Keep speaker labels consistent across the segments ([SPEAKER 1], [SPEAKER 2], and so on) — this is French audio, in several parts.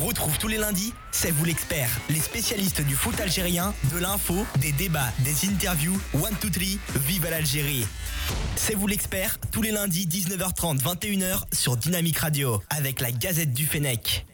[SPEAKER 1] Retrouve tous les lundis, c'est vous l'expert, les spécialistes du foot algérien, de l'info, des débats, des interviews. One, two, three, vive l'Algérie. C'est vous l'expert, tous les lundis 19h30, 21h sur Dynamique Radio, avec la Gazette du Fennec.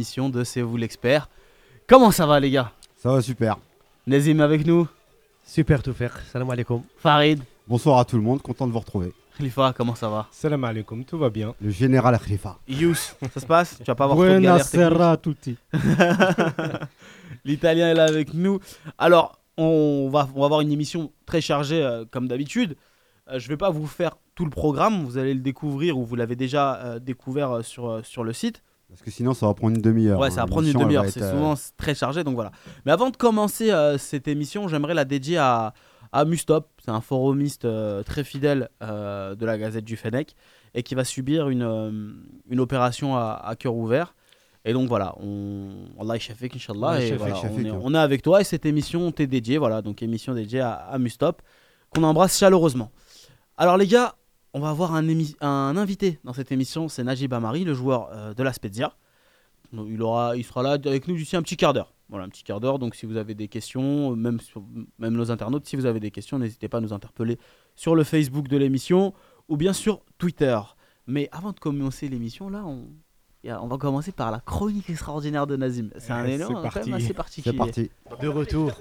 [SPEAKER 2] Émission de C'est vous l'expert. Comment ça va les gars?
[SPEAKER 3] Ça va super.
[SPEAKER 2] Nazim avec nous
[SPEAKER 4] Super tout faire. Salam alaikum.
[SPEAKER 2] Farid
[SPEAKER 3] Bonsoir à tout le monde, content de vous retrouver.
[SPEAKER 2] Khalifa, comment ça va?
[SPEAKER 5] Salam alaikum, tout va bien.
[SPEAKER 3] Le général Khalifa.
[SPEAKER 2] Yous, ça se passe? Tu vas pas avoir trop de
[SPEAKER 5] tutti.
[SPEAKER 2] L'italien est là avec nous. Alors, on va, on va avoir une émission très chargée euh, comme d'habitude. Euh, je vais pas vous faire tout le programme, vous allez le découvrir ou vous l'avez déjà euh, découvert euh, sur, euh, sur le site.
[SPEAKER 3] Parce que sinon, ça va prendre une demi-heure.
[SPEAKER 2] Ouais,
[SPEAKER 3] hein.
[SPEAKER 2] ça va prendre une demi-heure, c'est
[SPEAKER 3] euh,
[SPEAKER 2] souvent très chargé, donc voilà. Mais avant de commencer euh, cette émission, j'aimerais la dédier à, à Mustop. C'est un forumiste euh, très fidèle euh, de la Gazette du Fennec et qui va subir une, une opération à, à cœur ouvert. Et donc voilà, on, Allah yashafik, Inch'Allah.
[SPEAKER 3] Allah
[SPEAKER 2] et
[SPEAKER 3] yashafik,
[SPEAKER 2] voilà, on,
[SPEAKER 3] yashafik,
[SPEAKER 2] est,
[SPEAKER 3] hein.
[SPEAKER 2] on est avec toi et cette émission t'est dédiée, voilà, donc émission dédiée à, à Mustop, qu'on embrasse chaleureusement. Alors les gars, on va avoir un, invité dans cette émission, c'est Najib Amari, le joueur euh, de la Spezia. Il, aura, il sera là avec nous d'ici un petit quart d'heure. Voilà, un petit quart d'heure. Donc, si vous avez des questions, même, même nos internautes, si vous avez des questions, n'hésitez pas à nous interpeller sur le Facebook de l'émission ou bien sur Twitter. Mais avant de commencer l'émission, là, on, on va commencer par la chronique extraordinaire de Nazim. C'est un
[SPEAKER 5] c'est
[SPEAKER 2] quand même
[SPEAKER 5] parti.
[SPEAKER 2] assez particulier.
[SPEAKER 3] C'est parti.
[SPEAKER 4] De retour.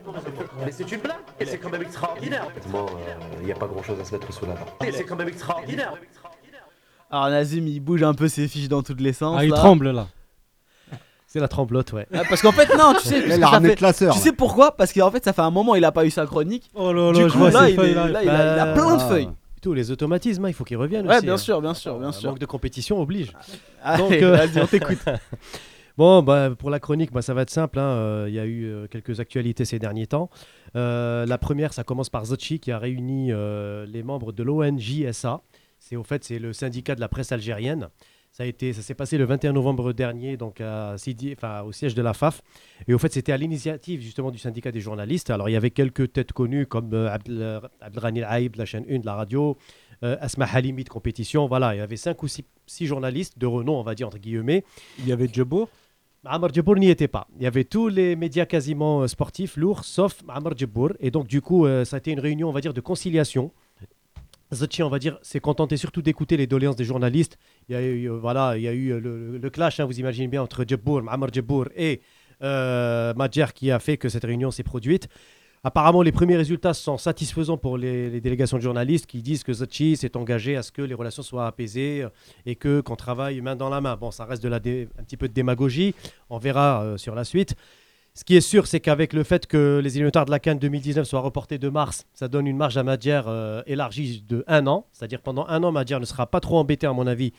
[SPEAKER 6] Mais c'est une blague et c'est quand même extraordinaire.
[SPEAKER 7] Honnêtement, il n'y a pas grand chose à se mettre sous la dent.
[SPEAKER 6] Et c'est quand même extraordinaire.
[SPEAKER 2] Alors, Nazim, il bouge un peu ses fiches dans tous les sens.
[SPEAKER 5] Ah, il
[SPEAKER 2] là.
[SPEAKER 5] tremble là.
[SPEAKER 4] C'est la tremblote, ouais.
[SPEAKER 2] Ah, Parce qu'en fait, non, tu sais, fait-
[SPEAKER 3] classeur.
[SPEAKER 2] tu sais pourquoi? Parce qu'en fait, ça fait un moment il a pas eu sa chronique.
[SPEAKER 5] Oh là
[SPEAKER 2] Du coup, là, il, est- là, il a, il a plein de
[SPEAKER 3] Ah.
[SPEAKER 4] Les automatismes, hein, il faut qu'ils reviennent
[SPEAKER 2] Ouais,
[SPEAKER 4] aussi.
[SPEAKER 2] bien
[SPEAKER 4] hein.
[SPEAKER 2] sûr, bien sûr, bien sûr.
[SPEAKER 4] manque de compétition oblige.
[SPEAKER 2] Allez,
[SPEAKER 4] Donc, euh,
[SPEAKER 2] vas-y, on t'écoute.
[SPEAKER 4] Bon, bah, pour la chronique, bah, ça va être simple. hein. Euh, Il y a eu euh, quelques actualités ces derniers temps. Euh, la première, ça commence par Zotchi qui a réuni euh, les membres de l'ONJSA. C'est au fait, c'est le syndicat de la presse algérienne. Ça a été, ça s'est passé le 21 novembre dernier, donc à Sidi, enfin, au siège de la FAF. Et au fait, c'était à l'initiative justement du syndicat des journalistes. Alors, il y avait quelques têtes connues comme euh, Aïb de la chaîne 1 de la radio, euh, Asma Halimi de compétition. Voilà, il y avait cinq ou six, six journalistes de renom, on va dire entre guillemets.
[SPEAKER 5] Il y avait Djebour?
[SPEAKER 4] Amar Djebour n'y était pas. Il y avait tous les médias quasiment euh, sportifs, lourds, sauf Amar Djebour. Et donc, du coup, euh, ça a été une réunion, on va dire, de conciliation. Zotchi, on va dire, s'est contenté surtout d'écouter les doléances des journalistes. Il y a eu, euh, voilà, il y a eu euh, le, clash, hein, vous imaginez bien, entre Djebour, Amar Djebour et euh, qui a fait que cette réunion s'est produite. Apparemment, les premiers résultats sont satisfaisants pour les, délégations de journalistes qui disent que Zotchi s'est engagé à ce que les relations soient apaisées euh, et que qu'on travaille main dans la main. Bon, ça reste de la un petit peu de démagogie. On verra sur la suite. Ce qui est sûr, c'est qu'avec le fait que les éliminatoires de la Cannes 2019 soient reportés de mars, ça donne une marge à Madjer euh, élargie de un an. C'est-à-dire pendant un an, Madjer ne sera pas trop embêté, à mon avis,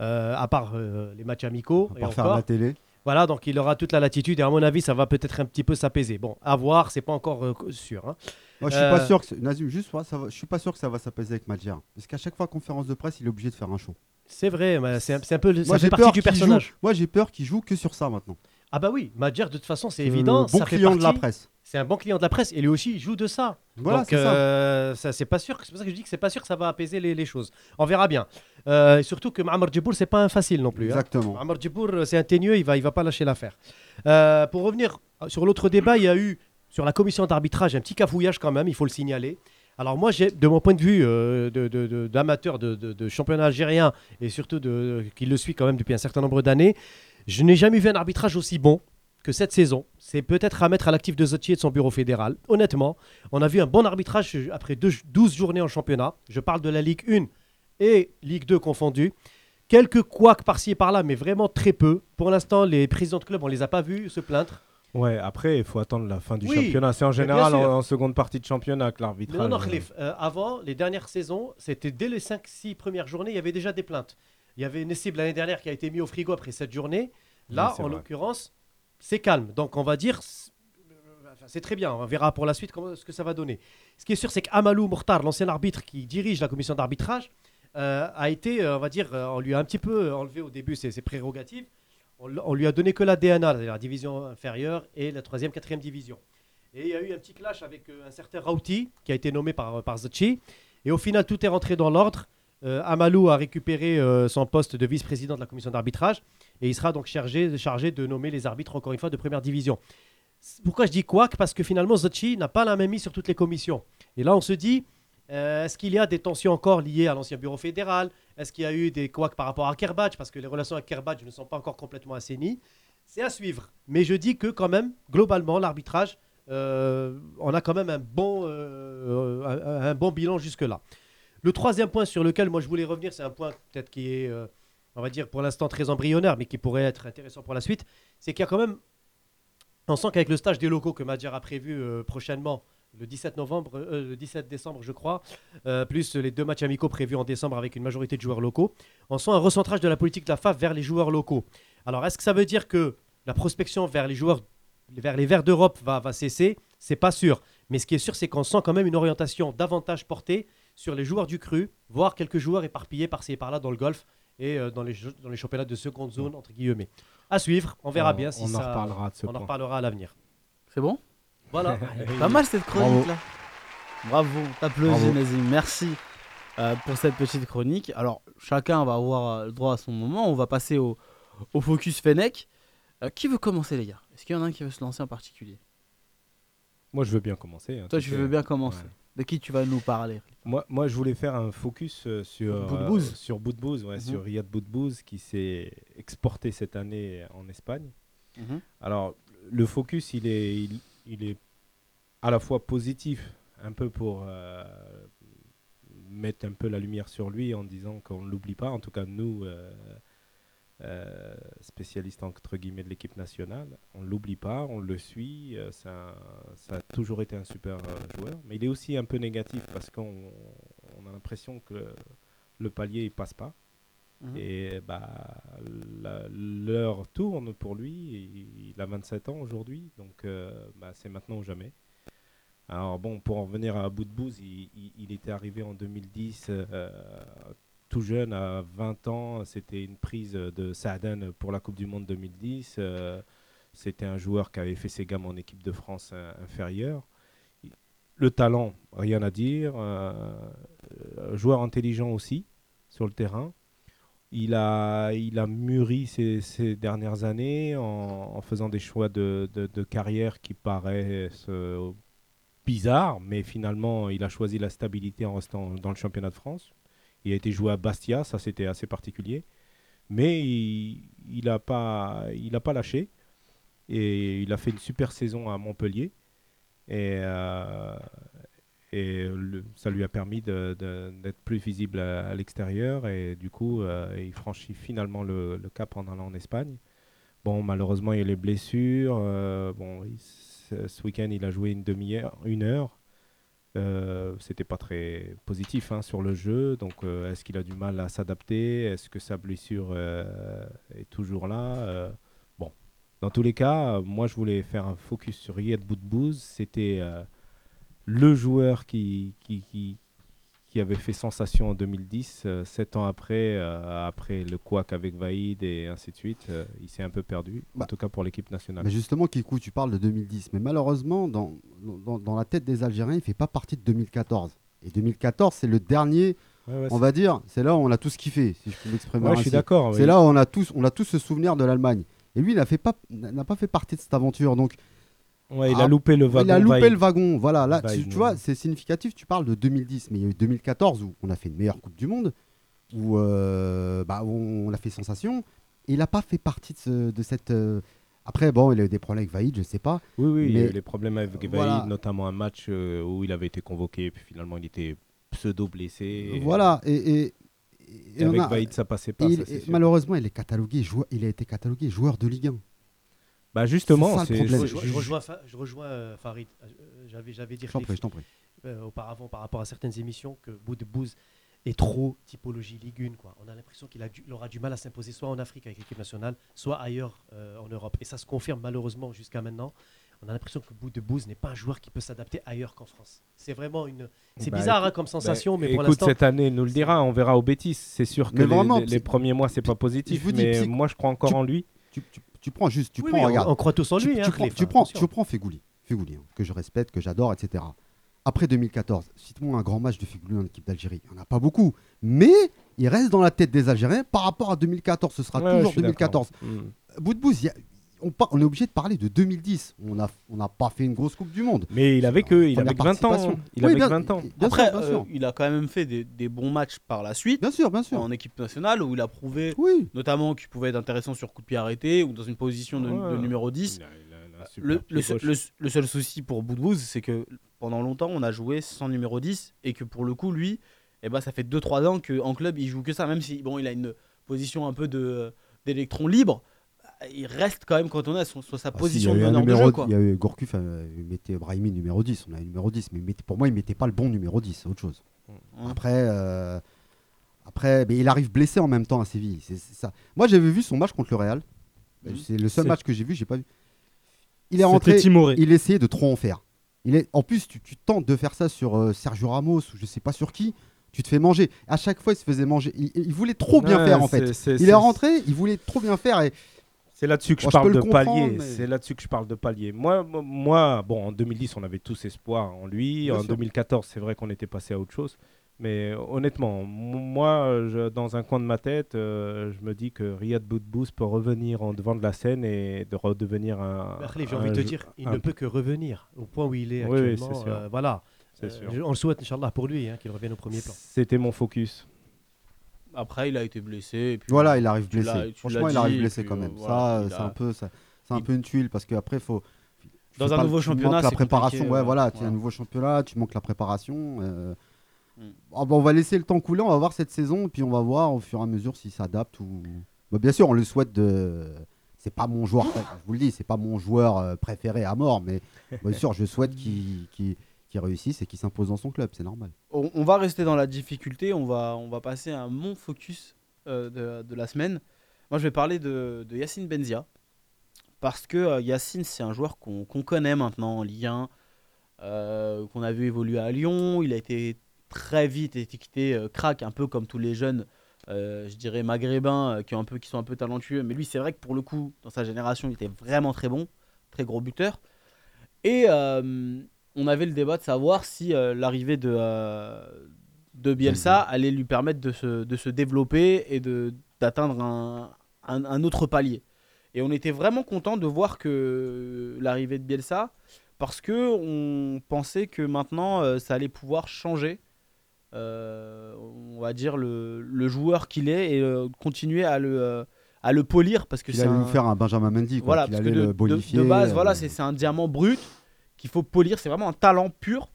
[SPEAKER 4] euh, à part euh, les matchs amicaux.
[SPEAKER 3] On
[SPEAKER 4] et
[SPEAKER 3] va faire
[SPEAKER 4] encore.
[SPEAKER 3] la télé.
[SPEAKER 4] Voilà, donc il aura toute la latitude et à mon avis, ça va peut-être un petit peu s'apaiser. Bon, à voir, c'est pas encore euh, sûr. hein.
[SPEAKER 3] Moi, je suis pas sûr que Nazim, juste ça va- je suis pas sûr que ça va s'apaiser avec Madjer. Parce qu'à chaque fois conférence de presse, il est obligé de faire un show.
[SPEAKER 4] C'est vrai, mais c'est un, peu, le- ça
[SPEAKER 3] Moi,
[SPEAKER 4] fait
[SPEAKER 3] j'ai
[SPEAKER 4] partie
[SPEAKER 3] peur
[SPEAKER 4] du personnage.
[SPEAKER 3] joue- Moi, j'ai peur qu'il joue que sur ça maintenant.
[SPEAKER 4] Ah bah oui, Madjer, de toute façon, c'est évident.
[SPEAKER 3] Bon
[SPEAKER 4] ça fait
[SPEAKER 3] client de la presse.
[SPEAKER 4] C'est un bon client de la presse et lui aussi, il joue de ça.
[SPEAKER 3] Voilà,
[SPEAKER 4] Donc,
[SPEAKER 3] c'est ça.
[SPEAKER 4] euh, ça, c'est pas sûr. C'est pour ça que je dis que c'est pas sûr que ça va apaiser les, les choses. On verra bien. Euh, surtout que Mohamed Djibour, c'est pas un facile non plus. hein.
[SPEAKER 3] Exactement.
[SPEAKER 4] Mohamed Djibour, c'est un teigneux, il va, il va pas lâcher l'affaire. Euh, pour revenir sur l'autre débat, il y a eu sur la commission d'arbitrage un petit cafouillage quand même, il faut le signaler. Alors moi, j'ai, de mon point de vue euh, de- de- de- d'amateur de, de- de championnat algérien et surtout de, qui le suit quand même depuis un certain nombre d'années, je n'ai jamais vu un arbitrage aussi bon que cette saison. C'est peut-être à mettre à l'actif de Zottier et de son bureau fédéral. Honnêtement, on a vu un bon arbitrage après deux- 12 journées en championnat. Je parle de la Ligue 1 et Ligue 2 confondus. Quelques couacs par-ci et par-là, mais vraiment très peu. Pour l'instant, les présidents de club, on les a pas vus se plaindre.
[SPEAKER 5] Ouais, après, il faut attendre la fin du
[SPEAKER 4] Oui,
[SPEAKER 5] championnat. C'est en général en seconde partie de championnat que l'arbitrage.
[SPEAKER 4] Non, non,
[SPEAKER 5] euh,
[SPEAKER 4] Khalif, euh, avant, les dernières saisons, c'était dès les 5-6 premières journées, il y avait déjà des plaintes. Il y avait Nessib l'année dernière qui a été mis au frigo après cette journée. Là,
[SPEAKER 5] Oui,
[SPEAKER 4] en l'occurrence, c'est calme. Donc, on va dire, c'est- très bien. On verra pour la suite comment, ce que ça va donner. Ce qui est sûr, c'est qu'Amalou Mourtar, l'ancien arbitre qui dirige la commission d'arbitrage, euh, a été, euh, on va dire, euh, on lui a un petit peu enlevé au début ses, ses prérogatives. On, lui a donné que la DNA, la division inférieure, et la troisième, quatrième division. Et il y a eu un petit clash avec un certain Rauti, qui a été nommé par, par Zachi. Et au final, tout est rentré dans l'ordre. Euh, Amalou a récupéré euh, son poste de vice-président de la commission d'arbitrage et il sera donc chargé, de nommer les arbitres, encore une fois, de première division. Pourquoi je dis quack Parce que finalement, Zachi n'a pas la même mise sur toutes les commissions. Et là, on se dit, euh, est-ce qu'il y a des tensions encore liées à l'ancien bureau fédéral? Est-ce qu'il y a eu des couacs par rapport à Kerbadj Parce que les relations avec Kerbadj ne sont pas encore complètement assainies. C'est à suivre. Mais je dis que quand même, globalement, l'arbitrage, on a quand même un bon, un bon bilan jusque-là. Le troisième point sur lequel moi je voulais revenir, c'est un point peut-être qui est, euh, on va dire pour l'instant très embryonnaire, mais qui pourrait être intéressant pour la suite, c'est qu'il y a quand même, on sent qu'avec le stage des locaux que Madjar a prévu euh, prochainement, le 17 novembre, euh, le 17 décembre je crois, plus les deux matchs amicaux prévus en décembre avec une majorité de joueurs locaux, on sent un recentrage de la politique de la FAF vers les joueurs locaux. Alors est-ce que ça veut dire que la prospection vers les joueurs, vers les Verts d'Europe va, va cesser? C'est pas sûr. Mais ce qui est sûr, c'est qu'on sent quand même une orientation davantage portée sur les joueurs du cru, voire quelques joueurs éparpillés par-ci et par-là dans le golf et euh, dans, les, dans les championnats de seconde zone, entre guillemets. À suivre, on verra
[SPEAKER 5] On-
[SPEAKER 4] bien si
[SPEAKER 5] on en
[SPEAKER 4] ça.
[SPEAKER 5] reparlera de ce
[SPEAKER 4] on en reparlera à l'avenir.
[SPEAKER 2] C'est bon?
[SPEAKER 4] Voilà.
[SPEAKER 2] Pas mal cette chronique là. Bravo, t'applaudis Nazim, merci euh, pour cette petite chronique. Alors chacun va avoir euh, le droit à son moment, on va passer au, au focus Fennec. Euh, qui veut commencer les gars? Est-ce qu'il y en a un qui veut se lancer en particulier?
[SPEAKER 5] Moi, je veux bien commencer. hein,
[SPEAKER 2] Toi
[SPEAKER 5] tu
[SPEAKER 2] veux bien commencer.
[SPEAKER 5] Ouais.
[SPEAKER 2] De qui tu vas nous parler
[SPEAKER 5] Moi, moi, je voulais faire un focus euh, sur
[SPEAKER 2] Boudbouz.
[SPEAKER 5] euh, sur Boudbouz, ouais,
[SPEAKER 2] Mhm.
[SPEAKER 5] sur Riyad Boudbouz qui s'est exporté cette année en Espagne. Alors, le focus, il est, il, il est à la fois positif, un peu pour euh, mettre un peu la lumière sur lui en disant qu'on ne l'oublie pas. En tout cas, nous, euh, spécialistes entre guillemets de l'équipe nationale, on ne l'oublie pas, on le suit. euh, ça, ça a toujours été un super euh, joueur. Mais il est aussi un peu négatif parce qu'on on a l'impression que le palier il passe pas.
[SPEAKER 2] Mhm.
[SPEAKER 5] Et bah, l'heure tourne pour lui. Il, il a 27 ans aujourd'hui, donc bah, c'est maintenant ou jamais. Alors bon, pour en revenir à Boudbouz, il, il, il était arrivé en 2010, euh, tout jeune, à 20 ans. C'était une prise de Saaden pour la Coupe du Monde 2010. euh, C'était un joueur qui avait fait ses gammes en équipe de France euh, inférieure. Le talent, rien à dire. euh, joueur intelligent aussi sur le terrain. Il a, il a mûri ces, dernières années en, faisant des choix de, carrière qui paraissent bizarres, mais finalement, il a choisi la stabilité en restant dans le championnat de France. Il a été joué à Bastia, ça c'était assez particulier. Mais il n'a pas, pas lâché. Et il a fait une super saison à Montpellier. Et, euh, ça lui a permis d'être plus visible à, l'extérieur. Et du coup, euh, il franchit finalement le, cap en allant en Espagne. Bon, malheureusement, il y a les blessures. euh, bon, ce week-end, il a joué une demi-heure, une heure. Euh, C'était pas très positif hein, sur le jeu. Donc, euh, est-ce qu'il a du mal à s'adapter? Est-ce que sa blessure euh, est toujours là? Bon, dans tous les cas, moi, je voulais faire un focus sur Riyad Boudbouz. C'était le joueur qui, qui, qui avait fait sensation en 2010. euh, sept ans après, euh, après le couac avec Vaïd et ainsi de suite, euh, il s'est un peu perdu. en
[SPEAKER 3] Bah,
[SPEAKER 5] tout cas pour l'équipe nationale.
[SPEAKER 3] Mais justement, Kikou, tu parles de 2010. Mais malheureusement, dans, dans, dans la tête des Algériens, il fait pas partie de 2014. Et 2014, c'est le dernier,
[SPEAKER 5] Ouais, ouais,
[SPEAKER 3] on va dire, c'est là où on a tous kiffé, si je peux m'exprimer
[SPEAKER 5] ouais, je suis d'accord.
[SPEAKER 3] C'est
[SPEAKER 5] oui.
[SPEAKER 3] là où on a tous, on a tous ce souvenir de l'Allemagne. Et lui, il n'a pas, n'a pas fait partie de cette aventure. Donc,
[SPEAKER 5] Ouais, il
[SPEAKER 3] Ah,
[SPEAKER 5] a loupé le wagon.
[SPEAKER 3] il a loupé le wagon. Voilà, là, tu, tu vois, c'est significatif. Tu parles de 2010, mais il y a eu 2014 où on a fait une meilleure Coupe du Monde, où, euh, bah, on a fait sensation. Et il n'a pas fait partie de, ce- de cette. euh, Après, bon, il a eu des problèmes avec Vaïd, je sais pas.
[SPEAKER 5] Oui, oui, il y a
[SPEAKER 3] Mais-
[SPEAKER 5] eu les problèmes avec Vaïd,
[SPEAKER 3] Voilà.
[SPEAKER 5] notamment un match euh, où il avait été convoqué, puis finalement il était pseudo-blessé. et-
[SPEAKER 3] Voilà, et,
[SPEAKER 5] avec
[SPEAKER 3] a-
[SPEAKER 5] Vaïd, ça passait pas. ça,
[SPEAKER 3] il- malheureusement, il, est catalogué joueur, il a été catalogué joueur de Ligue 1.
[SPEAKER 5] Bah justement,
[SPEAKER 3] c'est
[SPEAKER 4] Je,
[SPEAKER 3] problème.
[SPEAKER 5] je-
[SPEAKER 4] rejoins- je rejoins, je rejoins, euh, Farid. Euh, J'avais, j'avais dit
[SPEAKER 3] Je t'en prie, je t'en prie.
[SPEAKER 4] euh, auparavant par rapport à certaines émissions que Boudbouz est trop typologie Ligue 1. Quoi. On a l'impression qu'il a du- il aura du mal à s'imposer soit en Afrique avec l'équipe nationale, soit ailleurs euh, en Europe. Et ça se confirme malheureusement jusqu'à maintenant. on a l'impression que Bout de Bouz n'est pas un joueur qui peut s'adapter ailleurs qu'en France. C'est vraiment une. C'est
[SPEAKER 5] Bah,
[SPEAKER 4] bizarre hein, comme sensation, mais pour
[SPEAKER 5] écoute,
[SPEAKER 4] l'instant.
[SPEAKER 5] cette année nous le dira, on verra au Bétis. C'est sûr que
[SPEAKER 3] Mais
[SPEAKER 5] les,
[SPEAKER 3] vraiment,
[SPEAKER 5] les- les
[SPEAKER 3] psy-
[SPEAKER 5] premiers mois, c'est pas positif.
[SPEAKER 3] je vous dis,
[SPEAKER 5] mais moi, je crois encore
[SPEAKER 3] tu-
[SPEAKER 5] en lui.
[SPEAKER 3] Tu, tu- tu prends juste, tu
[SPEAKER 4] Oui,
[SPEAKER 3] prends,
[SPEAKER 4] oui,
[SPEAKER 3] regarde.
[SPEAKER 4] on, croit tous en lui.
[SPEAKER 3] tu
[SPEAKER 4] hein,
[SPEAKER 3] prends, tu
[SPEAKER 4] hein,
[SPEAKER 3] prends,
[SPEAKER 4] attention.
[SPEAKER 3] tu prends Fegouli, Fegouli, hein, que je respecte, que j'adore, etc. Après 2014, cite-moi un grand match de Fegouli en équipe d'Algérie. Il n'y en a pas beaucoup, mais il reste dans la tête des Algériens par rapport à 2014. Ce sera
[SPEAKER 5] Ouais,
[SPEAKER 3] toujours
[SPEAKER 5] suis
[SPEAKER 3] 2014.
[SPEAKER 5] d'accord. Mm.
[SPEAKER 3] Boudbouz, il y a- on, par- on est obligé de parler de 2010. On n'a on n'a pas fait une grosse Coupe du Monde.
[SPEAKER 5] Mais il avait que, il avait que 20 ans. Il
[SPEAKER 3] Oui,
[SPEAKER 5] avait
[SPEAKER 3] bien-
[SPEAKER 5] que 20 ans.
[SPEAKER 3] Bien
[SPEAKER 2] Après,
[SPEAKER 3] sûr, bien
[SPEAKER 2] euh, il a quand même fait des, des bons matchs par la suite
[SPEAKER 3] Bien sûr, bien sûr.
[SPEAKER 2] en équipe nationale où il a prouvé
[SPEAKER 3] Oui.
[SPEAKER 2] notamment qu'il pouvait être intéressant sur coup de pied arrêté ou dans une position de,
[SPEAKER 5] Ouais.
[SPEAKER 2] de numéro 10.
[SPEAKER 5] Il a- il a un super
[SPEAKER 2] Le, seul-
[SPEAKER 5] gauche.
[SPEAKER 2] le- le seul souci pour Boudbouz, c'est que pendant longtemps, on a joué sans numéro 10 et que pour le coup, lui, eh ben, ça fait 2-3 ans qu'en club, il joue que ça, même si bon, il a une position un peu de- d'électron libre. Il reste quand même quand on est sur, sur sa
[SPEAKER 3] Ah, si,
[SPEAKER 2] position
[SPEAKER 3] il y
[SPEAKER 2] de de jeu. Quoi.
[SPEAKER 3] Il y a eu Gourcuff, euh, il mettait Brahimi numéro 10. On a numéro 10, mais mettait- pour moi, il mettait pas le bon numéro 10. C'est autre chose.
[SPEAKER 2] Hein.
[SPEAKER 3] Après, euh, après mais il arrive blessé en même temps à Séville. C'est c'est ça. Moi, j'avais vu son match contre le Real.
[SPEAKER 2] Mhm.
[SPEAKER 3] C'est le seul
[SPEAKER 8] C'est-
[SPEAKER 3] match que j'ai vu. J'ai pas vu. Il est rentré.
[SPEAKER 8] timoré.
[SPEAKER 3] Il essayait de trop en faire. Il est, en plus, tu, tu tentes de faire ça sur euh, Sergio Ramos ou je sais pas sur qui. Tu te fais manger. À chaque fois, il se faisait manger. Il, il voulait trop bien
[SPEAKER 5] Ouais,
[SPEAKER 3] faire en fait.
[SPEAKER 5] c'est-
[SPEAKER 3] Il est rentré. Il voulait trop bien faire et
[SPEAKER 5] C'est là-dessus que
[SPEAKER 3] Moi,
[SPEAKER 5] je parle
[SPEAKER 3] le
[SPEAKER 5] de palier.
[SPEAKER 3] mais-
[SPEAKER 5] C'est là-dessus que je parle de palier. Moi, moi- bon, en 2010, on avait tous espoir en lui.
[SPEAKER 3] Bien
[SPEAKER 5] en
[SPEAKER 3] sûr.
[SPEAKER 5] 2014, c'est vrai qu'on était passé à autre chose. Mais euh, honnêtement, moi, je- dans un coin de ma tête, euh, je me dis que Riyad Boudbouz peut revenir en devant de la scène et de redevenir un.
[SPEAKER 4] Bah, j'ai envie de te dire, il
[SPEAKER 5] un-
[SPEAKER 4] ne peut que revenir au point où il est
[SPEAKER 5] Oui, oui,
[SPEAKER 4] actuellement.
[SPEAKER 5] c'est sûr.
[SPEAKER 4] euh, voilà.
[SPEAKER 5] C'est
[SPEAKER 4] Euh,
[SPEAKER 5] sûr.
[SPEAKER 4] je- on le souhaite, Inch'Allah, pour lui, hein, qu'il revienne au premier plan.
[SPEAKER 5] C'était mon focus.
[SPEAKER 2] Après, il a été blessé. et puis-
[SPEAKER 3] Voilà, il arrive blessé. Franchement, il arrive blessé
[SPEAKER 2] puis,
[SPEAKER 3] quand
[SPEAKER 2] euh,
[SPEAKER 3] même.
[SPEAKER 2] voilà,
[SPEAKER 3] ça, c'est
[SPEAKER 2] a-
[SPEAKER 3] un peu, ça- c'est un peu une tuile parce qu'après, faut.
[SPEAKER 2] Dans un nouveau championnat,
[SPEAKER 3] la préparation. Ouais, voilà, tu as un nouveau championnat, tu manques la préparation. euh,
[SPEAKER 2] Mm.
[SPEAKER 3] ah bah, on va laisser le temps couler, on va voir cette saison, puis on va voir au fur et à mesure s'il s'adapte ou. Bah, bien sûr, on le souhaite de. C'est pas mon joueur, je vous le dis, c'est pas mon joueur euh, préféré à mort, mais bien sûr, je souhaite qu'il qu'il- qu'il réussisse et qu'il s'impose dans son club, c'est normal.
[SPEAKER 2] on, va rester dans la difficulté, on va, on va passer à mon focus euh, de, de la semaine. Moi, je vais parler de, de Yacine Benzia. Parce que euh, Yacine, c'est un joueur qu'on qu'on connaît maintenant en Ligue 1, euh, qu'on a vu évoluer à Lyon. Il a été très vite étiqueté euh, crack, un peu comme tous les jeunes, je dirais maghrébins, qui, ont un peu, qui sont un peu talentueux. Mais lui, c'est vrai que pour le coup, dans sa génération, il était vraiment très bon, très gros buteur. Et on avait le débat de savoir si euh, l'arrivée de, euh, de Bielsa allait lui permettre de se, de se développer et d'atteindre un, un- un autre palier. Et on était vraiment content de voir que l'arrivée de Bielsa, parce que on pensait que maintenant euh, ça allait pouvoir changer, on va dire, le, le joueur qu'il est et continuer à le, à le polir, parce que c'est
[SPEAKER 3] allait
[SPEAKER 2] un-
[SPEAKER 3] nous faire un Benjamin Mendy, quoi,
[SPEAKER 2] voilà, parce que de,
[SPEAKER 3] le
[SPEAKER 2] de-
[SPEAKER 3] bonifier.
[SPEAKER 2] de base,
[SPEAKER 3] euh,
[SPEAKER 2] voilà, c'est un diamant brut qu'il faut polir. C'est vraiment un talent pur.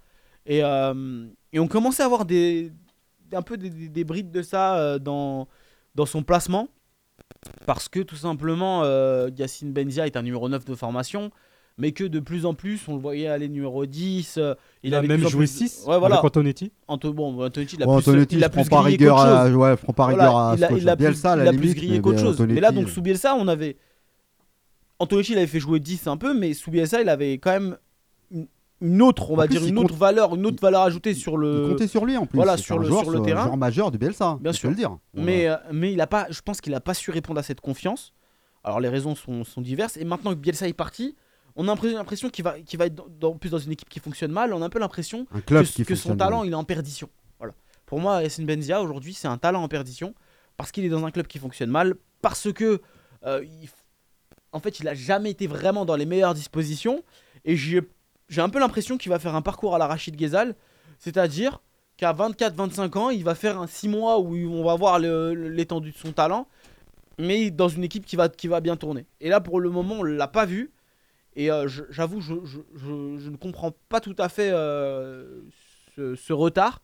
[SPEAKER 2] Et, euh, et on commençait à avoir des, un peu des, des- des brides de ça euh, dans, dans son placement. Parce que tout simplement, euh, Yacine Benzia est un numéro 9 de formation. Mais que de plus en plus, on le voyait aller numéro 10. euh,
[SPEAKER 8] Il a
[SPEAKER 2] avait
[SPEAKER 8] même
[SPEAKER 2] plus
[SPEAKER 8] joué
[SPEAKER 2] plus-
[SPEAKER 8] 6
[SPEAKER 2] Ouais, voilà.
[SPEAKER 8] avec Antonetti.
[SPEAKER 2] Anto- bon, Antonetti, il a
[SPEAKER 3] Bon,
[SPEAKER 2] plus,
[SPEAKER 3] Antonetti,
[SPEAKER 2] il a plus
[SPEAKER 3] pas
[SPEAKER 2] grillé
[SPEAKER 3] rigueur
[SPEAKER 2] qu'autre
[SPEAKER 3] à,
[SPEAKER 2] chose.
[SPEAKER 3] ouais, pas
[SPEAKER 2] Voilà,
[SPEAKER 3] rigueur à
[SPEAKER 2] il a, il a plus,
[SPEAKER 3] la
[SPEAKER 2] il a plus
[SPEAKER 3] limite,
[SPEAKER 2] grillé
[SPEAKER 3] mais
[SPEAKER 2] qu'autre chose. Mais là, donc, sous Bielsa, on avait. Antonetti, il avait fait jouer 10 un peu, mais sous Bielsa, il avait quand même une, autre, on
[SPEAKER 3] En
[SPEAKER 2] va
[SPEAKER 3] plus,
[SPEAKER 2] dire,
[SPEAKER 3] il
[SPEAKER 2] une
[SPEAKER 3] compte-
[SPEAKER 2] autre valeur, une autre valeur ajoutée sur
[SPEAKER 3] il
[SPEAKER 2] le.
[SPEAKER 3] comptait sur lui en plus.
[SPEAKER 2] voilà, sur le-
[SPEAKER 3] joueur,
[SPEAKER 2] sur le terrain.
[SPEAKER 3] joueur majeur de Bielsa.
[SPEAKER 2] Bien sûr.
[SPEAKER 3] le dire.
[SPEAKER 2] Mais, euh, mais il a pas, je pense qu'il a pas su répondre à cette confiance. Alors les raisons sont, sont diverses. Et maintenant que Bielsa est parti, on a l'impression qu'il va, qu'il va être dans, dans- plus dans une équipe qui fonctionne mal. On a un peu l'impression que, son talent il est en perdition. Voilà. Pour moi, Yassine Benzia aujourd'hui c'est un talent en perdition parce qu'il est dans un club qui fonctionne mal, parce que euh, il en fait il a jamais été vraiment dans les meilleures dispositions et j'ai j'ai un peu l'impression qu'il va faire un parcours à la Rachid Ghezal, c'est-à-dire qu'à 24-25 ans il va faire un 6 mois où on va voir l'étendue de son talent, mais dans une équipe qui va, qui va bien tourner. Et là pour le moment on l'a pas vu. Et euh, j'avoue, je, je, je- ne comprends pas tout à fait euh, ce retard.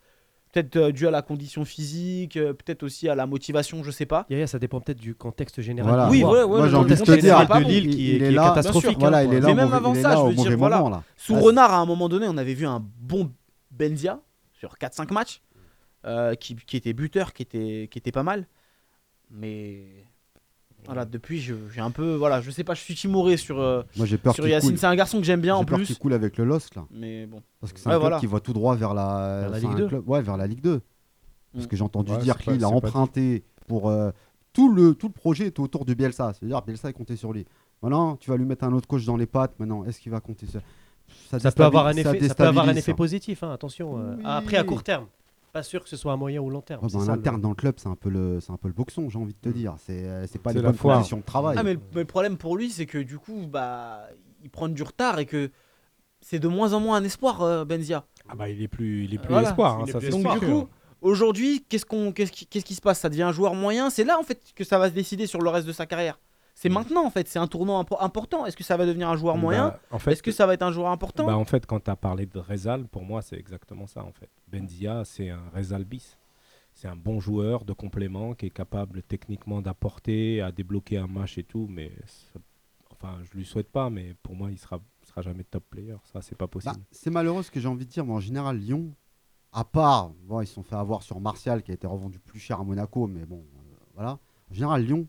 [SPEAKER 2] Peut-être euh, dû à la condition physique, euh, peut-être aussi à la motivation, je sais pas.
[SPEAKER 4] Yaya, ça dépend peut-être du contexte général.
[SPEAKER 3] Voilà.
[SPEAKER 2] Oui,
[SPEAKER 4] joueur.
[SPEAKER 2] ouais, ouais,
[SPEAKER 3] Moi, j'ai envie de te dire,
[SPEAKER 2] général
[SPEAKER 4] de Lille qui est- catastrophique.
[SPEAKER 3] Voilà,
[SPEAKER 4] hein,
[SPEAKER 3] il est
[SPEAKER 4] pour-
[SPEAKER 3] là,
[SPEAKER 2] Mais même avant ça, je veux dire, voilà. Sous
[SPEAKER 3] Ah,
[SPEAKER 2] Renard, à un moment donné, on avait vu un bon Benzia sur 4-5 matchs, euh, qui, qui était buteur, qui était, qui était pas mal. Mais Voilà, depuis, je- j'ai un peu. Voilà, je sais pas, je suis timoré sur, euh,
[SPEAKER 3] Moi, j'ai peur
[SPEAKER 2] sur
[SPEAKER 3] qu'il
[SPEAKER 2] Yacine.
[SPEAKER 3] coule.
[SPEAKER 2] C'est un garçon que j'aime bien en
[SPEAKER 3] J'ai peur
[SPEAKER 2] plus.
[SPEAKER 3] qu'il coule avec le LOSC là.
[SPEAKER 2] Mais bon.
[SPEAKER 3] Parce que c'est
[SPEAKER 2] Ouais,
[SPEAKER 3] un club
[SPEAKER 2] voilà.
[SPEAKER 3] qui va tout droit vers la,
[SPEAKER 4] Vers la
[SPEAKER 3] c'est
[SPEAKER 4] Ligue
[SPEAKER 3] un
[SPEAKER 4] 2.
[SPEAKER 3] club- ouais, vers la Ligue 2. Parce
[SPEAKER 2] Mm.
[SPEAKER 3] que j'ai entendu
[SPEAKER 5] Ouais,
[SPEAKER 3] dire
[SPEAKER 5] c'est pas-
[SPEAKER 3] qu'il a
[SPEAKER 5] c'est pas-
[SPEAKER 3] emprunté pour euh, tout le tout le projet était autour de Bielsa. C'est-à-dire Bielsa est compté sur lui. Maintenant, tu vas lui mettre un autre coach dans les pattes. Maintenant, est-ce qu'il va compter sur
[SPEAKER 4] Ça peut avoir un effet, ça peut avoir un
[SPEAKER 3] déstabilise,
[SPEAKER 4] effet
[SPEAKER 3] ça.
[SPEAKER 4] positif, hein, attention. euh,
[SPEAKER 3] Oui.
[SPEAKER 4] Après, à court terme. Pas sûr que ce soit à moyen ou long terme.
[SPEAKER 3] Ouais,
[SPEAKER 4] c'est
[SPEAKER 3] bah, en
[SPEAKER 4] ça, le-
[SPEAKER 3] interne dans le club, c'est un peu le c'est un peu le boxon, j'ai envie de te dire. C'est euh, c'est pas
[SPEAKER 5] C'est
[SPEAKER 3] les
[SPEAKER 5] la
[SPEAKER 3] bonnes
[SPEAKER 5] foire.
[SPEAKER 3] conditions de travail.
[SPEAKER 2] Ah, mais le, mais le problème pour lui, c'est que du coup, bah, il prend du retard et que c'est de moins en moins un espoir, euh, Benzia.
[SPEAKER 5] Ah bah il est plus, il est plus
[SPEAKER 2] Voilà.
[SPEAKER 5] espoir. hein,
[SPEAKER 4] Il est
[SPEAKER 5] ça,
[SPEAKER 4] plus
[SPEAKER 5] c'est
[SPEAKER 2] Donc
[SPEAKER 4] espoir.
[SPEAKER 2] du coup, aujourd'hui, qu'est-ce qu'on, qu'est-ce qui, qu'est-ce qui se passe? Ça devient un joueur moyen. C'est là en fait que ça va se décider sur le reste de sa carrière. C'est maintenant en fait. C'est un tournant impo- important. Est-ce que ça va devenir un joueur moyen
[SPEAKER 5] Bah, en fait,
[SPEAKER 2] Est-ce que ça va être un joueur important
[SPEAKER 5] Bah, en fait, quand tu as parlé de Rezal, pour moi, c'est exactement ça. En fait, Benzia, c'est un Rezal bis. C'est un bon joueur de complément qui est capable techniquement d'apporter, à débloquer un match et tout. Mais ça- enfin, je lui souhaite pas, mais pour moi, il sera, sera jamais top player. Ça, c'est pas
[SPEAKER 3] Bah,
[SPEAKER 5] possible.
[SPEAKER 3] c'est malheureux ce que j'ai envie de dire, mais en général, Lyon, à part, bon, ils se sont fait avoir sur Martial qui a été revendu plus cher à Monaco, mais bon, euh, voilà. En général, Lyon,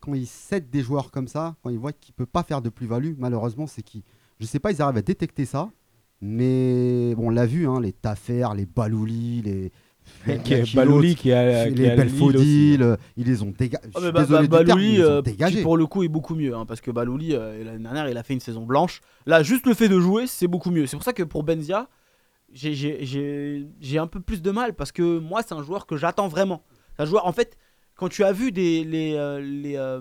[SPEAKER 3] quand ils cèdent des joueurs comme ça, quand ils voient qu'il ne peut pas faire de plus-value, malheureusement, c'est qu'ils, je sais pas, ils arrivent à détecter ça, mais bon, on l'a vu, hein, les Taffer, les Balouli, les.
[SPEAKER 5] Qui est Balouli qui a,
[SPEAKER 3] les Belfodil, euh, ils les ont dégagés.
[SPEAKER 2] Ah, mais Ba- Ba-
[SPEAKER 3] désolé du terme,
[SPEAKER 2] Balouli,
[SPEAKER 3] ils les ont
[SPEAKER 2] euh,
[SPEAKER 3] dégagés.
[SPEAKER 2] pour le coup est beaucoup mieux, hein, parce que Balouli euh, l'année dernière il a fait une saison blanche. Là, juste le fait de jouer, c'est beaucoup mieux. C'est pour ça que pour Benzia, j'ai un peu plus de mal parce que moi, c'est un joueur que j'attends vraiment. C'est un joueur, en fait, quand tu as vu les, euh, les, euh,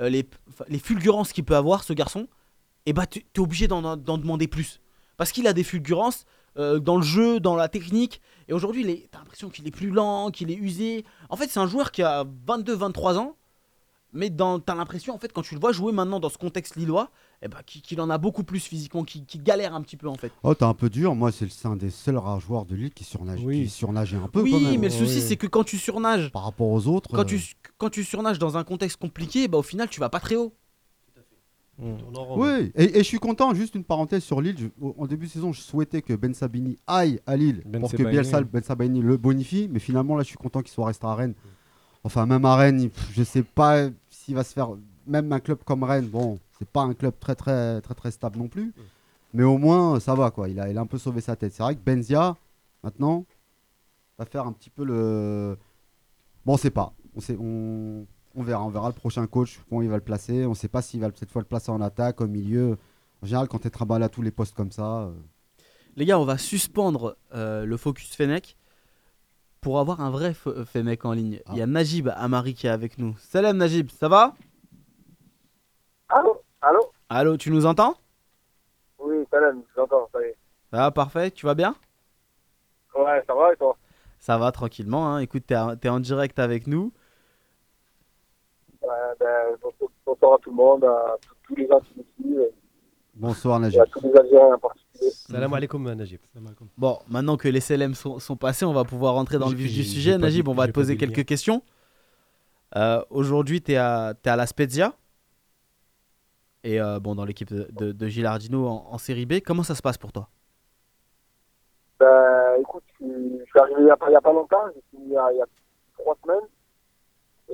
[SPEAKER 2] euh, les, fulgurances qu'il peut avoir, ce garçon, et bah, tu es obligé d'en demander plus. Parce qu'il a des fulgurances dans le jeu, dans la technique. Et aujourd'hui, t'as l'impression qu'il est plus lent, qu'il est usé. En fait, c'est un joueur qui a 22-23 ans. Mais t'as l'impression, en fait, quand tu le vois jouer maintenant dans ce contexte lillois, eh ben, qu'il qu'il en a beaucoup plus physiquement, qu'il qu'il galère un petit peu en fait.
[SPEAKER 3] Oh, t'es un peu dur. Moi, c'est un des seuls rares joueurs de Lille qui surnage,
[SPEAKER 5] Oui.
[SPEAKER 3] qui un peu
[SPEAKER 2] oui,
[SPEAKER 3] quand même.
[SPEAKER 2] mais le souci,
[SPEAKER 5] oui.
[SPEAKER 2] c'est que quand tu surnages,
[SPEAKER 3] Par rapport aux autres.
[SPEAKER 2] quand,
[SPEAKER 3] euh,
[SPEAKER 2] tu, quand tu surnages dans un contexte compliqué, bah, au final, tu vas pas très haut.
[SPEAKER 5] Mm.
[SPEAKER 4] Rend-
[SPEAKER 3] Oui, et, et je suis content, juste une parenthèse sur Lille. je- en début de saison, je souhaitais que Ben Sabini aille à Lille
[SPEAKER 5] Ben
[SPEAKER 3] pour que Bielsa. Ben Sabini le bonifie, mais finalement, là, je suis content qu'il soit resté à Rennes. Enfin, même à Rennes, je sais pas s'il va se faire. Même un club comme Rennes, bon, c'est pas un club très, très, très, très stable non plus, mais au moins, ça va, quoi. Il a, il a un peu sauvé sa tête. C'est vrai que Benzia, maintenant, va faire un petit peu le. Bon, on sait pas. On, sait, on, on verra. On verra le prochain coach, comment il va le placer. On sait pas s'il va cette fois le placer en attaque, au milieu. En général, quand tu travailles à tous les postes comme ça. euh,
[SPEAKER 2] Les gars, on va suspendre euh, le focus Fennec pour avoir un vrai Fennec en ligne. Il y a Najib Amari qui est avec nous. Salam Najib, ça va?
[SPEAKER 8] Allô? Allô
[SPEAKER 2] tu nous entends?
[SPEAKER 8] Oui, salam, j'entends, ça y est.
[SPEAKER 2] Ça va, parfait, tu vas bien?
[SPEAKER 8] Ouais, ça va et toi?
[SPEAKER 2] Ça va tranquillement, hein. écoute, t'es en- direct avec nous.
[SPEAKER 8] Ouais, ben, bonsoir- à tout le monde, à tous- les gens qui nous suivent,
[SPEAKER 3] Bonsoir,
[SPEAKER 8] et
[SPEAKER 3] Najib.
[SPEAKER 8] à tous les Algériens en particulier.
[SPEAKER 4] Salam alaikum, Najib.
[SPEAKER 2] Bon, maintenant que les CLM sont, sont passés, on va pouvoir rentrer dans le vif du sujet. Najib,
[SPEAKER 5] dit-
[SPEAKER 2] on va te poser quelques questions. Euh, Aujourd'hui, tu es, à t'es à la Spezia. Et euh, bon, dans l'équipe de, de, de Gilardino en, série B. Comment ça se passe pour toi?
[SPEAKER 8] Ben, écoute, je suis, arrivé il n'y a, pas- longtemps, je suis il y a, trois semaines.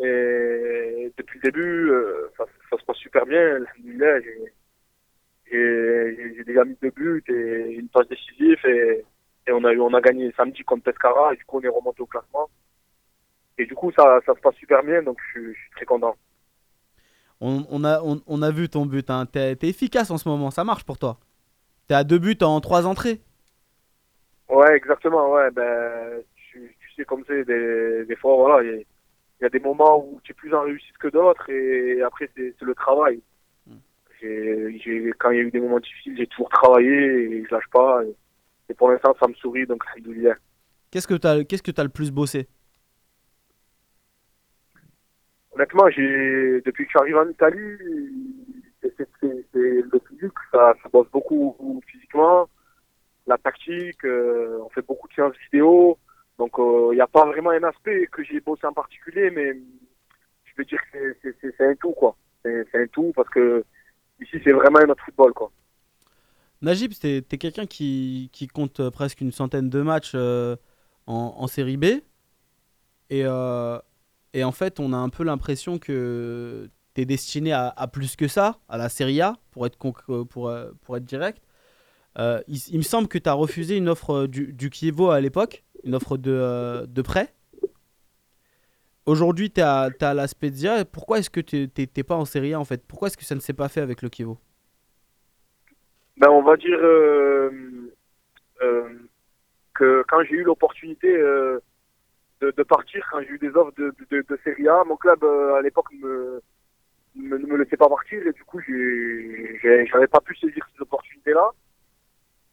[SPEAKER 8] Et depuis le début, euh, ça, se passe super bien. Alhamdoulilah, j'ai- déjà mis deux buts et une passe décisive et, et on, a on a gagné samedi contre Pescara et du coup on est remonté au classement. Et du coup ça, ça se passe super bien donc je suis très content.
[SPEAKER 2] On, on a, on, on a vu ton but. Hein. T'es efficace en ce moment, ça marche pour toi. T'es à deux buts en trois entrées.
[SPEAKER 8] Ouais, exactement, ouais, ben, tu, tu sais comme c'est, des, des fois, voilà, il y, a- il y a des moments où tu es plus en réussite que d'autres et après, c'est le travail. J'ai- quand il y a eu des moments difficiles, j'ai toujours travaillé et je lâche pas. Et, et pour l'instant, ça me sourit, donc c'est.
[SPEAKER 2] Qu'est-ce que t'as qu'est-ce que t'as le plus bossé?
[SPEAKER 8] Honnêtement, j'ai, depuis que je suis arrivé en Italie, c'est, le physique, ça, ça bosse beaucoup physiquement, la tactique, euh, on fait beaucoup de séances vidéo, donc il n'y a pas vraiment un aspect que j'ai bossé en particulier, mais je peux dire que c'est, un tout, quoi. C'est, un tout parce que ici, c'est vraiment un autre football, quoi.
[SPEAKER 2] Najib, t'es es, quelqu'un qui, compte euh, presque une centaine de matchs euh, en, en série B. Et, euh, et en fait, on a un peu l'impression que es destiné à, plus que ça, à la Serie A, pour être, euh, pour, euh, pour être direct. Euh, il, me semble que tu as refusé une offre du, du Chievo à l'époque, une offre de, de prêt. Aujourd'hui, tu t'es à la Spezia. Pourquoi est-ce que tu n'es pas en Serie A en fait? Pourquoi est-ce que ça ne s'est pas fait avec le Chievo
[SPEAKER 8] Ben, on va dire que quand j'ai eu l'opportunité de, de partir, quand j'ai eu des offres de, de, de Serie A, mon club euh, à l'époque me, me, ne me laissait pas partir et du coup, j'avais pas pu saisir cette opportunité-là.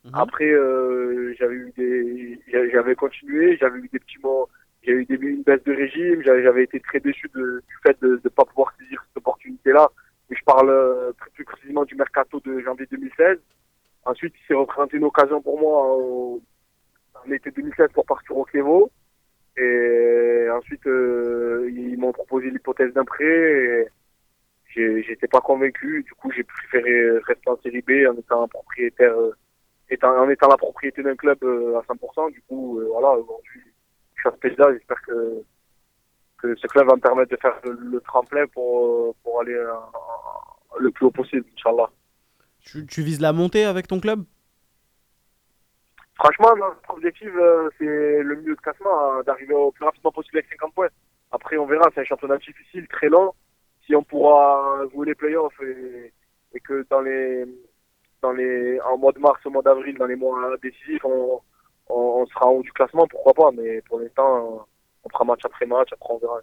[SPEAKER 2] Mhm.
[SPEAKER 8] Après, euh, j'avais eu des, j'a- j'avais continué, j'avais eu des petits mots, j'ai eu des, une baisse de régime, j'avais été très déçu de- du fait de ne pas pouvoir saisir cette opportunité-là. Et je parle euh, plus, précisément du mercato de janvier 2016. Ensuite, il s'est représenté une occasion pour moi au- en été 2016 pour partir au Clévo. Et ensuite, euh, ils m'ont proposé l'hypothèse d'un prêt. J'étais pas convaincu. Du coup, j'ai préféré rester en série B en étant propriétaire, euh, en étant la propriété d'un club euh, à 100%. Du coup, voilà, aujourd'hui, je suis à Spezia. J'espère que, ce club va me permettre de faire le, tremplin pour, aller le plus haut possible, Inch'Allah.
[SPEAKER 2] tu, tu vises la montée avec ton club?
[SPEAKER 8] Franchement, notre objectif, euh, c'est le milieu de classement, euh, d'arriver au plus rapidement possible avec 50 points. Après, on verra, c'est un championnat difficile, très long. Si on pourra jouer les playoffs et, et que dans les, dans les, en mois de mars, au mois d'avril, dans les mois décisifs, on, sera en haut du classement, pourquoi pas. Mais pour l'instant, on fera match après match, après on verra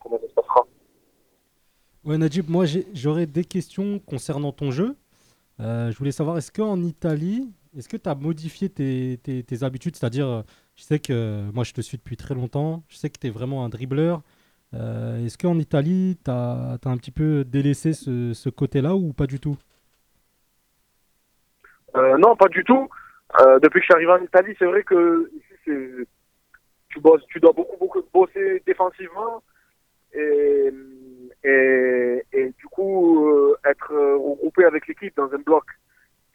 [SPEAKER 8] comment ça se passera.
[SPEAKER 9] Ouais, Najib, moi j'aurais des questions concernant ton jeu. Euh, je voulais savoir, est-ce qu'en Italie, est-ce que tu as modifié tes, habitudes? C'est-à-dire, je sais que euh, moi je te suis depuis très longtemps, je sais que tu es vraiment un dribbleur. Euh, est-ce qu'en Italie, tu as, un petit peu délaissé ce, côté-là ou pas du tout?
[SPEAKER 8] Euh, non, pas du tout. Depuis que je suis arrivé en Italie, c'est vrai que tu dois beaucoup, beaucoup bosser défensivement et, et, du coup être regroupé avec l'équipe dans un bloc.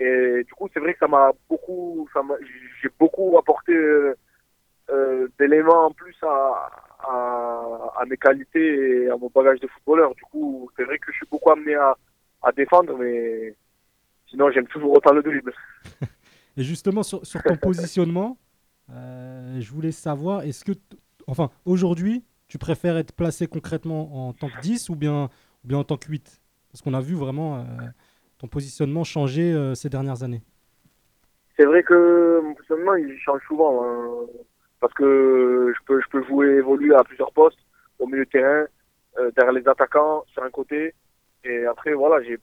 [SPEAKER 8] Et du coup, c'est vrai que ça m'a beaucoup, ça j'ai beaucoup apporté euh, euh, d'éléments en plus à, à, mes qualités et à mon bagage de footballeur. Du coup, c'est vrai que je suis beaucoup amené à, à défendre, mais sinon j'aime toujours autant le dribble.
[SPEAKER 9] Et justement, sur, ton positionnement, euh, je voulais savoir, est-ce que, enfin, aujourd'hui, tu préfères être placé concrètement en tant que 10 ou bien, ou bien en tant que 8 Parce qu'on a vu vraiment positionnement changer euh, ces dernières années.
[SPEAKER 8] C'est vrai que mon positionnement il change souvent hein, parce que je peux je peux jouer évoluer à plusieurs postes au milieu de terrain, euh, derrière les attaquants, sur un côté et après voilà j'ai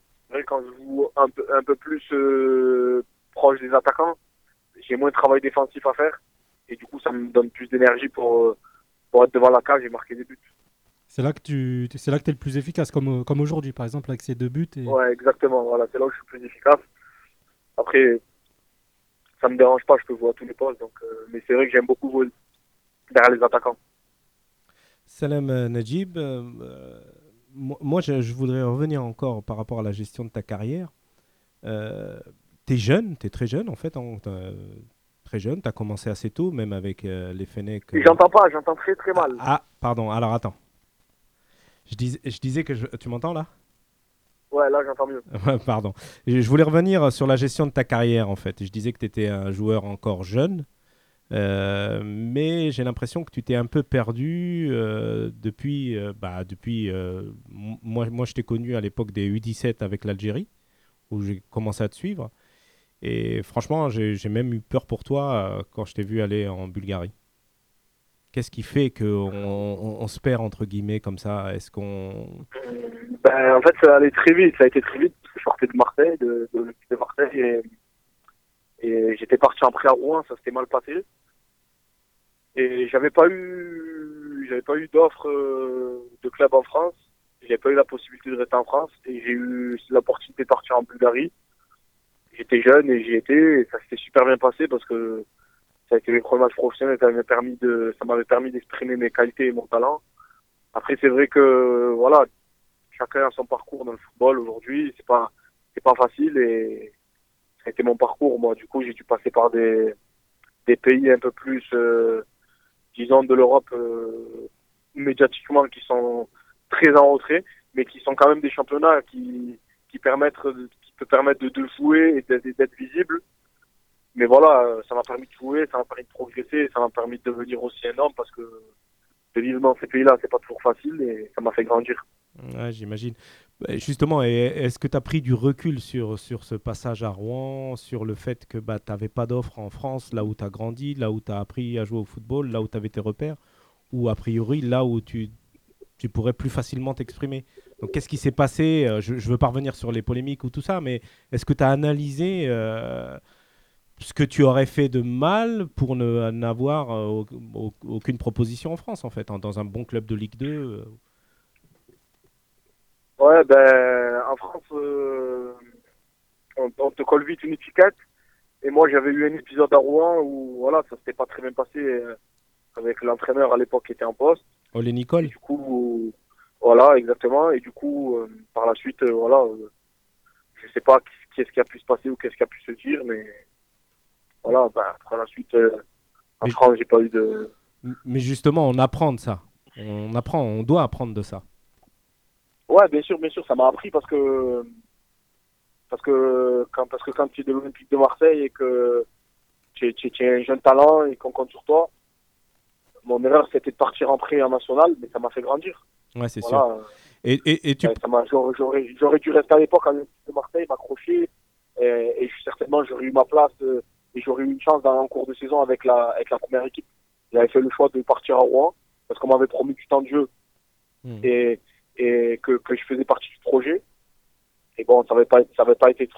[SPEAKER 8] quand je joue un peu un peu plus euh, proche des attaquants, j'ai moins de travail défensif à faire et du coup ça me donne plus d'énergie pour pour être devant la cage et marquer des buts.
[SPEAKER 9] C'est là que tu c'est là que es le plus efficace, comme, comme aujourd'hui, par exemple, avec ces deux buts. Et...
[SPEAKER 8] Ouais, exactement. Voilà, c'est là où je suis plus efficace. Après, ça me dérange pas, je peux jouer à tous les postes. Donc, euh, mais c'est vrai que j'aime beaucoup jouer derrière les attaquants.
[SPEAKER 5] Salam euh, Najib, euh, moi je, je voudrais revenir encore par rapport à la gestion de ta carrière. Euh, tu es jeune, tu es très jeune en fait, hein, t'as- très jeune, tu as commencé assez tôt, même avec euh, les Fennecs.
[SPEAKER 8] Et J'entends pas, j'entends très très mal.
[SPEAKER 5] Ah, pardon, alors attends. Je, dis- je disais que je- tu m'entends là?
[SPEAKER 8] Ouais, là j'entends mieux.
[SPEAKER 5] Pardon. Je voulais revenir sur la gestion de ta carrière, en fait. Je disais que tu étais un joueur encore jeune, euh, mais j'ai l'impression que tu t'es un peu perdu euh, depuis. euh, bah, depuis moi, moi, je t'ai connu à l'époque des U17 avec l'Algérie, où j'ai commencé à te suivre. Et franchement, j'ai même eu peur pour toi quand je t'ai vu aller en Bulgarie. Qu'est-ce qui fait qu'on on, se perd, entre guillemets, comme ça? Est-ce qu'on.
[SPEAKER 8] Ben, en fait, ça allait très vite. Ça a été très vite parce que je sortais de Marseille, de, de, de Marseille, et, j'étais parti prêt à Rouen. Ça s'était mal passé. Et j'avais pas eu, j'avais pas eu d'offre euh, de club en France. J'avais pas eu la possibilité de rester en France et j'ai eu l'opportunité de partir en Bulgarie. J'étais jeune et j'y étais et ça s'était super bien passé parce que ça a été mes premiers matchs professionnels. Ça m'avait permis de, ça m'avait permis d'exprimer mes qualités et mon talent. Après, c'est vrai que voilà, chacun a son parcours dans le football aujourd'hui. C'est pas, c'est pas facile et ça a été mon parcours. Moi, du coup, j'ai dû passer par des, des pays un peu plus, euh, disons, de l'Europe euh, médiatiquement qui sont très en retrait. mais qui sont quand même des championnats qui, qui permettent, qui te permettent de, de jouer et d'être visible. Mais voilà, euh, ça m'a permis de jouer, ça m'a permis de progresser, ça m'a permis de devenir aussi énorme parce que de vivre dans ces pays-là, c'est pas toujours facile et ça m'a fait grandir.
[SPEAKER 5] Ouais, j'imagine. Bah, Justement, est-ce que tu as pris du recul sur, sur ce passage à Rouen, sur le fait que bah, tu n'avais pas d'offre en France, là où tu as grandi, là où tu as appris à jouer au football, là où tu avais tes repères, ou a priori là où tu, tu pourrais plus facilement t'exprimer? Donc qu'est-ce qui s'est passé? Euh, Je ne veux pas revenir sur les polémiques ou tout ça, mais est-ce que tu as analysé euh, ce que tu aurais fait de mal pour ne n'avoir euh, au- au- aucune proposition en France, en fait, hein, dans un bon club de Ligue 2 euh,
[SPEAKER 8] Ouais, ben, en France, euh, on, on te colle vite une étiquette. Et moi, j'avais eu un épisode à Rouen où, voilà, ça s'était pas très bien passé euh, avec l'entraîneur à l'époque qui était en poste.
[SPEAKER 5] Olé Nicole
[SPEAKER 8] Du coup, voilà, exactement. Et du coup, par la suite, voilà, je sais pas qu'est-ce qui a pu se passer ou qu'est-ce qui a pu se dire, mais voilà, ben, par la suite, euh, en
[SPEAKER 5] Mais-
[SPEAKER 8] France, j'ai pas eu de.
[SPEAKER 5] Mais justement, on apprend de ça. On apprend, on doit apprendre de ça.
[SPEAKER 8] Ouais, bien sûr, bien sûr, ça m'a appris parce que parce que quand parce que quand tu es de l'Olympique de Marseille et que tu es, tu es- tu es un jeune talent et qu'on compte sur toi, mon erreur c'était de partir en prêt en national, mais ça m'a fait grandir.
[SPEAKER 5] Ouais, c'est sûr. Et, et, et tu,
[SPEAKER 8] Ouais, ça m'a- j'aurais, dû rester à l'époque à l'Olympique de Marseille, m'accrocher et, et certainement j'aurais eu ma place euh, et j'aurais eu une chance dans un cours de saison avec la avec la première équipe. J'avais fait le choix de partir à Rouen parce qu'on m'avait promis du temps de jeu
[SPEAKER 5] Hmm.
[SPEAKER 8] et, et que, que je faisais partie du projet. Et bon, ça n'avait pas, ça avait pas été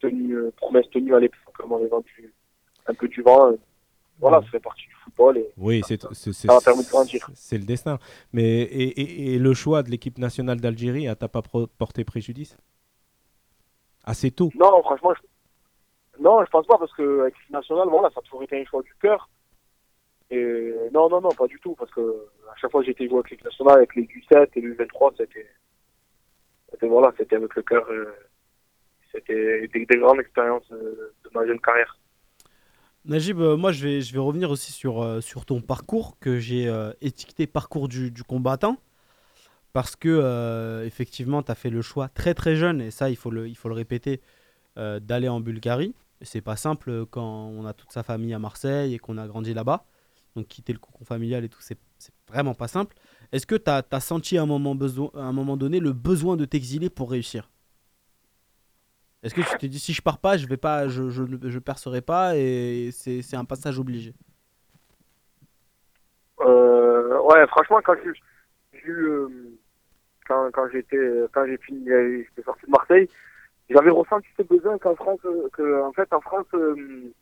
[SPEAKER 8] tenu, euh, promesse tenue à l'époque, on m'avait vendu un peu du vent. Voilà, ça fait partie du football. Et
[SPEAKER 5] oui, c'est c'est- c'est-
[SPEAKER 8] ça m'a permis de grandir.
[SPEAKER 5] c'est le destin. Mais et, et- et le choix de l'équipe nationale d'Algérie, t'a pas porté préjudice? Assez tôt?
[SPEAKER 8] non, franchement, je, non, je pense pas parce que avec l'équipe nationale, voilà, ça a toujours été un choix du cœur. Et non, non, non, pas du tout, parce que à chaque fois que j'étais joué avec l'équipe nationale, avec les U7 et les U23, c'était, voilà, c'était avec le cœur. euh, c'était des, des grandes expériences euh, de ma jeune carrière.
[SPEAKER 2] Najib, euh, moi je vais, je vais revenir aussi sur, sur ton parcours que j'ai étiqueté parcours du, combattant. Parce que effectivement, tu as fait le choix très très jeune, et ça il faut le, il faut le répéter, d'aller en Bulgarie. C'est pas simple quand on a toute sa famille à Marseille et qu'on a grandi là-bas. Donc quitter le cocon familial et tout, c'est vraiment pas simple. Est-ce que tu as, senti à un moment, un moment donné le besoin de t'exiler pour réussir? Est-ce que tu t'es dit si je pars pas, je vais pas, je, je, je percerai pas et c'est un passage obligé?
[SPEAKER 8] Euh, ouais, franchement, quand j'ai j'ai eu, euh, quand, quand j'étais, quand j'ai fini, euh, j'étais sorti de Marseille, j'avais ressenti ce besoin qu'en France, euh, que, en fait, en France, euh,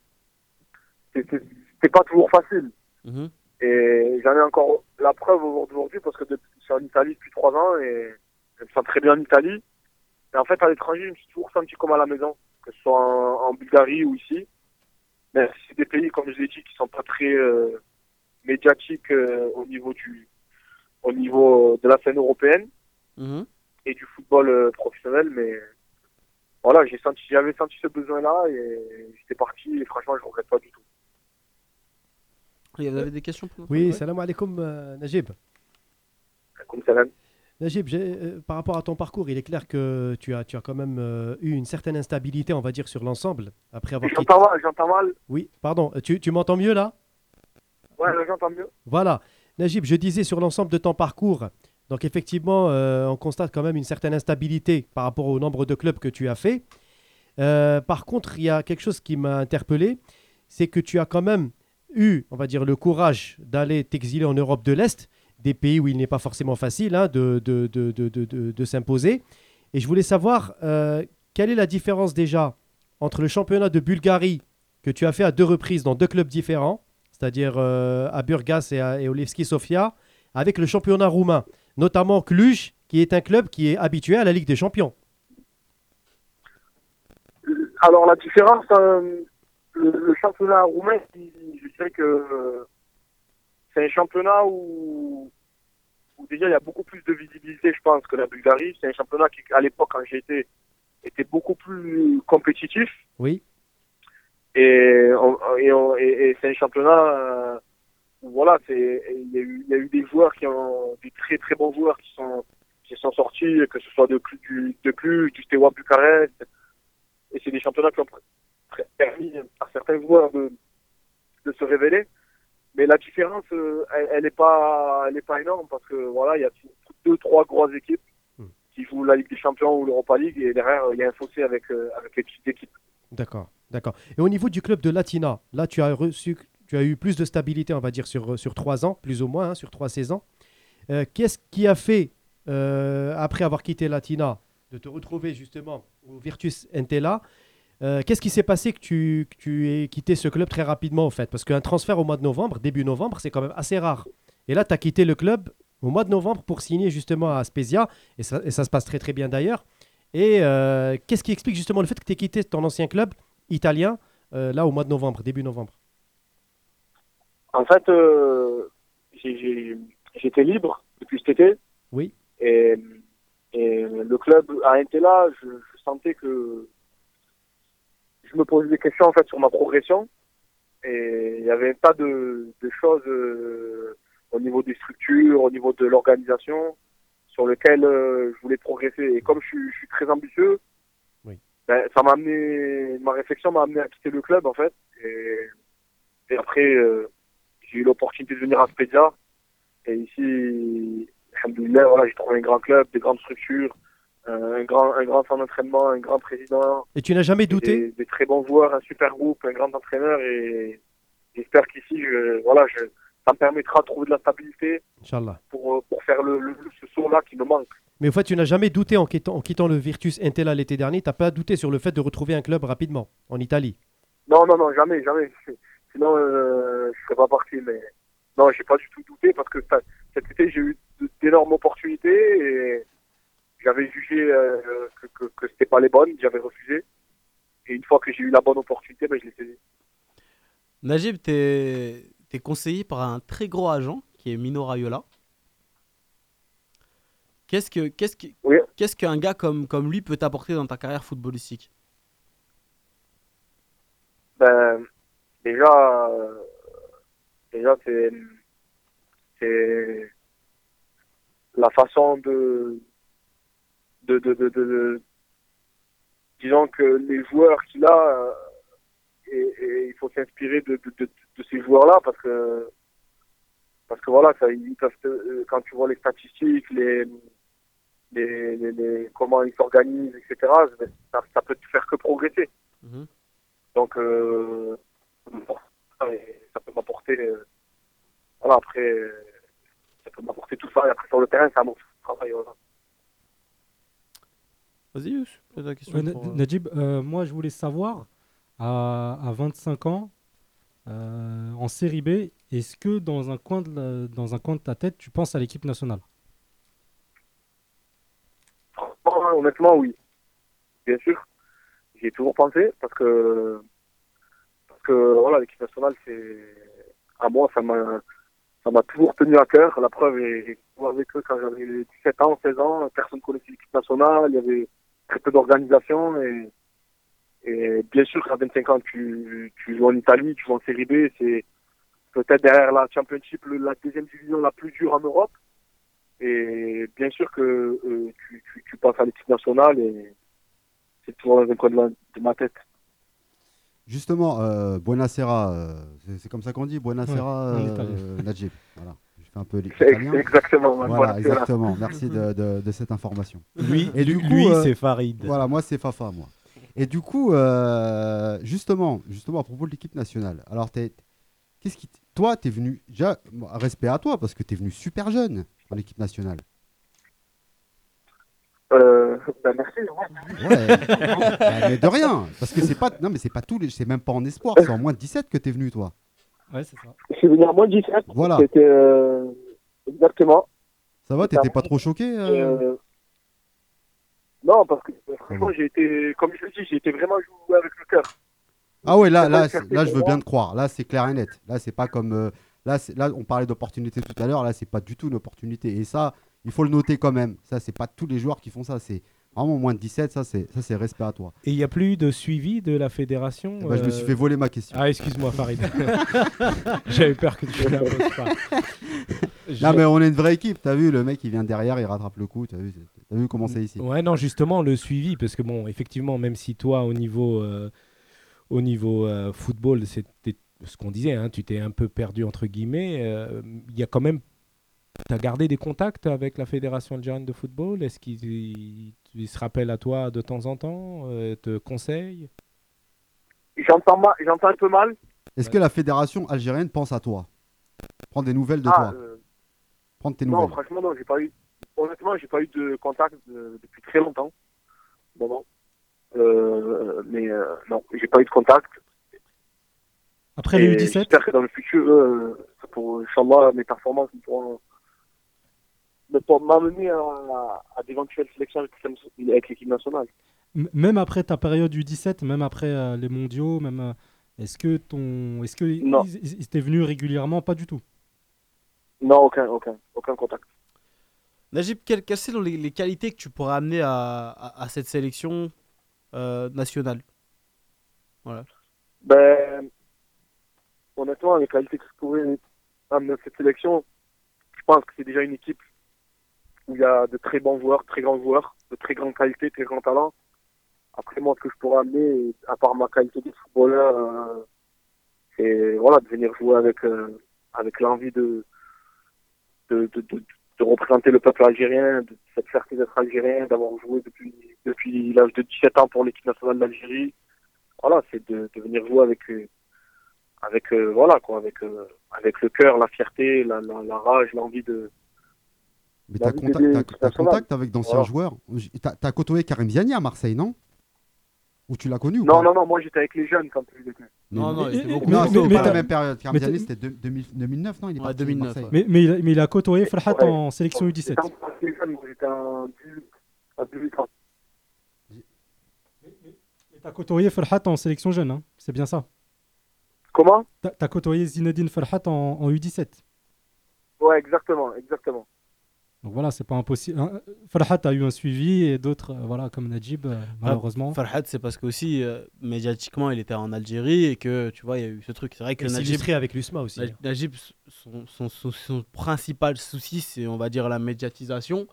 [SPEAKER 8] c'était pas toujours facile.
[SPEAKER 2] Mhm.
[SPEAKER 8] Et j'en ai encore la preuve aujourd'hui parce que depuis, je suis en Italie depuis trois ans et je me sens très bien en Italie. Et en fait, à l'étranger, je me suis toujours senti comme à la maison, que ce soit en, en Bulgarie ou ici. Mais c'est des pays, comme je l'ai dit, qui sont pas très euh, médiatiques euh, au niveau du, au niveau de la scène européenne
[SPEAKER 2] Mhm.
[SPEAKER 8] et du football professionnel. Mais voilà, j'ai senti, j'avais senti ce besoin-là et j'étais parti. Et franchement, je regrette pas du tout.
[SPEAKER 2] Vous avez des questions pour nous
[SPEAKER 4] Oui, salam alaikum, euh, Najib.
[SPEAKER 8] Comme ça,
[SPEAKER 4] Najib, euh, par rapport à ton parcours, il est clair que tu as, tu as quand même euh, eu une certaine instabilité, on va dire, sur l'ensemble, après avoir quitté...
[SPEAKER 8] J'entends mal, j'entends mal.
[SPEAKER 4] Oui, pardon, euh, tu, tu m'entends mieux là?
[SPEAKER 8] Ouais, j'entends mieux.
[SPEAKER 4] Voilà. Najib, je disais sur l'ensemble de ton parcours, donc effectivement, euh, on constate quand même une certaine instabilité par rapport au nombre de clubs que tu as fait. Euh, par contre, il y a quelque chose qui m'a interpellé, c'est que tu as quand même eu, on va dire, le courage d'aller t'exiler en Europe de l'Est, des pays où il n'est pas forcément facile hein, de, de, de, de, s'imposer. Et je voulais savoir, euh, quelle est la différence déjà entre le championnat de Bulgarie que tu as fait à deux reprises dans deux clubs différents, c'est-à-dire à Burgas et à et Sofia, avec le championnat roumain, notamment Cluj, qui est un club qui est habitué à la Ligue des Champions.
[SPEAKER 8] Alors la différence, euh, le, le championnat roumain, je dirais que euh, c'est un championnat où, où déjà il y a beaucoup plus de visibilité, je pense, que la Bulgarie. C'est un championnat qui, à l'époque, quand été, était beaucoup plus compétitif.
[SPEAKER 4] Oui.
[SPEAKER 8] Et, on- et, on- et- et c'est un championnat euh, voilà, c'est il y, a eu, il y a eu des joueurs qui ont des très très bons joueurs qui sont qui sont sortis, que ce soit de plus du, de plus du Steaua Bucarest. Et c'est des championnats qui ont permis à certains joueurs de, de se révéler. Mais la différence, euh, elle, elle est pas, elle est pas énorme parce que voilà, il y a deux, trois grosses équipes
[SPEAKER 4] Hmm.
[SPEAKER 8] qui jouent la Ligue des Champions ou l'Europa League et derrière il y a un fossé avec euh, avec les petites équipes.
[SPEAKER 4] D'accord, d'accord. Et au niveau du club de Latina, là, tu as reçu, tu as eu plus de stabilité, on va dire, sur, sur trois ans, plus ou moins, hein, sur trois saisons. Euh, Qu'est-ce qui a fait, euh, après avoir quitté Latina, de te retrouver justement au Virtus Entella Euh, Qu'est-ce qui s'est passé que tu, tu aies quitté ce club très rapidement, en fait? Parce qu'un transfert au mois de novembre, début novembre, c'est quand même assez rare. Et là, tu as quitté le club au mois de novembre pour signer justement à Spezia, et ça, et ça se passe très très bien d'ailleurs. Et qu'est-ce qui explique justement le fait que tu aies quitté ton ancien club italien là au mois de novembre, début novembre?
[SPEAKER 8] En fait, euh, j'étais libre depuis cet été.
[SPEAKER 4] Oui.
[SPEAKER 8] Et, et le club à Intella, je, je sentais que je me posais des questions en fait sur ma progression. Et il y avait tas de, de choses euh, au niveau des structures, au niveau de l'organisation, sur lesquelles euh, je voulais progresser. Et comme je, suis- je suis très ambitieux,
[SPEAKER 4] Oui.
[SPEAKER 8] ben, ça m'a amené, ma réflexion m'a amené à quitter le club en fait. Et, et après, euh, j'ai eu l'opportunité de venir à Spezia. Et ici, voilà, j'ai trouvé un grand club, des grandes structures, euh, un grand, un grand centre d'entraînement, un grand président,
[SPEAKER 4] Et tu n'as jamais douté?
[SPEAKER 8] des, des très bons joueurs, un super groupe, un grand entraîneur. Et j'espère qu'ici, je- voilà, je, ça me permettra de trouver de la stabilité pour, euh, pour faire le, le- ce saut-là qui me manque.
[SPEAKER 4] Mais au fait, tu n'as jamais douté en quittant, en quittant le Virtus Entella l'été dernier, tu n'as pas douté sur le fait de retrouver un club rapidement en Italie?
[SPEAKER 8] Non, non, non, jamais, jamais. Sinon, euh, je serais pas parti. Mais non, j'ai pas du tout douté parce que cet été, j'ai eu d'énormes opportunités et j'avais jugé euh, que, que, que c'était pas les bonnes, j'avais refusé. Et une fois que j'ai eu la bonne opportunité, ben, je l'ai saisie.
[SPEAKER 2] Najib, tu es, conseillé par un très gros agent qui est Mino Raiola. Qu'est-ce que qu'est-ce que-
[SPEAKER 8] Oui.
[SPEAKER 2] qu'est-ce qu'un gars comme, comme lui peut t'apporter dans ta carrière footballistique?
[SPEAKER 8] Ben, déjà, euh, déjà c'est, c'est la façon de, de, de, de, disons que les joueurs qu'il a, euh, et, et il faut s'inspirer de, de, de, de ces joueurs-là parce que, parce que voilà, ça, ils peuvent te- euh, quand tu vois les statistiques, les, les, les, les- comment ils s'organisent, etc., ça, ça peut te faire que progresser.
[SPEAKER 2] Mhm.
[SPEAKER 8] Donc, euh, ça peut m'apporter. euh, voilà, après, euh, ça peut m'apporter tout ça. Et après, sur le terrain, c'est un bon travail. Voilà.
[SPEAKER 2] Vas-y, la question.
[SPEAKER 9] Ouais, Na-
[SPEAKER 2] pour, euh,
[SPEAKER 9] Najib, euh, moi je voulais savoir, à, à 25 ans, euh, en série B, est-ce que dans un, coin de la- dans un coin de ta tête, tu penses à l'équipe nationale?
[SPEAKER 8] Honnêtement, oui. Bien sûr. J'y ai toujours pensé parce que, que voilà, l'équipe nationale, c'est. À moi, ça m'a. Ça m'a toujours tenu à cœur. La preuve, est- avec eux quand j'avais 17 ans, 16 ans. Personne ne connaissait l'équipe nationale. Il y avait très peu d'organisation. Et, et bien sûr, qu'à 25 ans, tu, tu joues en Italie, tu joues en Série B. C'est peut-être derrière la Championship, la deuxième division la plus dure en Europe. Et bien sûr que euh, tu, tu, tu passes à l'équipe nationale et c'est toujours dans un coin de ma tête.
[SPEAKER 3] Justement, euh, Buonasera, euh, c'est- c'est comme ça qu'on dit, Buonasera,
[SPEAKER 9] Ouais, en
[SPEAKER 3] euh. Najib. Voilà, je fais un peu
[SPEAKER 8] C'est
[SPEAKER 3] l'italien.
[SPEAKER 8] exactement.
[SPEAKER 3] Voilà, exactement. Merci de, de- de cette information.
[SPEAKER 5] Lui,
[SPEAKER 3] Et du
[SPEAKER 5] lui,
[SPEAKER 3] coup,
[SPEAKER 5] lui,
[SPEAKER 3] euh,
[SPEAKER 5] c'est Farid.
[SPEAKER 3] Voilà, moi c'est Fafa, moi. Et du coup, euh, justement, justement à propos de l'équipe nationale. Alors, t'es- qu'est-ce qui, t- toi, t'es venu déjà respect à toi parce que t'es venu super jeune dans l'équipe nationale.
[SPEAKER 8] Merci. ouais.
[SPEAKER 3] Ouais. Bah, mais de rien, parce que c'est pas, non mais c'est pas tous les, c'est même pas en espoir, c'est en moins de 17 que t'es venu toi.
[SPEAKER 9] Ouais, c'est ça.
[SPEAKER 8] Je suis venu à moins de 17.
[SPEAKER 3] Voilà.
[SPEAKER 8] C'était euh, exactement.
[SPEAKER 3] Ça va, t'étais pas trop choqué euh
[SPEAKER 8] euh, non, parce que euh, franchement, j'ai été, comme je le dis, j'ai été vraiment joué avec le cœur.
[SPEAKER 3] Ah ouais, là, là, là, je veux bien te croire. Là, c'est clair et net. Là, c'est pas comme, euh, là, c'est- là, on parlait d'opportunité tout à l'heure. Là, c'est pas du tout une opportunité. Et ça, il faut le noter quand même. Ça, c'est pas tous les joueurs qui font ça. C'est Vraiment, moins de 17, ça, c'est ça, c'est respect à toi.
[SPEAKER 5] Et il n'y a plus de suivi de la fédération
[SPEAKER 3] Eh ben, Je me suis
[SPEAKER 5] euh,
[SPEAKER 3] fait voler ma question.
[SPEAKER 5] Ah, excuse-moi, Farid. J'avais peur que tu la poses pas.
[SPEAKER 3] Non, mais on est une vraie équipe. T'as vu, le mec, il vient derrière, il rattrape le coup. T'as vu, t'as vu comment c'est ici
[SPEAKER 5] Ouais, non, justement, le suivi, parce que bon, effectivement, même si toi, au niveau, euh, au niveau euh, football, c'était ce qu'on disait, hein, tu t'es un peu perdu, entre guillemets, euh, il y a quand même. Tu as gardé des contacts avec la Fédération algérienne de football? Est-ce qu'ils ils- ils se rappellent à toi de temps en temps euh, Te conseillent?
[SPEAKER 8] J'entends ma- j'entends un peu mal.
[SPEAKER 3] Est-ce que la fédération algérienne pense à toi? Prends des nouvelles de
[SPEAKER 8] Ah,
[SPEAKER 3] toi.
[SPEAKER 8] euh,
[SPEAKER 3] Prends tes
[SPEAKER 8] non,
[SPEAKER 3] nouvelles.
[SPEAKER 8] franchement, non, j'ai pas eu. Honnêtement, j'ai pas eu de contact euh, depuis très longtemps. Bon, non. Euh, mais euh, non, j'ai pas eu de contact.
[SPEAKER 9] Après
[SPEAKER 8] Et
[SPEAKER 9] les U17,
[SPEAKER 8] J'espère que dans le futur, euh, ça pour, Inch'Allah, mes performances pourront me pourront m'amener à, à d'éventuelles sélections avec l'équipe- avec l'équipe nationale.
[SPEAKER 9] même après ta période U17, même après euh, les mondiaux, même euh, est-ce que ton, est-ce que
[SPEAKER 8] Non.
[SPEAKER 9] venus régulièrement? Pas du tout.
[SPEAKER 8] Non, aucun, aucun, aucun contact.
[SPEAKER 2] Najib, quelles, quelles sont les, les qualités que tu pourrais amener à, à- à cette sélection euh, nationale? Voilà.
[SPEAKER 8] Ben, honnêtement, les qualités que je pourrais amener à cette sélection, je pense que c'est déjà une équipe où il y a de très bons joueurs, très grands joueurs, de très grandes qualités, très grands talents. Après, moi, ce que je pourrais amener, à part ma qualité de footballeur, euh, c'est voilà, de venir jouer avec, euh, avec l'envie de, de, de, de, représenter le peuple algérien, de cette fierté d'être algérien, d'avoir joué depuis, depuis l'âge de 17 ans pour l'équipe nationale d'Algérie. Voilà, c'est de, venir jouer avec, avec euh, voilà quoi, avec, avec le cœur, la fierté, la, la rage, l'envie de.
[SPEAKER 3] Mais
[SPEAKER 8] la
[SPEAKER 3] t'as
[SPEAKER 8] vie
[SPEAKER 3] contact,
[SPEAKER 8] des
[SPEAKER 3] avec d'anciens
[SPEAKER 8] Voilà.
[SPEAKER 3] joueurs T'as t'as côtoyé Karim Ziani à Marseille, non? Ou tu l'as connu ou
[SPEAKER 8] Non, non, non, moi j'étais avec les jeunes quand il était.
[SPEAKER 2] Non, non,
[SPEAKER 9] Mais-
[SPEAKER 2] il était
[SPEAKER 9] mais-
[SPEAKER 2] beaucoup
[SPEAKER 3] Non,
[SPEAKER 9] mais-
[SPEAKER 3] c'était
[SPEAKER 9] mais
[SPEAKER 3] pas
[SPEAKER 9] t'as-
[SPEAKER 3] la même période. Karim
[SPEAKER 9] mais
[SPEAKER 3] Ziani, c'était deux- 2000 2009, non? Il est
[SPEAKER 2] Ouais,
[SPEAKER 3] parti de
[SPEAKER 2] 2009,
[SPEAKER 3] Marseille.
[SPEAKER 9] Mais, mais, il, a, mais il a côtoyé Farhat
[SPEAKER 8] Ouais.
[SPEAKER 9] en sélection U17.
[SPEAKER 8] J'étais un 18 à 18 ans.
[SPEAKER 9] Et T'as côtoyé Farhat en sélection jeune, hein c'est bien ça.
[SPEAKER 8] Comment?
[SPEAKER 9] T'as as côtoyé Zinedine Farhat en, en U17.
[SPEAKER 8] Ouais, exactement, exactement.
[SPEAKER 9] Donc voilà, c'est pas impossible. hein. Farhat a eu un suivi et d'autres, euh, voilà, comme Najib, euh, malheureusement.
[SPEAKER 2] Farhad, c'est parce qu'aussi, euh, médiatiquement, il était en Algérie et que, tu vois, il y a eu ce truc. C'est vrai que
[SPEAKER 4] Et
[SPEAKER 2] Najib,
[SPEAKER 4] avec l'USMA aussi.
[SPEAKER 2] Naj- Najib, son, son- son- son principal souci, c'est, on va dire, la médiatisation.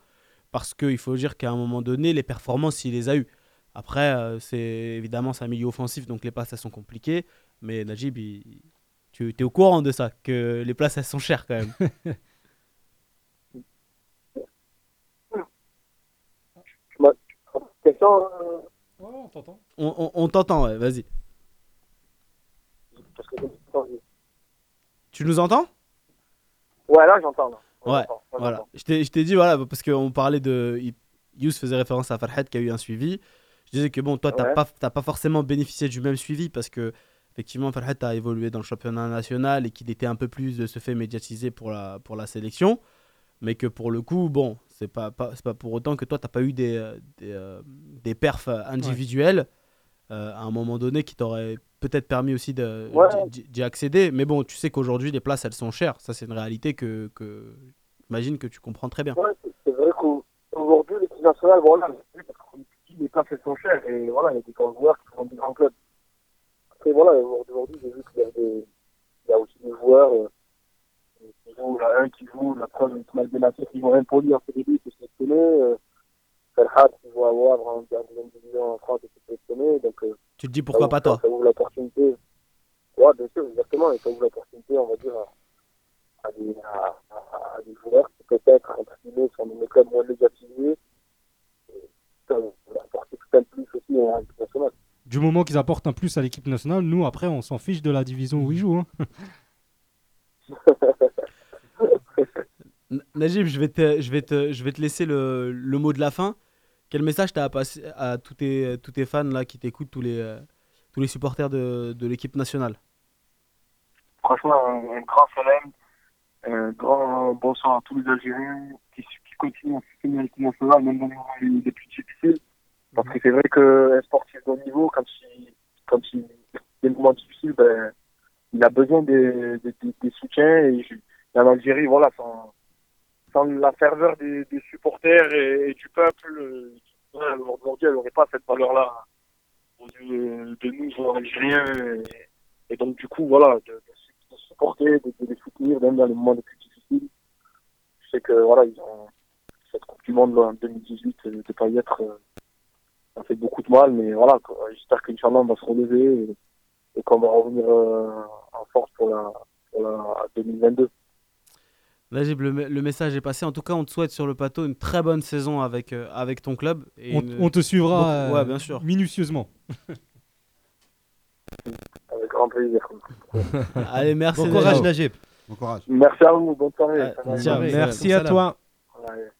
[SPEAKER 2] Parce qu'il faut dire qu'à un moment donné, les performances, il les a eues. Après, euh, c'est évidemment, c'est un milieu offensif, donc les places, elles sont compliquées. Mais Najib, il- tu es au courant de ça, que les places, elles sont chères quand même.
[SPEAKER 8] Question euh,
[SPEAKER 9] Oh, on t'entend.
[SPEAKER 2] on on- on t'entend, ouais, vas-y.
[SPEAKER 8] parce que-
[SPEAKER 2] Tu nous entends?
[SPEAKER 8] Ouais, là j'entends.
[SPEAKER 2] Ouais,
[SPEAKER 8] entend,
[SPEAKER 2] Voilà. Je t'ai je t'ai dit, voilà, parce qu'on parlait de. Yous faisait référence à Farhad qui a eu un suivi. Je disais que bon, toi, t'as
[SPEAKER 8] Ouais.
[SPEAKER 2] pas, t'as pas forcément bénéficié du même suivi parce que, effectivement, Farhad a évolué dans le championnat national et qu'il était un peu plus de ce fait médiatisé pour la, pour la sélection. Mais que pour le coup, bon, c'est pas, pas, c'est pas pour autant que toi, t'as pas eu des, euh, des, euh, des perfs individuels euh, à un moment donné qui t'auraient peut-être permis aussi de-
[SPEAKER 8] Ouais.
[SPEAKER 2] d'y- accéder. Mais bon, tu sais qu'aujourd'hui, les places, elles sont chères. Ça, c'est une réalité que, que j'imagine que tu comprends très bien.
[SPEAKER 8] Ouais, c'est- vrai qu'aujourd'hui, l'équipe nationale, voilà, parce qu'on dit les places elles sont chères et voilà, il y a des grands joueurs qui font des grands clubs. Après, voilà, aujourd'hui, j'ai vu qu'il y, a des- il y a aussi des joueurs euh, qui jouent, là, un qui joue, la preuve, Ismaël qui joue rien pour lui en CDB, qui sélectionné. Euh, joue à Wavre en deuxième division en France, sélectionné. Donc, euh,
[SPEAKER 2] Tu te dis pourquoi pas toi
[SPEAKER 8] Ça ouvre l'opportunité. Ouais, bien sûr, exactement. Et ça ouvre l'opportunité, on va dire, à, à des, à, à- à des joueurs qui peut-être, entre guillemets, sont dans des clubs moins médiatisés. Ça va apporter tout un plus aussi à l'équipe nationale.
[SPEAKER 9] Du moment qu'ils apportent un plus à l'équipe nationale, nous, après, on s'en fiche de la division où ils jouent. hein.
[SPEAKER 2] Najib, je vais te, je vais te, je vais te laisser le, le mot de la fin. Quel message tu as à passer à tous tes, tous tes fans là qui t'écoutent, tous les, tous les supporters de, de l'équipe nationale?
[SPEAKER 8] Franchement, un, grand salam, un grand bonsoir à tous les Algériens qui, qui continuent à soutenir l'équipe nationale, même dans les moments les plus difficiles. Parce que c'est vrai qu'un sportif de haut niveau, quand il, quand il des moments difficiles, ben, il a besoin des, des, soutiens. Et en Algérie, voilà, sans, la ferveur des, supporters et, du peuple, euh, de aujourd'hui, elle n'aurait pas cette valeur-là aux yeux de nous, joueurs algériens. Et, et donc, du coup, voilà, de, de, de supporter, de, de les soutenir, même dans les moments les plus difficiles. Je sais que, voilà, ils ont cette Coupe du Monde en 2018, euh, de pas y être, euh, ça fait beaucoup de mal, mais voilà, j'espère qu'Inch'Allah, on va se relever et, qu'on va revenir euh, en force pour la, pour la 2022.
[SPEAKER 2] Najib, le, me- le message est passé. En tout cas, on te souhaite sur le plateau une très bonne saison avec, euh, avec ton club. Et
[SPEAKER 9] On,
[SPEAKER 2] une-
[SPEAKER 9] on te suivra
[SPEAKER 2] beaucoup-
[SPEAKER 9] euh,
[SPEAKER 2] ouais, bien sûr.
[SPEAKER 9] minutieusement.
[SPEAKER 8] Avec grand plaisir.
[SPEAKER 2] Allez, merci.
[SPEAKER 4] Bon courage,
[SPEAKER 2] Najib.
[SPEAKER 3] Bon courage.
[SPEAKER 8] Merci à vous, bonne soirée.
[SPEAKER 2] Ciao.
[SPEAKER 5] Merci à toi.
[SPEAKER 8] Ouais.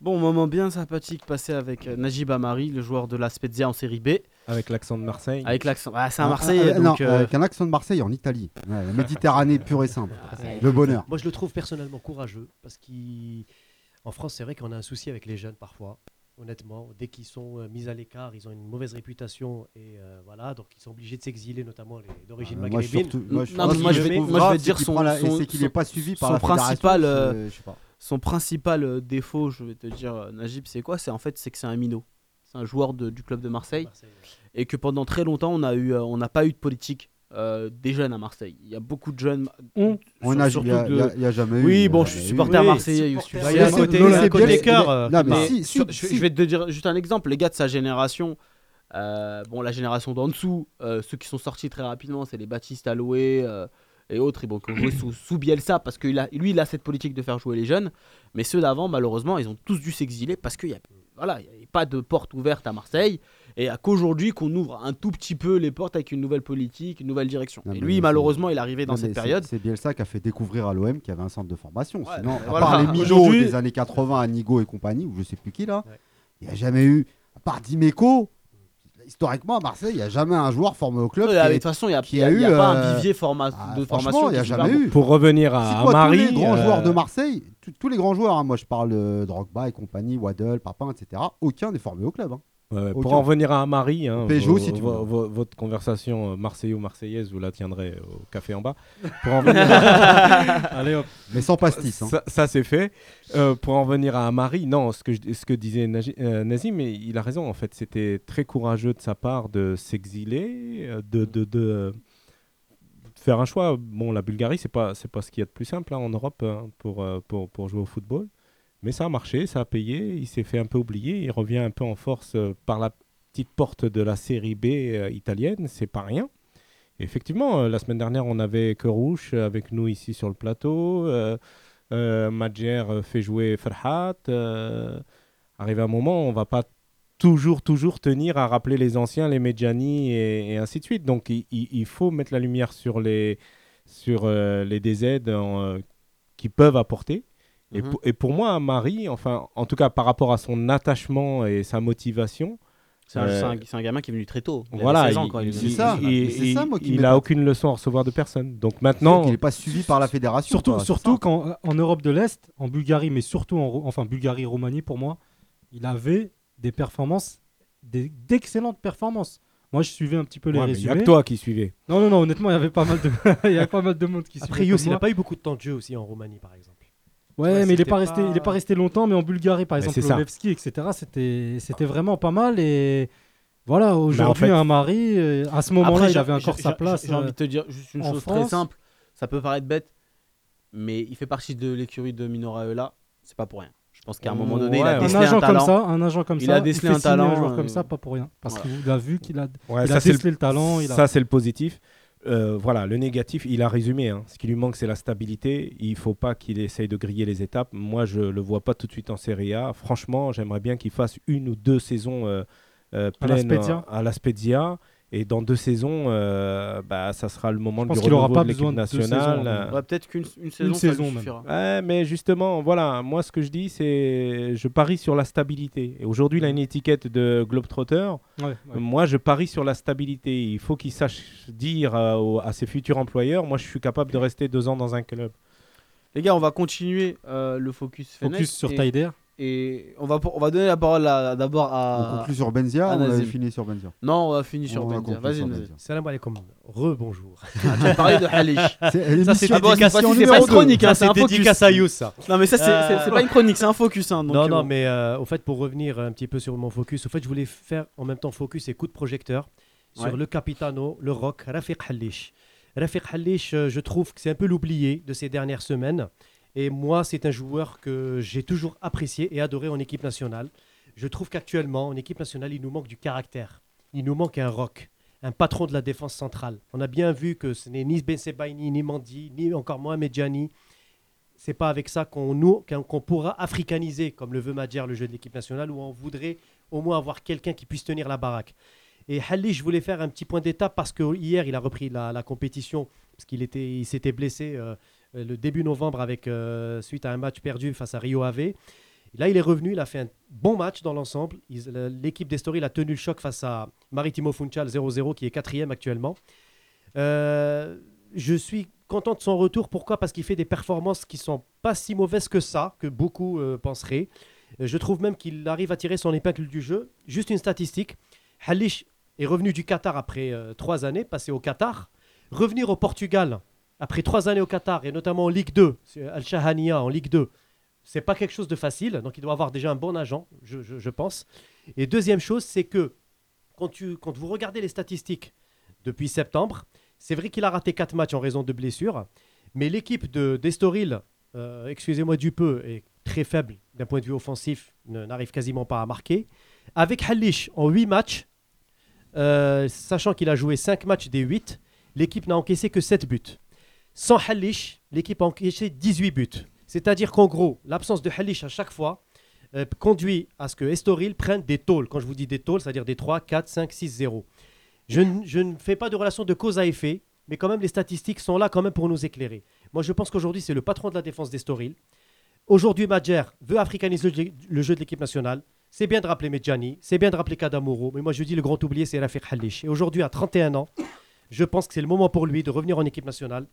[SPEAKER 2] Bon, moment bien sympathique passé avec euh, Najib Amari, le joueur de la Spezia en série B.
[SPEAKER 5] Avec l'accent de Marseille.
[SPEAKER 2] Avec l'accent. Ah, c'est un
[SPEAKER 3] Ah,
[SPEAKER 2] Marseillais.
[SPEAKER 3] ah, non,
[SPEAKER 2] donc, euh,
[SPEAKER 3] avec un accent de Marseille en Italie. Ouais, la Méditerranée pure et simple. Le bonheur.
[SPEAKER 4] Moi, je le trouve personnellement courageux parce qu'en France, c'est vrai qu'on a un souci avec les jeunes parfois. Honnêtement, dès qu'ils sont euh, mis à l'écart, ils ont une mauvaise réputation et euh, voilà, donc ils sont obligés de s'exiler, notamment les d'origine
[SPEAKER 3] Euh, moi,
[SPEAKER 4] maghrébine.
[SPEAKER 3] moi, je
[SPEAKER 2] Non, moi, je vais- moi, je vais dire son-
[SPEAKER 3] prend la-
[SPEAKER 2] son-
[SPEAKER 3] c'est qu'il
[SPEAKER 2] son-
[SPEAKER 3] n'est pas suivi par
[SPEAKER 2] son
[SPEAKER 3] la fédération,
[SPEAKER 2] principal, euh,
[SPEAKER 3] c'est- je sais pas.
[SPEAKER 2] son principal défaut, je vais te dire, Najib, c'est quoi? C'est en fait, c'est que c'est un minot. C'est un joueur de- du club de Marseille.
[SPEAKER 4] Marseille, ouais.
[SPEAKER 2] et que pendant très longtemps on a eu on n'a pas eu de politique euh, des jeunes à Marseille. Il y a beaucoup de jeunes.
[SPEAKER 9] On-
[SPEAKER 3] On
[SPEAKER 2] sur-
[SPEAKER 3] a-
[SPEAKER 2] surtout
[SPEAKER 3] Il y a-
[SPEAKER 2] de-
[SPEAKER 3] y a- il y a jamais eu.
[SPEAKER 2] Oui,
[SPEAKER 3] a
[SPEAKER 2] bon, je
[SPEAKER 3] jamais
[SPEAKER 2] suis
[SPEAKER 3] eu.
[SPEAKER 2] supporter
[SPEAKER 4] Oui,
[SPEAKER 2] marseillais. je
[SPEAKER 4] il y a côté- euh,
[SPEAKER 2] je,
[SPEAKER 3] si.
[SPEAKER 2] je vais te dire juste un exemple. Les gars de sa génération, euh, bon, la génération d'en dessous, euh, ceux qui sont sortis très rapidement, c'est les Baptiste euh, et autres, et bon, qui ont joué sous, sous Bielsa parce que il a- lui, il a cette politique de faire jouer les jeunes. Mais ceux d'avant, malheureusement, ils ont tous dû s'exiler parce qu'il n'y a, voilà, y avait pas de porte ouverte à Marseille. Et à qu'aujourd'hui qu'on ouvre un tout petit peu les portes avec une nouvelle politique, une nouvelle direction.
[SPEAKER 3] Non,
[SPEAKER 2] et lui, malheureusement, il est arrivé dans cette période.
[SPEAKER 3] C'est Bielsa qui a fait découvrir à l'OM qu'il y avait un centre de formation.
[SPEAKER 2] Ouais,
[SPEAKER 3] Sinon, à
[SPEAKER 2] voilà.
[SPEAKER 3] part les
[SPEAKER 2] Aujourd'hui-
[SPEAKER 3] des années 80, Anigo et compagnie, ou je sais plus qui là,
[SPEAKER 4] Ouais.
[SPEAKER 3] il n'y a jamais eu, à part Dimeco, historiquement à Marseille, il n'y a jamais un joueur formé au club.
[SPEAKER 2] De toute façon, il n'y a, y y pas
[SPEAKER 3] euh,
[SPEAKER 2] un vivier forma-
[SPEAKER 3] Ah,
[SPEAKER 2] de formation.
[SPEAKER 3] il n'y a
[SPEAKER 2] qui est
[SPEAKER 3] jamais
[SPEAKER 2] super
[SPEAKER 3] eu.
[SPEAKER 5] Pour revenir à, à
[SPEAKER 3] toi, tous
[SPEAKER 5] Marie.
[SPEAKER 3] les grands
[SPEAKER 5] euh,
[SPEAKER 3] joueurs de Marseille, tous- tous les grands joueurs, hein, moi je parle de Drogba et compagnie, Waddle, Papin, etc., aucun n'est formé au club. hein.
[SPEAKER 5] Ouais, pour en revenir à Amari, hein, vo- votre conversation euh, Marseillais ou Marseillaise, vous la tiendrez au café en bas. Pour en venir
[SPEAKER 9] Allez hop.
[SPEAKER 3] Mais sans pastis. hein.
[SPEAKER 5] ça, ça, c'est fait. Euh, pour en venir à Amari, non, ce que, je- ce que disait Naji- euh, Nazim, mais il a raison. En fait, c'était très courageux de sa part de s'exiler, de, de, de, faire un choix. Bon, la Bulgarie, c'est pas c'est pas ce qu'il y a de plus simple hein, en Europe hein, pour, pour pour jouer au football. Mais ça a marché, ça a payé. Il s'est fait un peu oublier. Il revient un peu en force euh, par la petite porte de la série B euh, italienne. C'est pas rien. Effectivement, euh, la semaine dernière, on avait Kerouche avec nous ici sur le plateau. Euh, fait jouer Ferhat. Euh, arrivé un moment, on va pas toujours, toujours tenir à rappeler les anciens, les Medjani et, ainsi de suite. Donc, il, faut mettre la lumière sur les, sur, les DZ qui peuvent apporter. Et,
[SPEAKER 2] Mhm.
[SPEAKER 5] pour, et pour moi, Marie, enfin, en tout cas par rapport à son attachement et sa motivation,
[SPEAKER 2] C'est un,
[SPEAKER 5] Euh,
[SPEAKER 2] un- un gamin qui est venu très tôt. Il
[SPEAKER 5] voilà,
[SPEAKER 2] 16 ans
[SPEAKER 5] il-
[SPEAKER 2] quand il est
[SPEAKER 5] il-
[SPEAKER 2] venu.
[SPEAKER 3] C'est ça,
[SPEAKER 5] il- il-
[SPEAKER 3] ça, moi, qui
[SPEAKER 5] il a aucune leçon à recevoir de personne. Donc maintenant,
[SPEAKER 3] qu'il n'est pas suivi par la fédération.
[SPEAKER 9] Surtout,
[SPEAKER 3] quoi,
[SPEAKER 9] surtout en Europe de l'Est, en Bulgarie, mais surtout en enfin Bulgarie, Roumanie pour moi, il avait des performances, d'excellentes performances. Moi, je suivais un petit peu les
[SPEAKER 5] Ouais, mais il n'y a
[SPEAKER 9] résumés.
[SPEAKER 5] que toi qui suivais.
[SPEAKER 9] Non, non, non, honnêtement, il y avait pas mal de, il y avait pas mal de monde qui
[SPEAKER 4] Après,
[SPEAKER 9] suivait
[SPEAKER 4] Yous,
[SPEAKER 9] comme
[SPEAKER 4] il n'a pas eu beaucoup de temps de jeu aussi en Roumanie, par exemple.
[SPEAKER 9] Ouais,
[SPEAKER 4] Ouais,
[SPEAKER 9] mais il n'est pas resté, il est pas resté longtemps. Mais en Bulgarie, par
[SPEAKER 5] Mais
[SPEAKER 9] exemple,
[SPEAKER 5] ça.
[SPEAKER 9] Olevski, etc. C'était, c'était vraiment pas mal. Et voilà, aujourd'hui,
[SPEAKER 5] fait-
[SPEAKER 9] un mari, euh, à ce moment-là, il avait encore sa place.
[SPEAKER 2] J'ai envie
[SPEAKER 9] euh,
[SPEAKER 2] de te dire juste une chose très simple. Ça peut paraître bête, mais il fait partie de l'écurie de Mino Raiola. C'est pas pour rien. Je pense qu'à un moment donné, il a
[SPEAKER 9] un agent
[SPEAKER 2] un
[SPEAKER 9] comme
[SPEAKER 2] talent.
[SPEAKER 9] ça, un agent comme
[SPEAKER 2] Il
[SPEAKER 9] ça,
[SPEAKER 2] a décelé
[SPEAKER 9] fait
[SPEAKER 2] un talent,
[SPEAKER 9] un joueur
[SPEAKER 2] euh,
[SPEAKER 9] comme ça, pas pour rien, parce qu'il a vu qu'il a,
[SPEAKER 5] Ouais,
[SPEAKER 9] il
[SPEAKER 5] ça,
[SPEAKER 9] a
[SPEAKER 5] c'est le-
[SPEAKER 9] décelé le talent. Il a...
[SPEAKER 5] Ça, c'est le positif. Euh, voilà, le négatif, il a résumé. hein. Ce qui lui manque, c'est la stabilité. Il faut pas qu'il essaye de griller les étapes. Moi, je le vois pas tout de suite en Serie A. Franchement, j'aimerais bien qu'il fasse une ou deux saisons euh, euh,
[SPEAKER 9] À la
[SPEAKER 5] pleines
[SPEAKER 9] Spezia.
[SPEAKER 5] à la Spezia. Et dans deux saisons, euh, bah, ça sera le moment
[SPEAKER 9] Je pense
[SPEAKER 5] du
[SPEAKER 9] qu'il aura pas
[SPEAKER 5] de l'équipe
[SPEAKER 9] de
[SPEAKER 5] nationale. Euh,
[SPEAKER 2] Ouais, Peut-être qu'une une saison, ça
[SPEAKER 9] saison
[SPEAKER 2] lui
[SPEAKER 9] même.
[SPEAKER 2] suffira.
[SPEAKER 5] Ouais, mais justement, voilà, moi ce que je dis, c'est je parie sur la stabilité. Et aujourd'hui, il a une étiquette de Globetrotter.
[SPEAKER 9] Ouais, ouais.
[SPEAKER 5] Moi, je parie sur la stabilité. Il faut qu'il sache dire euh, à ses futurs employeurs moi, je suis capable de rester deux ans dans un club.
[SPEAKER 2] Les gars, on va continuer euh, le focus Fennec
[SPEAKER 9] Focus sur
[SPEAKER 2] et,
[SPEAKER 9] Taider.
[SPEAKER 2] Et on va, on va donner la parole à- d'abord
[SPEAKER 3] On
[SPEAKER 2] à.
[SPEAKER 3] conclut sur Benzia,
[SPEAKER 2] à
[SPEAKER 3] on a fini sur Benzia.
[SPEAKER 2] Non, on va finir sur
[SPEAKER 3] On
[SPEAKER 2] Benzia. Vas-y.
[SPEAKER 4] Salam alaikum. Re-bonjour.
[SPEAKER 2] Ah, tu as parlé de Halish.
[SPEAKER 3] C'est l'émission-
[SPEAKER 4] Ça, c'est
[SPEAKER 2] Ah pas une chronique, hein, c'est un
[SPEAKER 4] dédicace à Youss, ça.
[SPEAKER 2] Non, mais ça, c'est
[SPEAKER 4] Euh,
[SPEAKER 2] c'est- pas une chronique, c'est un focus. Hein, donc,
[SPEAKER 4] non,
[SPEAKER 2] euh,
[SPEAKER 4] non,
[SPEAKER 2] bon.
[SPEAKER 4] mais euh, au fait, pour revenir un petit peu sur mon focus, au fait, je voulais faire en même temps focus et coup de projecteur sur le capitano, le rock, Rafiq Halish. Rafiq Halish, euh, je trouve que c'est un peu l'oublié de ces dernières semaines. Et moi, c'est un joueur que j'ai toujours apprécié et adoré en équipe nationale. Je trouve qu'actuellement, en équipe nationale, il nous manque du caractère. Il nous manque un rock, un patron de la défense centrale. On a bien vu que ce n'est ni Ben Sebaini, ni Mandi, ni encore moins Medjani. C'est pas avec ça qu'on pourra africaniser, comme le veut Madjer, le jeu de l'équipe nationale, où on voudrait au moins avoir quelqu'un qui puisse tenir la baraque. Et Halli, je voulais faire un petit point d'étape parce que hier, il a repris la, compétition, parce qu'il il s'était blessé euh, le début novembre avec, euh, suite à un match perdu face à Rio Ave. Là, il est revenu, il a fait un bon match dans l'ensemble. L'équipe d'Estoril a tenu le choc face à Maritimo Funchal 0-0, qui est quatrième actuellement. Euh, je suis content de son retour. Pourquoi? Parce qu'il fait des performances qui sont pas si mauvaises que ça, que beaucoup euh, penseraient. Euh, Je trouve même qu'il arrive à tirer son épingle du jeu. Juste une statistique. Halish est revenu du Qatar après euh, trois années, passé au Qatar. Revenir au Portugal après trois années au Qatar, et notamment en Ligue 2, c'est Al-Shahania en Ligue 2, c'est pas quelque chose de facile. Donc il doit avoir déjà un bon agent, je, pense. Et deuxième chose, c'est que quand, vous regardez les statistiques depuis septembre, c'est vrai qu'il a raté quatre matchs en raison de blessures, mais l'équipe de d'Estoril, euh, excusez-moi du peu, est très faible d'un point de vue offensif, n'arrive quasiment pas à marquer. Avec Halish en 8 matchs, euh, sachant qu'il a joué 5 matchs des 8, l'équipe n'a encaissé que 7 buts. Sans Halish, l'équipe a encaissé 18 buts. C'est-à-dire qu'en gros, l'absence de Halish à chaque fois euh, conduit à ce que Estoril prenne des tôles. Quand je vous dis des tôles, c'est-à-dire des 3, 4, 5, 6, 0. Je, ne fais pas de relation de cause à effet, mais quand même les statistiques sont là quand même pour nous éclairer. Moi je pense qu'aujourd'hui c'est le patron de la défense d'Estoril. Aujourd'hui Madjer veut africaniser le, jeu de l'équipe nationale. C'est bien de rappeler Medjani, c'est bien de rappeler Kadamoro, mais moi je dis le grand oublié c'est Rafiq Halish. Et aujourd'hui à 31 ans, je pense que c'est le moment pour lui de revenir en équipe nationale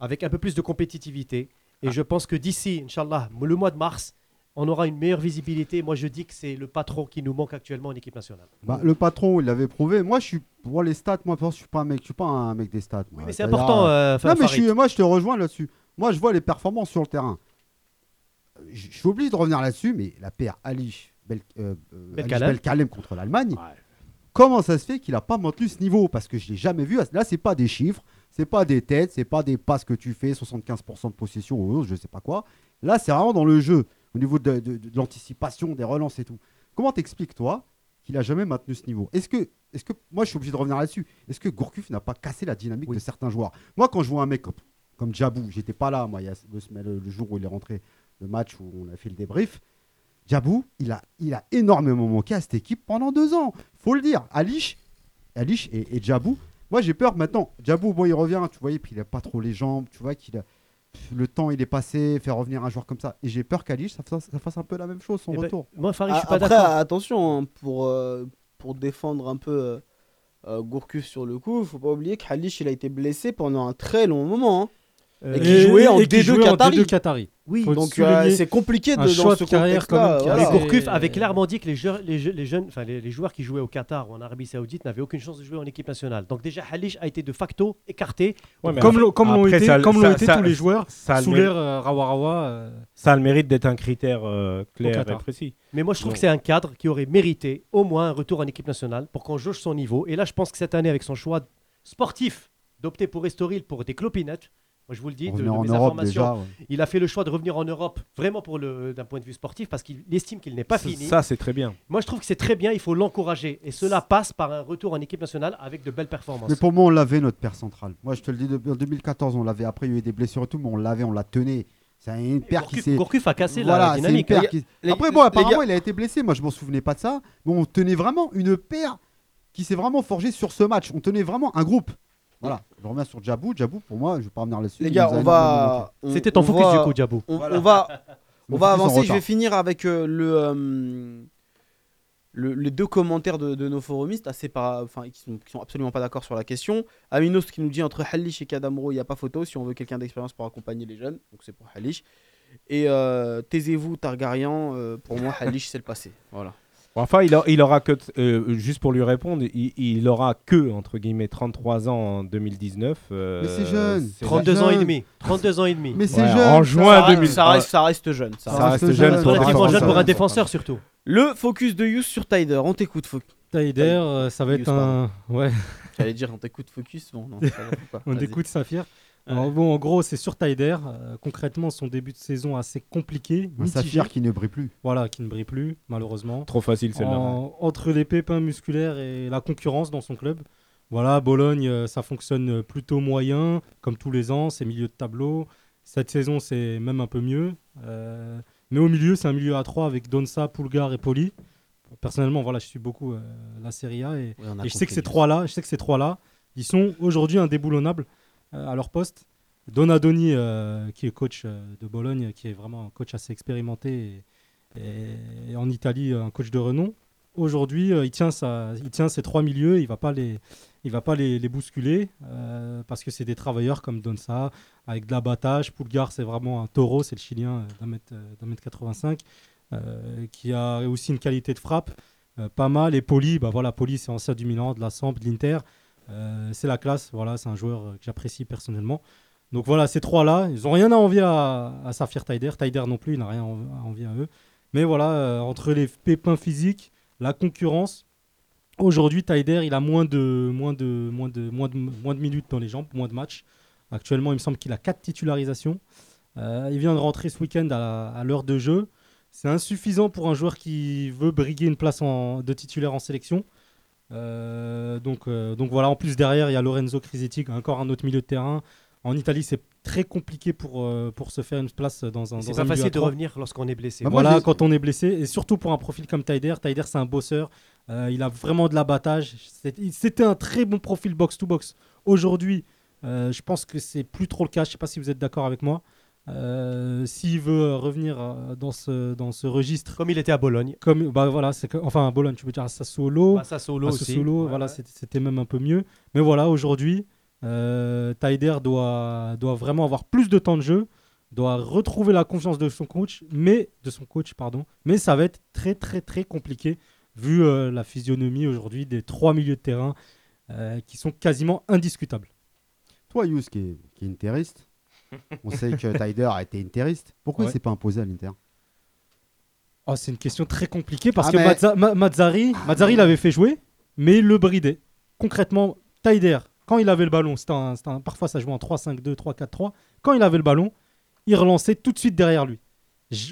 [SPEAKER 4] avec un peu plus de compétitivité. Et je pense que d'ici, Inch'Allah, le mois de mars, on aura une meilleure visibilité. Moi je dis que c'est le patron qui nous manque actuellement en équipe nationale.
[SPEAKER 3] Bah, le patron, il l'avait prouvé. Moi, je suis pour les stats. Moi, je suis pas un mec. Je suis pas un mec des stats. moi.
[SPEAKER 4] mais c'est important, euh,
[SPEAKER 3] non, mais je
[SPEAKER 4] Farid.
[SPEAKER 3] suis, moi, je te rejoins là-dessus. Moi, je vois les performances sur le terrain. Je je suis obligé de revenir là-dessus, mais la paire Bel, euh, euh,
[SPEAKER 4] Belkalem.
[SPEAKER 3] Belkalem contre l'Allemagne. Comment ça se fait qu'il n'a pas maintenu ce niveau? Parce que je l'ai jamais vu. Là, c'est pas des chiffres, c'est pas des têtes, c'est pas des passes que tu fais, 75% de possession ou autre, je sais pas quoi. Là, c'est vraiment dans le jeu, au niveau de, de- de l'anticipation, des relances et tout. Comment t'expliques, toi, qu'il a jamais maintenu ce niveau? Est-ce que, est que, moi, je suis obligé de revenir là-dessus. Est-ce que Gourcuff n'a pas cassé la dynamique de certains joueurs? Moi, quand je vois un mec comme, comme Djabou, j'étais pas là, moi, il y a deux semaines, le, le jour où il est rentré, le match où on a fait le débrief. Djabou, il a, il a énormément manqué à cette équipe pendant deux ans. Faut le dire. Alish, Alish et, et Djabou. Moi, j'ai peur maintenant. Djabou, bon, il revient, tu voyais, puis il a pas trop les jambes, tu vois, qu'il a le temps, il est passé, faire revenir un joueur comme ça. Et j'ai peur qu'Alish, ça, fasse- ça fasse un peu la même chose, son
[SPEAKER 4] Eh ben,
[SPEAKER 3] retour.
[SPEAKER 4] moi, Farid, je suis
[SPEAKER 2] A-
[SPEAKER 4] pas
[SPEAKER 2] Après,
[SPEAKER 4] d'accord.
[SPEAKER 2] attention, hein, pour, euh, pour défendre un peu euh, euh, Gourcuff sur le coup, il faut pas oublier que Halish il a été blessé pendant un très long moment. hein.
[SPEAKER 4] Euh,
[SPEAKER 2] et qui jouait en
[SPEAKER 9] et qui
[SPEAKER 2] D2
[SPEAKER 9] jouait en
[SPEAKER 2] Qatari.
[SPEAKER 9] D2 Qatari.
[SPEAKER 4] Oui,
[SPEAKER 9] Faut le
[SPEAKER 2] Donc euh, c'est compliqué de,
[SPEAKER 9] Un
[SPEAKER 2] dans
[SPEAKER 9] choix
[SPEAKER 2] ce
[SPEAKER 9] de carrière quand même
[SPEAKER 2] voilà.
[SPEAKER 4] Gourcuff avait clairement dit que les, jeux- les, jeux- les jeunes, enfin les, les joueurs qui jouaient au Qatar ou en Arabie Saoudite n'avaient aucune chance de jouer en équipe nationale. Donc déjà Halish a été de facto écarté.
[SPEAKER 5] Ouais,
[SPEAKER 9] Comme l'ont comme l'ont
[SPEAKER 5] après,
[SPEAKER 9] été,
[SPEAKER 5] ça-
[SPEAKER 9] comme l'ont
[SPEAKER 5] ça-
[SPEAKER 9] été
[SPEAKER 5] ça-
[SPEAKER 9] tous les joueurs
[SPEAKER 5] ça a le
[SPEAKER 9] sous l'ère euh, Rawa Rawa. euh,
[SPEAKER 5] Ça a le mérite d'être un critère euh, clair et précis.
[SPEAKER 4] Mais moi je trouve que c'est un cadre qui aurait mérité au moins un retour en équipe nationale pour qu'on jauge son niveau. Et là je pense que cette année avec son choix sportif d'opter pour Estoril pour des clopinettes, moi je vous le dis, de,
[SPEAKER 3] en
[SPEAKER 4] mes
[SPEAKER 3] Europe
[SPEAKER 4] informations,
[SPEAKER 3] déjà. ouais.
[SPEAKER 4] il a fait le choix de revenir en Europe vraiment pour le d'un point de vue sportif parce qu'il estime qu'il n'est pas fini.
[SPEAKER 5] Ça, c'est très bien.
[SPEAKER 4] Moi, je trouve que c'est très bien, il faut l'encourager. Et cela passe par un retour en équipe nationale avec de belles performances.
[SPEAKER 3] Mais pour moi, on l'avait, notre père central. Moi, je te le dis, depuis en 2014, on l'avait. Après, il y a eu des blessures et tout, mais on l'avait, on l'a tenait. C'est une paire qui
[SPEAKER 4] Gourcuff,
[SPEAKER 3] s'est.
[SPEAKER 4] Gourcuff a cassé la-
[SPEAKER 3] Voilà,
[SPEAKER 4] la
[SPEAKER 3] c'est une
[SPEAKER 4] dynamique.
[SPEAKER 3] paire
[SPEAKER 2] Les-
[SPEAKER 3] qui-
[SPEAKER 2] les-
[SPEAKER 3] Après, bon, apparemment,
[SPEAKER 2] gars-
[SPEAKER 3] il a été blessé. Moi, je m'en souvenais pas de ça. Mais on tenait vraiment une paire qui s'est vraiment forgée sur ce match. On tenait vraiment un groupe. Voilà. Je reviens sur Djabou. Djabou, pour moi, je vais pas revenir là-dessus.
[SPEAKER 2] Les gars, on va.
[SPEAKER 4] C'était ton
[SPEAKER 2] on
[SPEAKER 4] focus
[SPEAKER 2] va-
[SPEAKER 4] du coup, Diabou.
[SPEAKER 2] On,
[SPEAKER 3] Voilà.
[SPEAKER 2] on va, on va avancer. Je vais finir avec euh, le, euh, le- les deux commentaires de, de nos forumistes, assez pas, enfin, qui, sont, qui sont absolument pas d'accord sur la question. Aminos qui nous dit entre Halish et Kadamro, il n'y a pas photo si on veut quelqu'un d'expérience pour accompagner les jeunes. Donc c'est pour Halish. Et euh, taisez-vous, Targaryen. euh, pour moi, Halish, c'est le passé. Voilà.
[SPEAKER 5] Enfin, il, a- il aura que, euh, juste pour lui répondre, il, il aura que, entre guillemets, 33 ans en 2019. euh,
[SPEAKER 3] Mais c'est jeune.
[SPEAKER 5] c'est
[SPEAKER 4] 32 ans et demi. 32 ans et demi.
[SPEAKER 3] Mais c'est
[SPEAKER 5] Ouais,
[SPEAKER 3] jeune.
[SPEAKER 5] en juin
[SPEAKER 2] ça, reste-
[SPEAKER 5] 2000.
[SPEAKER 2] ça reste, ça reste jeune. ça
[SPEAKER 3] Ça
[SPEAKER 2] reste-
[SPEAKER 3] reste jeune
[SPEAKER 5] jeune pour
[SPEAKER 3] un
[SPEAKER 4] Relativement jeune
[SPEAKER 3] défenseur.
[SPEAKER 4] pour un défenseur surtout.
[SPEAKER 2] Le focus de Yous sur Tyder. On t'écoute, Fo-
[SPEAKER 9] Taider, euh, ça va être
[SPEAKER 2] Yous,
[SPEAKER 9] un. Ouais,
[SPEAKER 2] J'allais dire, on t'écoute, Focus. Bon, non, ça va pas.
[SPEAKER 9] on
[SPEAKER 2] Vas-y.
[SPEAKER 9] écoute Saphir. Alors bon, en gros, c'est sur Taider. Euh, concrètement, son début de saison assez compliqué.
[SPEAKER 3] Un
[SPEAKER 9] mitigé.
[SPEAKER 3] saphir qui ne brille plus.
[SPEAKER 9] Voilà, qui ne brille plus, malheureusement.
[SPEAKER 5] Trop facile celle-là.
[SPEAKER 9] En- entre les pépins musculaires et la concurrence dans son club. Voilà, Bologne, euh, ça fonctionne plutôt moyen, comme tous les ans, c'est milieu de tableau. Cette saison, c'est même un peu mieux. Euh, mais au milieu, c'est un milieu à 3 avec Donsa, Pulgar et Poli. Personnellement, voilà, je suis beaucoup euh, la Serie A et, je sais que ces trois-là, je sais que ces trois-là, ils sont aujourd'hui indéboulonnables à leur poste. Donadoni, euh, qui est coach euh, de Bologne, qui est vraiment un coach assez expérimenté et, en Italie, un coach de renom. Aujourd'hui, euh, il, tient sa- il tient ses trois milieux, il va pas les, il va pas les, bousculer euh, parce que c'est des travailleurs comme Donsa, avec de l'abattage. Pulgar, c'est vraiment un taureau, c'est le Chilien euh, d'un mètre, euh, mètre 85, euh, qui a aussi une qualité de frappe euh, pas mal. Et Poli, bah voilà, Poli, c'est ancien du Milan, de la Samp, de l'Inter. Euh, c'est la classe, voilà, c'est un joueur que j'apprécie personnellement. Donc voilà, ces trois-là, ils n'ont rien à envier à, à Safir Taider. Taider non plus, il n'a rien à envier à eux. Mais voilà, euh, entre les pépins physiques, la concurrence, aujourd'hui, Taider, il a moins de, minutes dans les jambes, moins de matchs. Actuellement, il me semble qu'il a 4 titularisations. Euh, il vient de rentrer ce week-end à, l'heure de jeu. C'est insuffisant pour un joueur qui veut briguer une place de titulaire en sélection. Euh, donc, euh, donc voilà, en plus derrière, il y a Lorenzo Crisetti, encore un autre milieu de terrain. En Italie, c'est très compliqué pour, euh, pour se faire une place dans un
[SPEAKER 4] C'est pas facile de revenir lorsqu'on est blessé.
[SPEAKER 3] Bah,
[SPEAKER 9] Voilà, quand on est blessé, et surtout pour un profil comme Taider. Taider, c'est un bosseur. Euh, il a vraiment de l'abattage. C'était un très bon profil box-to-box. Aujourd'hui, euh, je pense que c'est plus trop le cas. Je sais pas si vous êtes d'accord avec moi. Euh, S'il veut euh, revenir euh, dans ce, dans ce registre,
[SPEAKER 4] Comme il était à Bologne.
[SPEAKER 9] comme bah voilà, c'est enfin à Bologne, tu veux dire à Sassuolo,
[SPEAKER 4] Bah,
[SPEAKER 9] à
[SPEAKER 4] aussi.
[SPEAKER 9] Sassuolo,
[SPEAKER 4] Ouais,
[SPEAKER 9] voilà,
[SPEAKER 4] ouais.
[SPEAKER 9] c'était- c'était même un peu mieux. Mais voilà, aujourd'hui, euh, Taider doit, doit vraiment avoir plus de temps de jeu, doit retrouver la confiance de son coach, mais de son coach, pardon. Mais ça va être très très très compliqué vu euh, la physionomie aujourd'hui des trois milieux de terrain euh, qui sont quasiment indiscutables.
[SPEAKER 3] Toi, Yous, qui est, qui est interiste, on sait que Tyder a été interiste. Pourquoi
[SPEAKER 9] Ouais.
[SPEAKER 3] il s'est pas imposé à l'Inter?
[SPEAKER 9] Oh, c'est une question très compliquée parce
[SPEAKER 3] Ah,
[SPEAKER 9] que
[SPEAKER 3] mais-
[SPEAKER 9] Mazza- Ma- Mazzari, Mazzari l'avait fait jouer, mais il le bridait. Concrètement, Taider, quand il avait le ballon, c'était un- parfois ça jouait en 3-5-2, 3-4-3. Quand il avait le ballon, il relançait tout de suite derrière lui.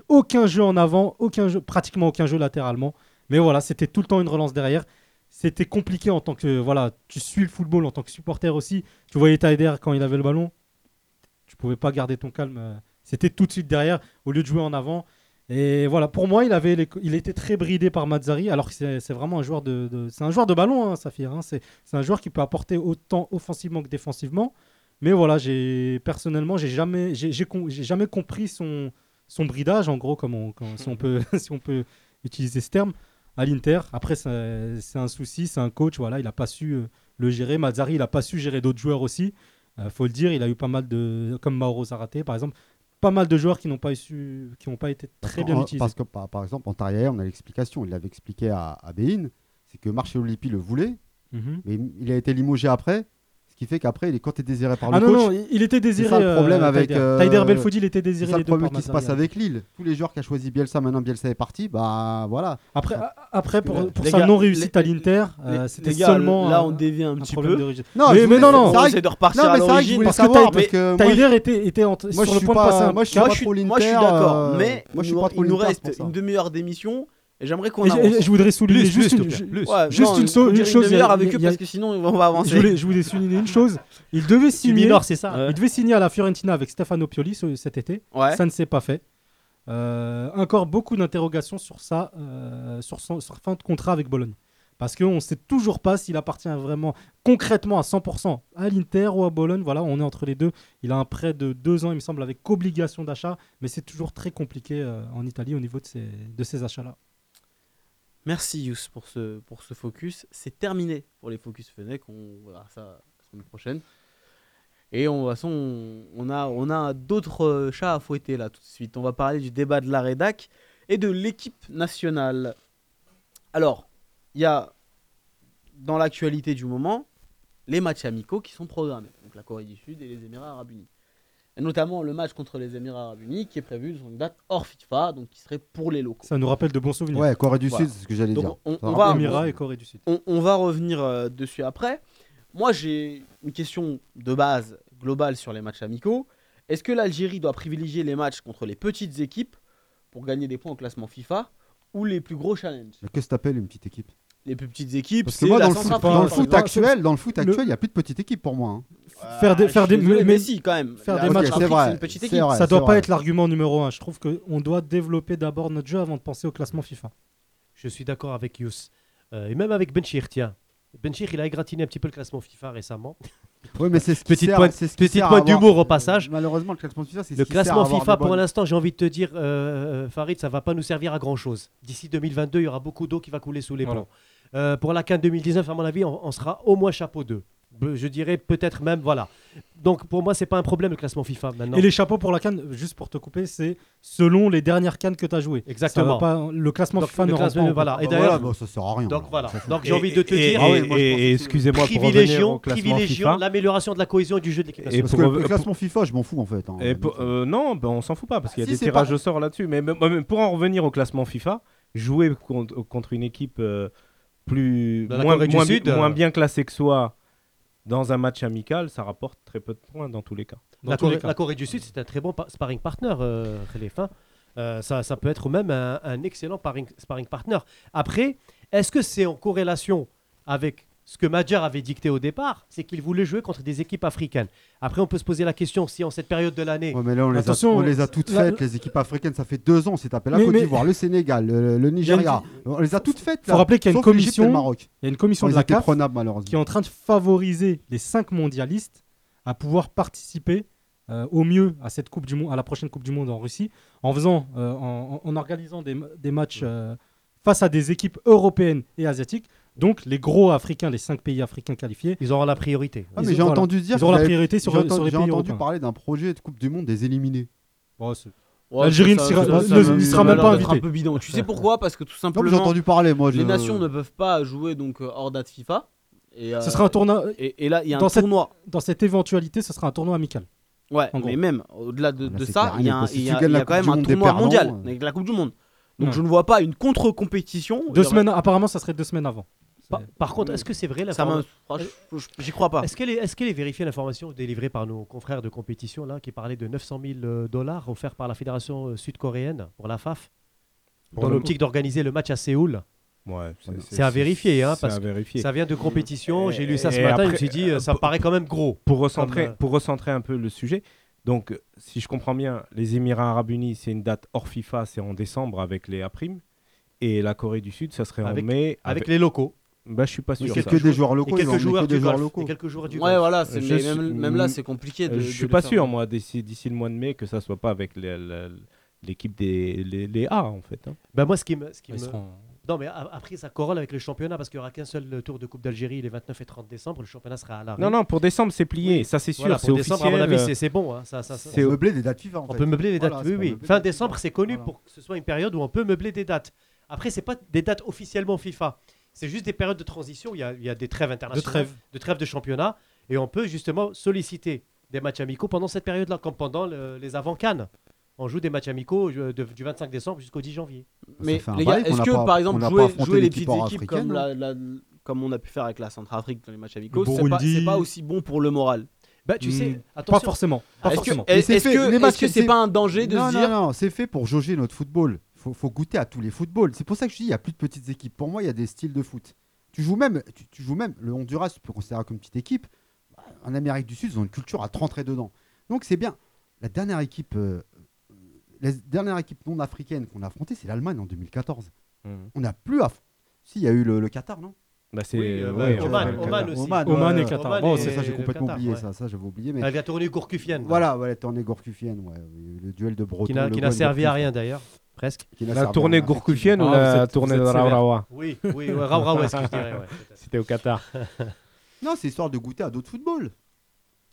[SPEAKER 9] Aucun jeu en avant, aucun jeu, pratiquement aucun jeu latéralement. Mais voilà, c'était tout le temps une relance derrière. C'était compliqué en tant que. Voilà, tu suis le football en tant que supporter aussi. Tu voyais Taider quand il avait le ballon, pouvais pas garder ton calme. euh, C'était tout de suite derrière au lieu de jouer en avant. Et voilà, pour moi, il, avait il était très bridé par Mazzari, alors que c'est vraiment un joueur de, c'est un joueur de ballon, hein, Saphir. hein. C'est un joueur qui peut apporter autant offensivement que défensivement. Mais voilà, j'ai personnellement, j'ai jamais, j'ai jamais compris son, son bridage, en gros, comme on, si, on peut, si on peut utiliser ce terme, à l'Inter. Après, c'est c'est un souci, c'est un coach, voilà, il n'a pas su euh, le gérer. Mazzari, il n'a pas su gérer d'autres joueurs aussi. Il faut le dire, il a eu pas mal de, comme Mauro Zarate, par exemple, pas mal de joueurs qui n'ont pas, su, qui n'ont pas été très bien
[SPEAKER 3] En-
[SPEAKER 9] utilisés.
[SPEAKER 3] Parce que, par, par exemple, en Tarrière, on a l'explication. Il l'avait expliqué à, à. C'est que Marcelo Lippi le voulait,
[SPEAKER 9] Mhm.
[SPEAKER 3] mais il a été limogé après. Ce qui fait qu'après, il est quand il est désiré par le
[SPEAKER 9] Ah non,
[SPEAKER 3] coach.
[SPEAKER 9] non, il- il était désiré.
[SPEAKER 3] ça le problème
[SPEAKER 9] euh,
[SPEAKER 3] avec, euh,
[SPEAKER 9] Taider Belfodil était
[SPEAKER 3] C'est
[SPEAKER 9] désiré les
[SPEAKER 3] le
[SPEAKER 9] deux
[SPEAKER 3] problème qui se passe avec Lille. Tous les joueurs qui a choisi Bielsa, maintenant Bielsa est parti, bah voilà.
[SPEAKER 9] Après, après pour, pour sa non-réussite à l'Inter, euh, c'était seulement
[SPEAKER 2] Là, on dévie un,
[SPEAKER 9] un
[SPEAKER 2] petit peu.
[SPEAKER 3] Non,
[SPEAKER 9] Mais- mais non, non,
[SPEAKER 3] c'est
[SPEAKER 2] de repartir
[SPEAKER 3] non,
[SPEAKER 2] à
[SPEAKER 3] mais c'est je
[SPEAKER 2] l'origine.
[SPEAKER 3] voulais
[SPEAKER 9] parce que
[SPEAKER 3] savoir
[SPEAKER 9] Taï-
[SPEAKER 3] parce que moi,
[SPEAKER 9] Taider était, était sur
[SPEAKER 3] je
[SPEAKER 9] le
[SPEAKER 3] suis
[SPEAKER 9] point de passer
[SPEAKER 3] moi, je suis pas trop l'Inter.
[SPEAKER 2] moi, je suis d'accord,
[SPEAKER 3] euh,
[SPEAKER 2] mais il nous- il reste une demi-heure d'émission et j'aimerais qu'on
[SPEAKER 9] je, je voudrais souligner
[SPEAKER 4] Plus,
[SPEAKER 9] juste,
[SPEAKER 4] plus,
[SPEAKER 9] une,
[SPEAKER 4] plus.
[SPEAKER 2] Ouais,
[SPEAKER 9] juste
[SPEAKER 2] non,
[SPEAKER 9] une, so- une chose. a-
[SPEAKER 2] avec eux parce que sinon on va avancer.
[SPEAKER 9] je, voulais, je voulais souligner une chose. Il devait signer.
[SPEAKER 4] c'est ça
[SPEAKER 2] Ouais.
[SPEAKER 9] Il devait signer à la Fiorentina avec Stefano Pioli ce- cet été.
[SPEAKER 2] Ouais.
[SPEAKER 9] Ça ne s'est pas fait. Euh, encore beaucoup d'interrogations sur ça, euh, sur son sur fin de contrat avec Bologne. Parce qu'on ne sait toujours pas s'il appartient vraiment concrètement à 100% à l'Inter ou à Bologne. Voilà, on est entre les deux. Il a un prêt de deux ans, il me semble, avec obligation d'achat. Mais c'est toujours très compliqué euh, en Italie au niveau de ces, de ces achats-là.
[SPEAKER 2] Merci Yous pour ce, pour ce focus. C'est terminé pour les Focus Fenech. On verra ça la semaine prochaine. Et on, de toute façon, on- a, d'autres chats à fouetter là tout de suite. On va parler du débat de la rédac et de l'équipe nationale. Alors, il y a dans l'actualité du moment les matchs amicaux qui sont programmés. Donc la Corée du Sud et les Émirats Arabes Unis. Et notamment le match contre les Émirats Arabes Unis qui est prévu sur une date hors FIFA, donc qui serait pour les locaux.
[SPEAKER 9] Ça nous rappelle de bons souvenirs.
[SPEAKER 3] Ouais, Corée du
[SPEAKER 2] Voilà.
[SPEAKER 3] Sud, c'est ce que j'allais dire.
[SPEAKER 2] on-
[SPEAKER 3] Ça
[SPEAKER 2] on
[SPEAKER 3] rappelle-
[SPEAKER 2] va-
[SPEAKER 9] Émirats et Corée du Sud.
[SPEAKER 2] On, on va revenir euh, dessus après. Moi, j'ai une question de base globale sur les matchs amicaux. Est-ce que l'Algérie doit privilégier les matchs contre les petites équipes pour gagner des points au classement FIFA ou les plus gros challenges?
[SPEAKER 3] Qu'est-ce que t'appelles une petite équipe?
[SPEAKER 2] Les plus petites équipes,
[SPEAKER 3] Parce que
[SPEAKER 2] c'est
[SPEAKER 3] moi,
[SPEAKER 2] la
[SPEAKER 3] dans le foot,
[SPEAKER 2] Centrafrique,
[SPEAKER 3] dans le
[SPEAKER 2] par
[SPEAKER 3] foot
[SPEAKER 2] exemple.
[SPEAKER 3] actuel, dans le foot actuel, il n'y a plus de petite équipe pour moi. hein.
[SPEAKER 9] Faire des, faire des, mais-
[SPEAKER 2] mais si, quand même.
[SPEAKER 9] faire des matchs-
[SPEAKER 3] c'est vrai,
[SPEAKER 2] c'est une petite équipe.
[SPEAKER 3] vrai.
[SPEAKER 9] ça doit pas
[SPEAKER 3] vrai.
[SPEAKER 9] être l'argument numéro un. Je trouve qu'on doit développer d'abord notre jeu avant de penser au classement FIFA.
[SPEAKER 4] Je suis d'accord avec Yous. Euh, et même avec Benchir, tiens. Benchir, il a égratigné un petit peu le classement FIFA récemment.
[SPEAKER 3] Oui, mais c'est ce
[SPEAKER 4] Petite
[SPEAKER 3] avoir-
[SPEAKER 4] d'humour au passage.
[SPEAKER 3] Malheureusement, le classement FIFA, c'est ce
[SPEAKER 4] Le
[SPEAKER 3] qui sert à
[SPEAKER 4] classement
[SPEAKER 3] avoir
[SPEAKER 4] FIFA, pour l'instant, j'ai envie de te dire, euh, Farid, ça va pas nous servir à grand chose. D'ici 2022, il y aura beaucoup d'eau qui va couler sous les
[SPEAKER 9] Voilà.
[SPEAKER 4] ponts. Euh, pour la CAN 2019, à mon avis, on, on sera au moins chapeau 2. Be- Je dirais peut-être même, voilà. Donc pour moi, c'est pas un problème le classement FIFA maintenant.
[SPEAKER 9] Et les chapeaux pour la canne, juste pour te couper, c'est selon les dernières cannes que tu as jouées.
[SPEAKER 4] Exactement.
[SPEAKER 9] Pas- le classement
[SPEAKER 4] Donc,
[SPEAKER 9] FIFA
[SPEAKER 4] le
[SPEAKER 9] ne rend
[SPEAKER 4] classement-
[SPEAKER 9] pas
[SPEAKER 4] voilà. Et
[SPEAKER 3] Bah
[SPEAKER 4] d'ailleurs,
[SPEAKER 3] voilà, bah, ça sert à rien.
[SPEAKER 4] donc
[SPEAKER 3] alors.
[SPEAKER 4] voilà. Donc j'ai envie de te
[SPEAKER 5] Et-
[SPEAKER 4] dire,
[SPEAKER 3] Ah
[SPEAKER 5] et-
[SPEAKER 3] je
[SPEAKER 5] et- et excusez-moi
[SPEAKER 4] privilégions,
[SPEAKER 5] au classement
[SPEAKER 4] privilégions
[SPEAKER 5] FIFA.
[SPEAKER 4] l'amélioration de la cohésion du jeu de l'équipe
[SPEAKER 5] Et.
[SPEAKER 3] Parce
[SPEAKER 5] pour-
[SPEAKER 3] que le classement FIFA, je m'en fous en fait. hein.
[SPEAKER 5] Et pour- euh, non, ben, on s'en fout pas parce qu'il y a
[SPEAKER 3] Si,
[SPEAKER 5] des tirages
[SPEAKER 3] pas-
[SPEAKER 5] au sort là-dessus. Mais, mais- mais pour en revenir au classement FIFA, jouer contre, contre une équipe euh, plus
[SPEAKER 4] Dans la
[SPEAKER 5] moins,
[SPEAKER 4] du Sud, euh,
[SPEAKER 5] moins bien classée que soi dans un match amical, ça rapporte très peu de points dans tous les cas.
[SPEAKER 9] Dans
[SPEAKER 4] La
[SPEAKER 9] tous les
[SPEAKER 4] Corée,
[SPEAKER 9] cas.
[SPEAKER 4] la Corée du Sud, c'est un très bon pa- sparring partner, euh, hein. Euh, ça, ça peut être même un, un excellent sparring, sparring partner. Après, est-ce que c'est en corrélation avec ce que Madjar avait dicté au départ C'est qu'il voulait jouer contre des équipes africaines. Après, on peut se poser la question si en cette période de l'année,
[SPEAKER 3] Ouais, mais là, on les, a,
[SPEAKER 9] Attention,
[SPEAKER 3] on les a toutes faites, les équipes africaines. Ça fait deux ans, c'est tapé la
[SPEAKER 9] Mais-
[SPEAKER 3] Côte
[SPEAKER 9] mais-
[SPEAKER 3] d'Ivoire, le Sénégal, le, le Nigeria. On les a toutes faites.
[SPEAKER 9] Faut
[SPEAKER 3] là,
[SPEAKER 9] rappeler qu'il y a une commission-
[SPEAKER 3] Maroc.
[SPEAKER 9] Il y a une commission de la CAF qui est en train de favoriser les cinq mondialistes à pouvoir participer euh, au mieux à cette coupe du monde, à la prochaine Coupe du Monde en Russie, en faisant, euh, en, en organisant des, des matchs euh, face à des équipes européennes et asiatiques. Donc les gros africains, les cinq pays africains qualifiés,
[SPEAKER 4] ils auront la priorité.
[SPEAKER 3] Ah,
[SPEAKER 9] ils
[SPEAKER 3] mais j'ai
[SPEAKER 9] voilà.
[SPEAKER 3] entendu dire
[SPEAKER 9] ils auront la priorité sur,
[SPEAKER 3] j'ai
[SPEAKER 9] sur
[SPEAKER 3] entendu,
[SPEAKER 9] les
[SPEAKER 3] j'ai
[SPEAKER 9] pays
[SPEAKER 3] entendu
[SPEAKER 9] européens.
[SPEAKER 3] parler d'un projet de Coupe du Monde des éliminés.
[SPEAKER 9] Bon, c'est-
[SPEAKER 2] Ouais,
[SPEAKER 9] L'Algérie
[SPEAKER 2] ça-
[SPEAKER 9] ne sera-
[SPEAKER 2] ça-
[SPEAKER 9] ne-
[SPEAKER 2] ça-
[SPEAKER 9] ne
[SPEAKER 2] ça
[SPEAKER 9] sera
[SPEAKER 2] m'a
[SPEAKER 9] même pas
[SPEAKER 2] d'être
[SPEAKER 9] invité.
[SPEAKER 2] un peu bidon. Tu sais pourquoi? Parce que tout
[SPEAKER 3] Non, mais j'ai
[SPEAKER 2] simplement,
[SPEAKER 3] entendu parler, moi. je-
[SPEAKER 2] les nations ne peuvent pas jouer donc euh, hors date FIFA. Et, euh,
[SPEAKER 9] Ce sera un tournoi.
[SPEAKER 2] Et, et là, il y a un
[SPEAKER 9] Dans cette-
[SPEAKER 2] tournoi.
[SPEAKER 9] Dans cette éventualité, ce sera un tournoi amical.
[SPEAKER 2] Ouais,
[SPEAKER 9] En
[SPEAKER 2] mais
[SPEAKER 9] gros.
[SPEAKER 2] même au-delà de,
[SPEAKER 3] Là,
[SPEAKER 2] de
[SPEAKER 3] c'est
[SPEAKER 2] ça, il y a, un- y a- y a quand même un tournoi
[SPEAKER 3] perdants,
[SPEAKER 2] mondial
[SPEAKER 3] euh.
[SPEAKER 2] avec la Coupe du Monde. Donc
[SPEAKER 9] Ouais.
[SPEAKER 2] je ne vois pas une contre-compétition.
[SPEAKER 9] Deux semaines, apparemment, ça serait deux semaines avant.
[SPEAKER 4] Par, par contre, est-ce que c'est vrai
[SPEAKER 2] Ça franchement, J'y crois pas.
[SPEAKER 4] Est-ce qu'elle est, vérifiée l'information délivrée par nos confrères de compétition là, qui parlait de 900 000 euh, dollars offerts par la fédération euh, sud-coréenne pour la FAF
[SPEAKER 5] Pour
[SPEAKER 4] dans l'optique d'organiser le match à Séoul
[SPEAKER 5] Ouais,
[SPEAKER 4] C'est à vérifier, hein,
[SPEAKER 5] c'est
[SPEAKER 4] parce
[SPEAKER 5] à vérifier.
[SPEAKER 4] Ça vient de compétition, j'ai lu ça ce
[SPEAKER 5] Et
[SPEAKER 4] matin, je me
[SPEAKER 5] après,
[SPEAKER 4] suis dit euh, ça me paraît quand même gros.
[SPEAKER 5] Pour recentrer,
[SPEAKER 4] Comme,
[SPEAKER 5] pour recentrer un peu le sujet, donc si je comprends bien, les Émirats Arabes Unis, c'est une date hors FIFA, c'est en décembre avec les A', et la Corée du Sud, ça serait
[SPEAKER 4] Avec-
[SPEAKER 5] en mai.
[SPEAKER 4] Avec les locaux.
[SPEAKER 5] Bah, je suis pas sûr.
[SPEAKER 3] C'est
[SPEAKER 5] ça.
[SPEAKER 3] que des joueurs locaux. ils
[SPEAKER 4] quelques
[SPEAKER 3] vont emmener
[SPEAKER 4] joueurs
[SPEAKER 3] que des joueurs locaux.
[SPEAKER 4] Et quelques joueurs du
[SPEAKER 2] Ouais,
[SPEAKER 4] golf.
[SPEAKER 2] voilà,
[SPEAKER 5] suis-
[SPEAKER 2] même, là, c'est compliqué. De,
[SPEAKER 5] Euh, je suis pas sûr, moi, d'ici d'ici le mois de mai, que ça soit pas avec les- les- l'équipe des les, les A, en fait. hein.
[SPEAKER 4] Ben moi, ce qui me, ce qui
[SPEAKER 9] Ils
[SPEAKER 4] me-
[SPEAKER 9] seront-
[SPEAKER 4] Non, mais a- après, ça corrèle avec le championnat parce qu'il n'y aura qu'un seul tour de Coupe d'Algérie les 29 et 30 décembre. Le championnat sera à l'arrêt.
[SPEAKER 5] Non, non, pour décembre, c'est plié,
[SPEAKER 4] Oui.
[SPEAKER 5] ça c'est sûr,
[SPEAKER 4] Voilà,
[SPEAKER 5] c'est
[SPEAKER 4] pour décembre, à
[SPEAKER 5] officiel.
[SPEAKER 4] mon avis,
[SPEAKER 5] euh,
[SPEAKER 4] c'est- c'est bon. hein, ça, ça, ça-
[SPEAKER 3] On meubler des dates FIFA. en
[SPEAKER 4] On
[SPEAKER 3] fait.
[SPEAKER 4] peut meubler les dates,
[SPEAKER 3] Voilà,
[SPEAKER 4] oui, oui. Fin
[SPEAKER 3] des
[SPEAKER 4] décembre, c'est connu
[SPEAKER 3] Voilà.
[SPEAKER 4] pour que ce soit une période où on peut meubler des dates. Après, c'est pas des dates officiellement FIFA. C'est juste des périodes de transition. où Il y a, il y a des trêves
[SPEAKER 9] De
[SPEAKER 4] internationales,
[SPEAKER 9] trêve.
[SPEAKER 4] de trêves de championnat, et on peut justement solliciter des matchs amicaux pendant cette période-là, comme pendant le- les avant Cannes. On joue des matchs amicaux euh, de- du 25 décembre jusqu'au 10 janvier.
[SPEAKER 2] Mais
[SPEAKER 3] fait un
[SPEAKER 2] les gars,
[SPEAKER 3] bail qu'on
[SPEAKER 2] est-ce
[SPEAKER 3] n'a
[SPEAKER 2] que
[SPEAKER 3] pas-
[SPEAKER 2] par exemple
[SPEAKER 3] qu'on n'a pas
[SPEAKER 2] jouer,
[SPEAKER 3] affronté
[SPEAKER 2] jouer les
[SPEAKER 3] l'équipe
[SPEAKER 2] petites équipes comme,
[SPEAKER 3] africaine,
[SPEAKER 2] la- la- comme on a pu faire avec la Centrafrique dans les matchs amicaux,
[SPEAKER 9] Le
[SPEAKER 2] c'est pas,
[SPEAKER 9] Burundi.
[SPEAKER 2] c'est pas aussi bon pour le moral
[SPEAKER 4] Bah, tu
[SPEAKER 9] Hmm,
[SPEAKER 4] sais,
[SPEAKER 9] Pas
[SPEAKER 4] attention.
[SPEAKER 9] forcément. Pas
[SPEAKER 2] Est-ce que
[SPEAKER 9] forcément.
[SPEAKER 3] Mais
[SPEAKER 2] est-ce
[SPEAKER 3] c'est fait,
[SPEAKER 2] que
[SPEAKER 3] les
[SPEAKER 2] est-ce
[SPEAKER 3] matchs,
[SPEAKER 2] que c'est
[SPEAKER 3] c'est-
[SPEAKER 2] pas un danger de
[SPEAKER 3] non,
[SPEAKER 2] se dire
[SPEAKER 3] non, non, c'est fait pour jauger notre football. Faut, faut goûter à tous les footballs. C'est pour ça que je dis, il n'y a plus de petites équipes. Pour moi, il y a des styles de foot. Tu joues même, tu, tu joues même le Honduras, tu peux considérer comme petite équipe. En Amérique du Sud, ils ont une culture à te rentrer dedans. Donc c'est bien. La dernière équipe, euh, la dernière équipe non africaine qu'on a affrontée, c'est l'Allemagne en 2014.
[SPEAKER 5] Mhm.
[SPEAKER 3] On n'a plus à. Si, il y a eu le, le Qatar, non?
[SPEAKER 5] Bah, c'est
[SPEAKER 4] Oui, euh,
[SPEAKER 5] ouais,
[SPEAKER 4] bah, Oman, Oman
[SPEAKER 5] Qatar.
[SPEAKER 4] aussi.
[SPEAKER 3] Oman,
[SPEAKER 9] Oman
[SPEAKER 3] ouais,
[SPEAKER 9] et
[SPEAKER 3] ouais.
[SPEAKER 9] Qatar.
[SPEAKER 4] Oman
[SPEAKER 9] Bon,
[SPEAKER 4] et-
[SPEAKER 9] c'est
[SPEAKER 3] Ça, j'ai complètement
[SPEAKER 4] Qatar,
[SPEAKER 3] oublié
[SPEAKER 4] ouais.
[SPEAKER 3] ça. Ça, j'avais oublié. Mais
[SPEAKER 4] Elle vient tourner Gourcufienne.
[SPEAKER 3] voilà, voilà, tournée Gourcufienne, ouais, le duel de Breton.
[SPEAKER 4] Qui n'a servi à rien d'ailleurs. Presque.
[SPEAKER 5] La tournée
[SPEAKER 3] rien,
[SPEAKER 5] Gourcufienne ou
[SPEAKER 9] Ah,
[SPEAKER 5] la tournée de. Raurawa
[SPEAKER 4] Oui, oui, ouais, Rao Rao, est-ce que je dirais. ouais, peut-être.
[SPEAKER 5] C'était au Qatar.
[SPEAKER 3] Non, c'est histoire de goûter à d'autres footballs.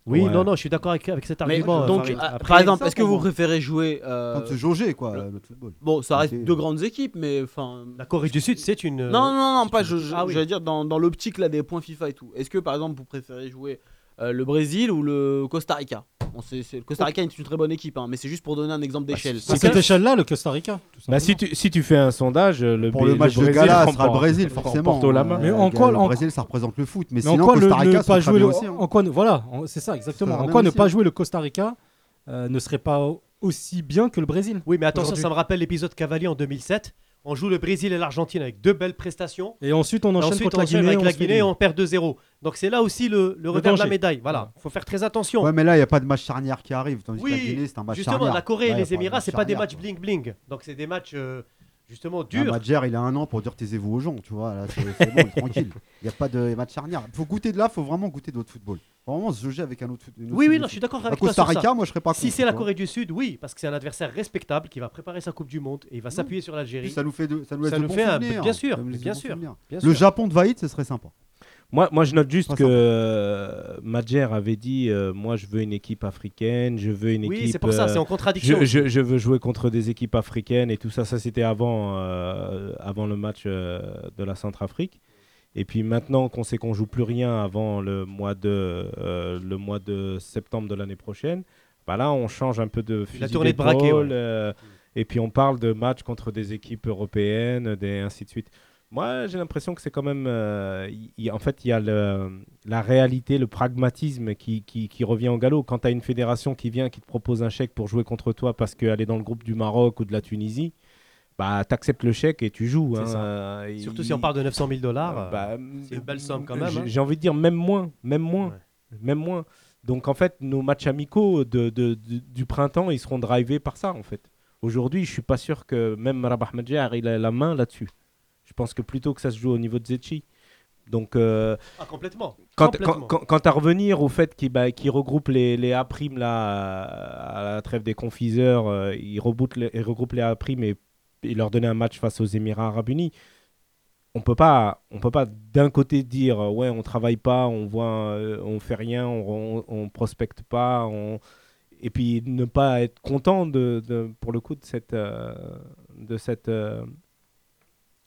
[SPEAKER 4] Oui,
[SPEAKER 5] Ouais.
[SPEAKER 4] non, non, je suis d'accord avec, avec cet
[SPEAKER 2] Mais
[SPEAKER 4] argument.
[SPEAKER 2] donc,
[SPEAKER 4] Farid.
[SPEAKER 2] ah,
[SPEAKER 4] Après,
[SPEAKER 2] par exemple, est-ce que vous préférez jouer euh,
[SPEAKER 3] Quand se jauger, quoi, le football.
[SPEAKER 2] Bon, ça reste deux grandes équipes, mais enfin.
[SPEAKER 4] la Corée du Sud, c'est une.
[SPEAKER 2] Non, non, non, pas.
[SPEAKER 4] c'est
[SPEAKER 2] Je, je-
[SPEAKER 4] Ah oui.
[SPEAKER 2] j'allais dire dans, dans l'optique là des points FIFA et tout. Est-ce que par exemple vous préférez jouer euh, le Brésil ou le Costa Rica Bon, c'est, c'est- le Costa Rica est une très bonne équipe, hein, mais c'est juste pour donner un exemple d'échelle.
[SPEAKER 9] À cette échelle-là, le Costa Rica. tout
[SPEAKER 5] Bah, si,
[SPEAKER 9] simplement.
[SPEAKER 5] tu, si tu fais un sondage, le,
[SPEAKER 3] Pour le match de
[SPEAKER 5] Brésil
[SPEAKER 3] gala,
[SPEAKER 5] prend
[SPEAKER 3] sera le Brésil,
[SPEAKER 5] prend
[SPEAKER 3] forcément.
[SPEAKER 5] Porto la main.
[SPEAKER 9] Mais en
[SPEAKER 3] le-
[SPEAKER 9] quoi-
[SPEAKER 3] le
[SPEAKER 9] en-
[SPEAKER 3] Brésil, ça représente le foot. Mais,
[SPEAKER 9] Mais en
[SPEAKER 3] sinon,
[SPEAKER 9] quoi
[SPEAKER 3] Costa
[SPEAKER 9] le,
[SPEAKER 3] Rica,
[SPEAKER 9] ne
[SPEAKER 3] c'est
[SPEAKER 9] pas
[SPEAKER 3] très
[SPEAKER 9] jouer
[SPEAKER 3] bien
[SPEAKER 9] le,
[SPEAKER 3] aussi. hein.
[SPEAKER 9] en quoi ne- voilà, en- c'est ça exactement.
[SPEAKER 3] Ça
[SPEAKER 9] En quoi ne
[SPEAKER 3] aussi,
[SPEAKER 9] pas
[SPEAKER 3] hein.
[SPEAKER 9] jouer le Costa Rica euh, ne serait pas aussi bien que le Brésil
[SPEAKER 4] Oui, mais attention,
[SPEAKER 9] Aujourd'hui.
[SPEAKER 4] ça me rappelle l'épisode Cavalier en 2007. On joue le Brésil et l'Argentine avec deux belles prestations.
[SPEAKER 9] Et ensuite on enchaîne
[SPEAKER 4] ensuite,
[SPEAKER 9] contre
[SPEAKER 4] on
[SPEAKER 9] la
[SPEAKER 4] enchaîne
[SPEAKER 9] Guinée.
[SPEAKER 4] avec
[SPEAKER 9] on
[SPEAKER 4] la Guinée et on perd 2-0. Donc c'est là aussi le, le revers de la médaille. Voilà, faut faire très attention.
[SPEAKER 3] Ouais, mais là, il n'y a pas de match charnière qui arrive. Tandis que la
[SPEAKER 4] Oui,
[SPEAKER 3] Guinée, c'est un match
[SPEAKER 4] justement,
[SPEAKER 3] charnière.
[SPEAKER 4] la Corée et les Émirats,
[SPEAKER 3] match
[SPEAKER 4] c'est pas des matchs
[SPEAKER 3] quoi.
[SPEAKER 4] bling bling. Donc c'est des matchs euh, justement
[SPEAKER 3] Un
[SPEAKER 4] durs.
[SPEAKER 3] Madjer, il a un an pour dire taisez-vous aux gens, tu vois. Là, c'est bon, tranquille. Il n'y a pas de match charnière. Il faut goûter de là, il faut vraiment goûter d'autres football. Vraiment se jauger avec un autre une autre
[SPEAKER 4] Oui, oui, non,
[SPEAKER 3] de
[SPEAKER 4] je suis d'accord avec toi
[SPEAKER 3] Costa
[SPEAKER 4] sur ça.
[SPEAKER 3] Rica, moi, je serais pas
[SPEAKER 4] Si c'est la. Corée du Sud, oui, parce que c'est un adversaire respectable qui va préparer sa Coupe du Monde et il va s'appuyer sur l'Algérie.
[SPEAKER 3] ça nous fait de, ça nous
[SPEAKER 4] Ça
[SPEAKER 3] de
[SPEAKER 4] nous
[SPEAKER 3] bons
[SPEAKER 4] fait un-
[SPEAKER 3] souvenirs.
[SPEAKER 4] bien sûr,
[SPEAKER 3] de
[SPEAKER 4] bien sûr. Bien
[SPEAKER 3] Le
[SPEAKER 4] sûr.
[SPEAKER 3] Japon de Vaïd, ce serait sympa.
[SPEAKER 5] Moi, moi, je note juste que euh, Madjer avait dit euh, Moi, je veux une équipe africaine, je veux une
[SPEAKER 4] Oui,
[SPEAKER 5] équipe.
[SPEAKER 4] c'est pour ça,
[SPEAKER 5] euh,
[SPEAKER 4] c'est en contradiction.
[SPEAKER 5] je, je- je veux jouer contre des équipes africaines et tout ça. Ça, c'était avant, euh, avant le match euh, de la Centrafrique. Et puis maintenant qu'on sait qu'on joue plus rien avant le mois de, euh, le mois de septembre de l'année prochaine, bah là, on change un peu de fusil
[SPEAKER 4] tournée de braquet, ouais.
[SPEAKER 5] euh, et puis on parle de matchs contre des équipes européennes, des, ainsi de suite. Moi, j'ai l'impression que c'est quand même. euh, en fait, il y a le- la réalité, le pragmatisme qui, qui, qui revient au galop. Quand tu as une fédération qui vient, qui te propose un chèque pour jouer contre toi parce qu'elle est dans le groupe du Maroc ou de la Tunisie, bah, tu acceptes le chèque et tu joues. Hein. Euh,
[SPEAKER 4] Surtout
[SPEAKER 5] il-
[SPEAKER 4] si on parle de 900 000 dollars.
[SPEAKER 5] euh, bah,
[SPEAKER 4] c'est une belle somme quand même,
[SPEAKER 5] j'ai-
[SPEAKER 4] hein.
[SPEAKER 5] J'ai envie de dire même moins. Même moins.
[SPEAKER 4] Ouais.
[SPEAKER 5] Même moins. Donc en fait, nos matchs amicaux de, de- de- du printemps, ils seront drivés par ça en fait. Aujourd'hui, je suis pas sûr que même Rabah Madjer il a la main là-dessus. Je pense que plutôt que ça se joue au niveau de Zetchi. Donc euh,
[SPEAKER 4] Ah, complètement.
[SPEAKER 5] quand,
[SPEAKER 4] Complètement.
[SPEAKER 5] quand, quand- quant à revenir au fait qu'il bah, regroupe les, les A là à, la trêve des confiseurs, euh, il, les- il regroupe les A et, et leur donner un match face aux Émirats Arabes Unis. On peut pas, on peut pas d'un côté dire euh, ouais on travaille pas, on voit, euh, on fait rien, on, on, on prospecte pas, on... et puis ne pas être content de, de- pour le coup de cette, de cette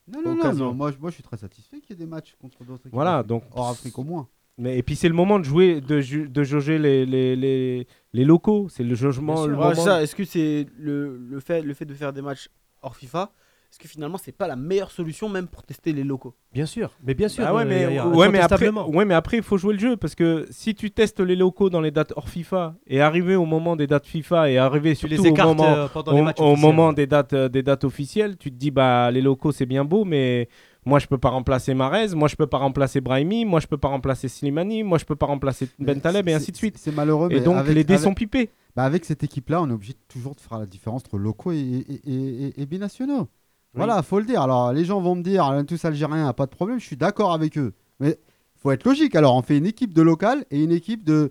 [SPEAKER 3] Non, non, non, non, moi, je- moi je suis très satisfait qu'il y ait des matchs contre d'autres équipes.
[SPEAKER 5] Voilà, donc-
[SPEAKER 3] Hors Afrique au moins.
[SPEAKER 5] Mais, et puis c'est le moment de jouer, de, ju- de jauger les, les, les, les locaux. C'est le jugement. Le moment
[SPEAKER 2] est-ce que c'est le, le, fait, le fait de faire des matchs hors FIFA Est-ce que finalement c'est pas la meilleure solution même pour tester les locaux
[SPEAKER 4] Bien sûr, mais bien sûr.
[SPEAKER 5] Ah ouais,
[SPEAKER 4] euh,
[SPEAKER 5] mais, ouais, après,
[SPEAKER 4] incontestablement.
[SPEAKER 5] ouais, mais après, il faut jouer le jeu parce que si tu testes les locaux dans les dates hors FIFA et arriver au moment des dates FIFA et arriver surtout
[SPEAKER 4] les
[SPEAKER 5] au
[SPEAKER 4] écartes
[SPEAKER 5] moment,
[SPEAKER 4] euh, pendant
[SPEAKER 5] au,
[SPEAKER 4] les matchs
[SPEAKER 5] au moment des dates, euh, des dates officielles, tu te dis bah les locaux c'est bien beau, mais moi je peux pas remplacer Marez, moi je peux pas remplacer Brahimi, moi je peux pas remplacer Slimani, moi je peux pas remplacer Ben Taleb et ainsi de suite.
[SPEAKER 3] C'est malheureux,
[SPEAKER 5] Et
[SPEAKER 3] mais
[SPEAKER 5] donc
[SPEAKER 3] avec,
[SPEAKER 5] les dés
[SPEAKER 3] avec-
[SPEAKER 5] sont pipés.
[SPEAKER 3] bah, avec cette équipe-là, on est obligé toujours de faire la différence entre locaux et, et, et- et- et binationaux. Voilà, faut le dire. Alors, les gens vont me dire, tous algériens, pas de problème, je suis d'accord avec eux. Mais faut être logique. Alors, on fait une équipe de local et une équipe de.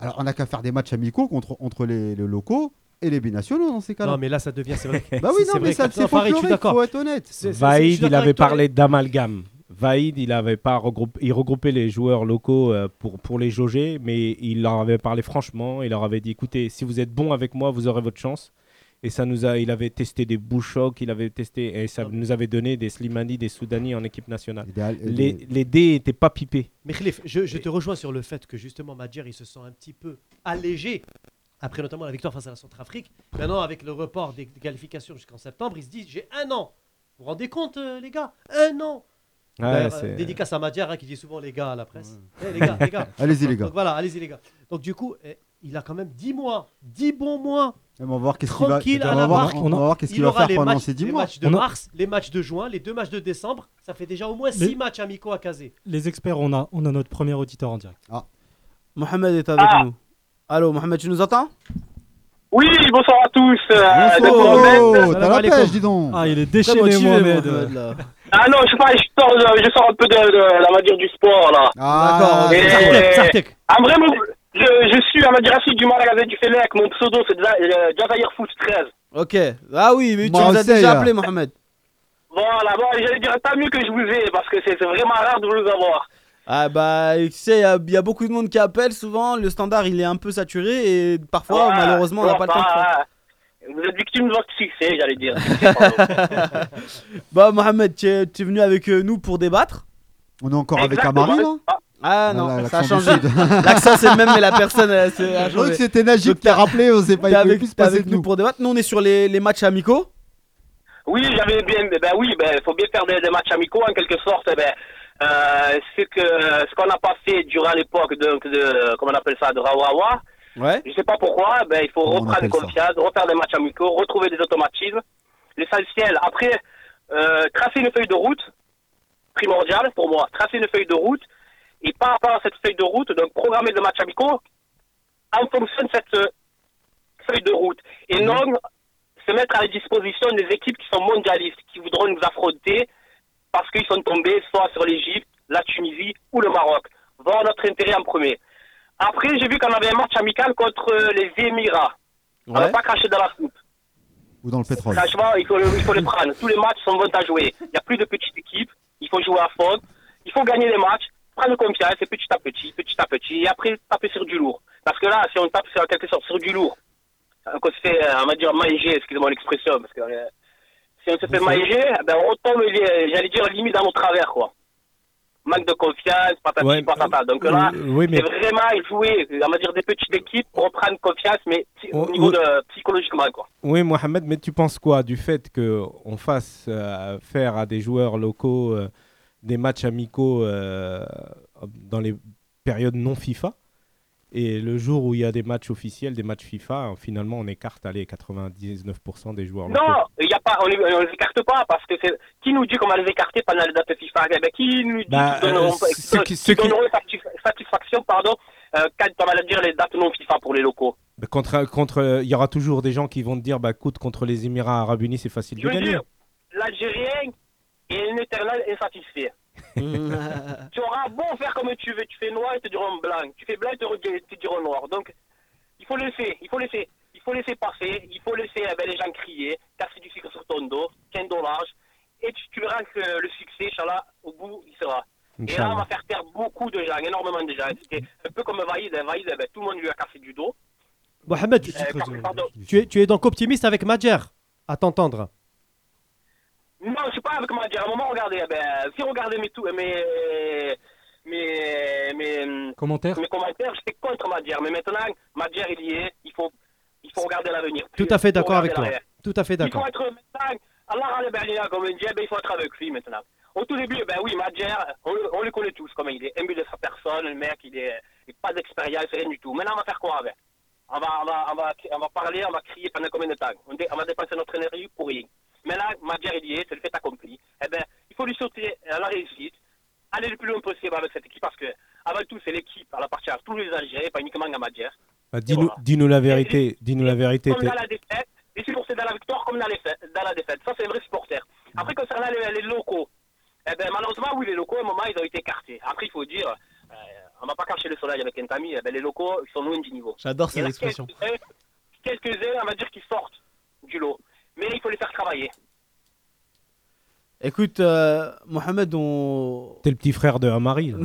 [SPEAKER 3] Alors, on n'a qu'à faire des matchs amicaux contre, entre les, les locaux et les binationaux dans ces cas-là.
[SPEAKER 4] Non, mais là, ça devient, c'est vrai.
[SPEAKER 3] Bah oui,
[SPEAKER 4] c'est
[SPEAKER 3] non,
[SPEAKER 4] vrai
[SPEAKER 3] mais ça, c'est folklorique,
[SPEAKER 4] d'accord.
[SPEAKER 3] faut être honnête.
[SPEAKER 5] Vaïd, il avait parlé d'amalgame. Vaïd, il avait pas regroupé, il regroupait les joueurs locaux euh, pour, pour les jauger, mais il leur avait parlé franchement. Il leur avait dit écoutez, si vous êtes bons avec moi, vous aurez votre chance. Et ça nous a, il avait testé des bouchocs, il avait testé, et ça nous avait donné des Slimani, des Soudani en équipe nationale.
[SPEAKER 3] Idéal-
[SPEAKER 5] Les, les dés étaient pas pipés.
[SPEAKER 4] Mais Khalif, je, je te rejoins sur le fait que justement Madjer il se sent un petit peu allégé après notamment la victoire face à la Centrafrique. Maintenant avec le report des des qualifications jusqu'en septembre, il se dit j'ai un an. Vous vous rendez compte euh, les gars? Un an. Euh, dédicace à Madjer hein, qui dit souvent les gars à la presse. Eh, les gars, les gars.
[SPEAKER 3] Allez-y, les gars.
[SPEAKER 4] Donc voilà, allez-y les gars. Donc du coup, eh, il a quand même 10 mois, 10 bons mois.
[SPEAKER 3] On va voir qu'est-ce qu'il va,
[SPEAKER 4] Tranquille,
[SPEAKER 3] on
[SPEAKER 4] à
[SPEAKER 3] va
[SPEAKER 4] la
[SPEAKER 3] voir,
[SPEAKER 4] barque.
[SPEAKER 3] on va voir qu'est-ce
[SPEAKER 4] Il
[SPEAKER 3] qu'il va
[SPEAKER 4] aura
[SPEAKER 3] faire
[SPEAKER 4] les
[SPEAKER 3] pendant
[SPEAKER 4] matchs,
[SPEAKER 3] ces 10
[SPEAKER 4] les
[SPEAKER 3] mois.
[SPEAKER 4] matchs de
[SPEAKER 9] On a-
[SPEAKER 4] mars, les matchs de juin, les deux matchs de décembre. Ça fait déjà au moins
[SPEAKER 9] Les-
[SPEAKER 4] 6 matchs amicaux à caser.
[SPEAKER 9] Les experts, on a, on a notre premier auditeur en direct.
[SPEAKER 2] Mohamed est avec
[SPEAKER 8] Ah.
[SPEAKER 2] nous. Allô, Mohamed, tu nous entends?
[SPEAKER 8] Oui, bonsoir à tous. euh, Mohamed.
[SPEAKER 3] Oh, t'as
[SPEAKER 2] Salam
[SPEAKER 3] la
[SPEAKER 2] alaikum.
[SPEAKER 3] dis donc.
[SPEAKER 9] Ah, il est
[SPEAKER 2] Très
[SPEAKER 9] déchaîné,
[SPEAKER 2] motivé,
[SPEAKER 9] Mohamed.
[SPEAKER 2] Mohamed, là.
[SPEAKER 8] Ah non, je sais pas, je sors, de- je sors un peu de, de la matière du sport là.
[SPEAKER 3] Ah,
[SPEAKER 8] Et-
[SPEAKER 4] Sartek, Sartek.
[SPEAKER 8] Ah vraiment, je, je suis à ma Racine du magasin du Fennec, mon pseudo c'est euh, Jazair Foot 13.
[SPEAKER 2] Ok. Ah oui, mais tu nous as déjà
[SPEAKER 3] là.
[SPEAKER 2] appelé, Mohamed.
[SPEAKER 8] Voilà, bon, j'allais dire tant mieux que je vous ai parce que c'est vraiment rare de vous avoir.
[SPEAKER 2] Ah bah, tu sais, il y a- il y, a beaucoup de monde qui appelle souvent. Le standard, il est un peu saturé et parfois,
[SPEAKER 10] Ouais,
[SPEAKER 2] malheureusement, on n'a pas le temps de faire.
[SPEAKER 10] Vous êtes victime de votre succès, j'allais dire.
[SPEAKER 2] Bah, Mohamed, tu es, venu avec euh, nous pour débattre.
[SPEAKER 3] On est encore avec. Amari là
[SPEAKER 10] Ah,
[SPEAKER 2] Ah non,
[SPEAKER 3] Voilà,
[SPEAKER 2] ça a changé. L'accent c'est le même, mais la personne a changé.
[SPEAKER 3] que c'était Najib qui a rappelé, on sait pas, il
[SPEAKER 2] avec,
[SPEAKER 3] plus se passer
[SPEAKER 2] avec
[SPEAKER 3] de
[SPEAKER 2] nous
[SPEAKER 3] nous.
[SPEAKER 2] pour débattre. Nous, on est sur les, les matchs amicaux.
[SPEAKER 10] Oui, j'avais bien. Ben oui, ben faut bien faire des, des matchs amicaux en quelque sorte. Ben, euh, c'est que ce qu'on n'a pas fait durant l'époque de, de comment on appelle ça, de Rawawa.
[SPEAKER 2] Ouais.
[SPEAKER 10] Je sais pas pourquoi. Ben il faut
[SPEAKER 3] Comment
[SPEAKER 10] reprendre confiance, refaire des matchs amicaux, retrouver des automatismes. L'essentiel. Après, euh, tracer une feuille de route primordial pour moi. Tracer une feuille de route et par rapport à cette feuille de route, donc programmer des matchs amicaux en fonction de cette euh, feuille de route et
[SPEAKER 3] Mhm.
[SPEAKER 10] non se mettre à la disposition des équipes qui sont mondialistes, qui voudront nous affronter parce qu'ils sont tombés soit sur l'Égypte, la Tunisie ou le Maroc. Voir notre intérêt en premier. Après, j'ai vu qu'on avait un match amical contre euh, les Émirats. On n'a pas craché dans la soupe.
[SPEAKER 3] Ou dans le pétrole.
[SPEAKER 10] Franchement, il faut, il faut les prendre. Tous les matchs sont bons à jouer. Il n'y a plus de petites équipes. Il faut jouer à fond. Il faut gagner les matchs, prendre confiance et petit à petit, petit à petit. Et après, taper sur du lourd. Parce que là, si on tape sur quelque sorte sur du lourd, euh, qu'on se fait, euh, on va dire, manger, excusez-moi l'expression, parce que euh, si on se fait manger, ben, on retombe, j'allais dire, limite dans nos travers, quoi. Manque de confiance, patati
[SPEAKER 5] Ouais.
[SPEAKER 10] patata. Donc là,
[SPEAKER 5] Euh, oui, mais
[SPEAKER 10] c'est vraiment jouer, on va dire, des petites équipes pour prendre confiance, mais psy- au
[SPEAKER 5] Oh,
[SPEAKER 10] niveau
[SPEAKER 5] oh.
[SPEAKER 10] de psychologiquement, quoi.
[SPEAKER 5] Oui, Mohamed, mais tu penses quoi du fait qu'on fasse euh, faire à des joueurs locaux des matchs amicaux euh, dans les périodes non FIFA. Et le jour où il y a des matchs officiels, des matchs FIFA, euh, finalement on écarte allez, 99% des joueurs locaux.
[SPEAKER 10] Non, il y a pas, on on les écarte pas parce que c'est qui nous dit qu'on va les écarter pendant les dates FIFA? Eh ben, Qui nous dit
[SPEAKER 5] Bah,
[SPEAKER 10] qu'ils donneront,
[SPEAKER 5] euh, qui- ceux qui-
[SPEAKER 10] donneront satisf- satisfaction pardon, euh, quand on va dire les dates non FIFA pour les locaux.
[SPEAKER 5] Bah, contre, contre, euh, il y aura toujours des gens qui vont te dire bah écoute contre les Émirats Arabes Unis c'est facile
[SPEAKER 10] Je
[SPEAKER 5] de gagner.
[SPEAKER 10] dire, l'Algérien est un éternel insatisfait. tu auras beau faire comme tu veux, tu fais noir, ils te diront blanc. Tu fais blanc, ils te, diront noir. Donc, il faut laisser, il faut laisser, il faut laisser passer, il faut laisser eh ben, les gens crier, casser du sucre sur ton dos, tiens ton large, et tu, tu verras que le succès, Inch'Allah, au bout, il sera. Et là, on va faire taire beaucoup de gens, énormément de gens. C'était un peu comme Vaïd, hein. Vaïd, eh ben, tout le monde lui a cassé du dos.
[SPEAKER 4] Mohamed,
[SPEAKER 10] Euh,
[SPEAKER 4] tu es, tu es donc optimiste avec Madjer, à t'entendre.
[SPEAKER 10] Non, je suis pas avec Madjer. À un moment, regardez, eh ben, si vous regardez mes, tout, mes, mes, mes,
[SPEAKER 9] Commentaire
[SPEAKER 10] mes commentaires, j'étais contre Madjer. Mais maintenant, Madjer, il y est. Il faut, il faut regarder l'avenir.
[SPEAKER 4] Tout à fait
[SPEAKER 10] Il
[SPEAKER 4] d'accord avec toi. Tout à fait
[SPEAKER 10] Il
[SPEAKER 4] d'accord.
[SPEAKER 10] faut être maintenant, Allah comme on dit, eh ben, il faut être avec lui maintenant. Au tout début, ben oui, Madjer, on, on le connaît tous, comment il est imbu de sa personne, le mec, il est, il pas d'expérience, rien du tout. Maintenant, on va faire quoi avec on va, on, va, on, va, on va parler, on va crier pendant combien de temps? On, dé- on va dépenser notre énergie pour rien. Mais là, y est, c'est le fait accompli. Eh ben, il faut lui sauter à la réussite, aller le plus loin possible avec cette équipe, parce que, avant tout, c'est l'équipe, elle appartient à tous les Algériens, pas uniquement à Madjer.
[SPEAKER 5] Bah, dis-nous, dis-nous la vérité, dis-nous la vérité.
[SPEAKER 10] Comme dans la défaite, les supporters dans la victoire comme dans, les fêtes- dans la défaite. Ça, c'est un vrai supporter. Après, concernant les, les locaux, eh ben, malheureusement, oui, les locaux, à un moment, ils ont été écartés. Après, il faut dire, euh, on va pas cacher le soleil avec un ami, eh ben, les locaux, ils sont loin du niveau.
[SPEAKER 2] J'adore ces expressions.
[SPEAKER 10] quelques-uns- Quelques-uns, on va dire, qui sortent du lot. Mais il faut les faire travailler.
[SPEAKER 2] Écoute, euh, Mohamed, on.
[SPEAKER 5] T'es le petit frère de Amari. là.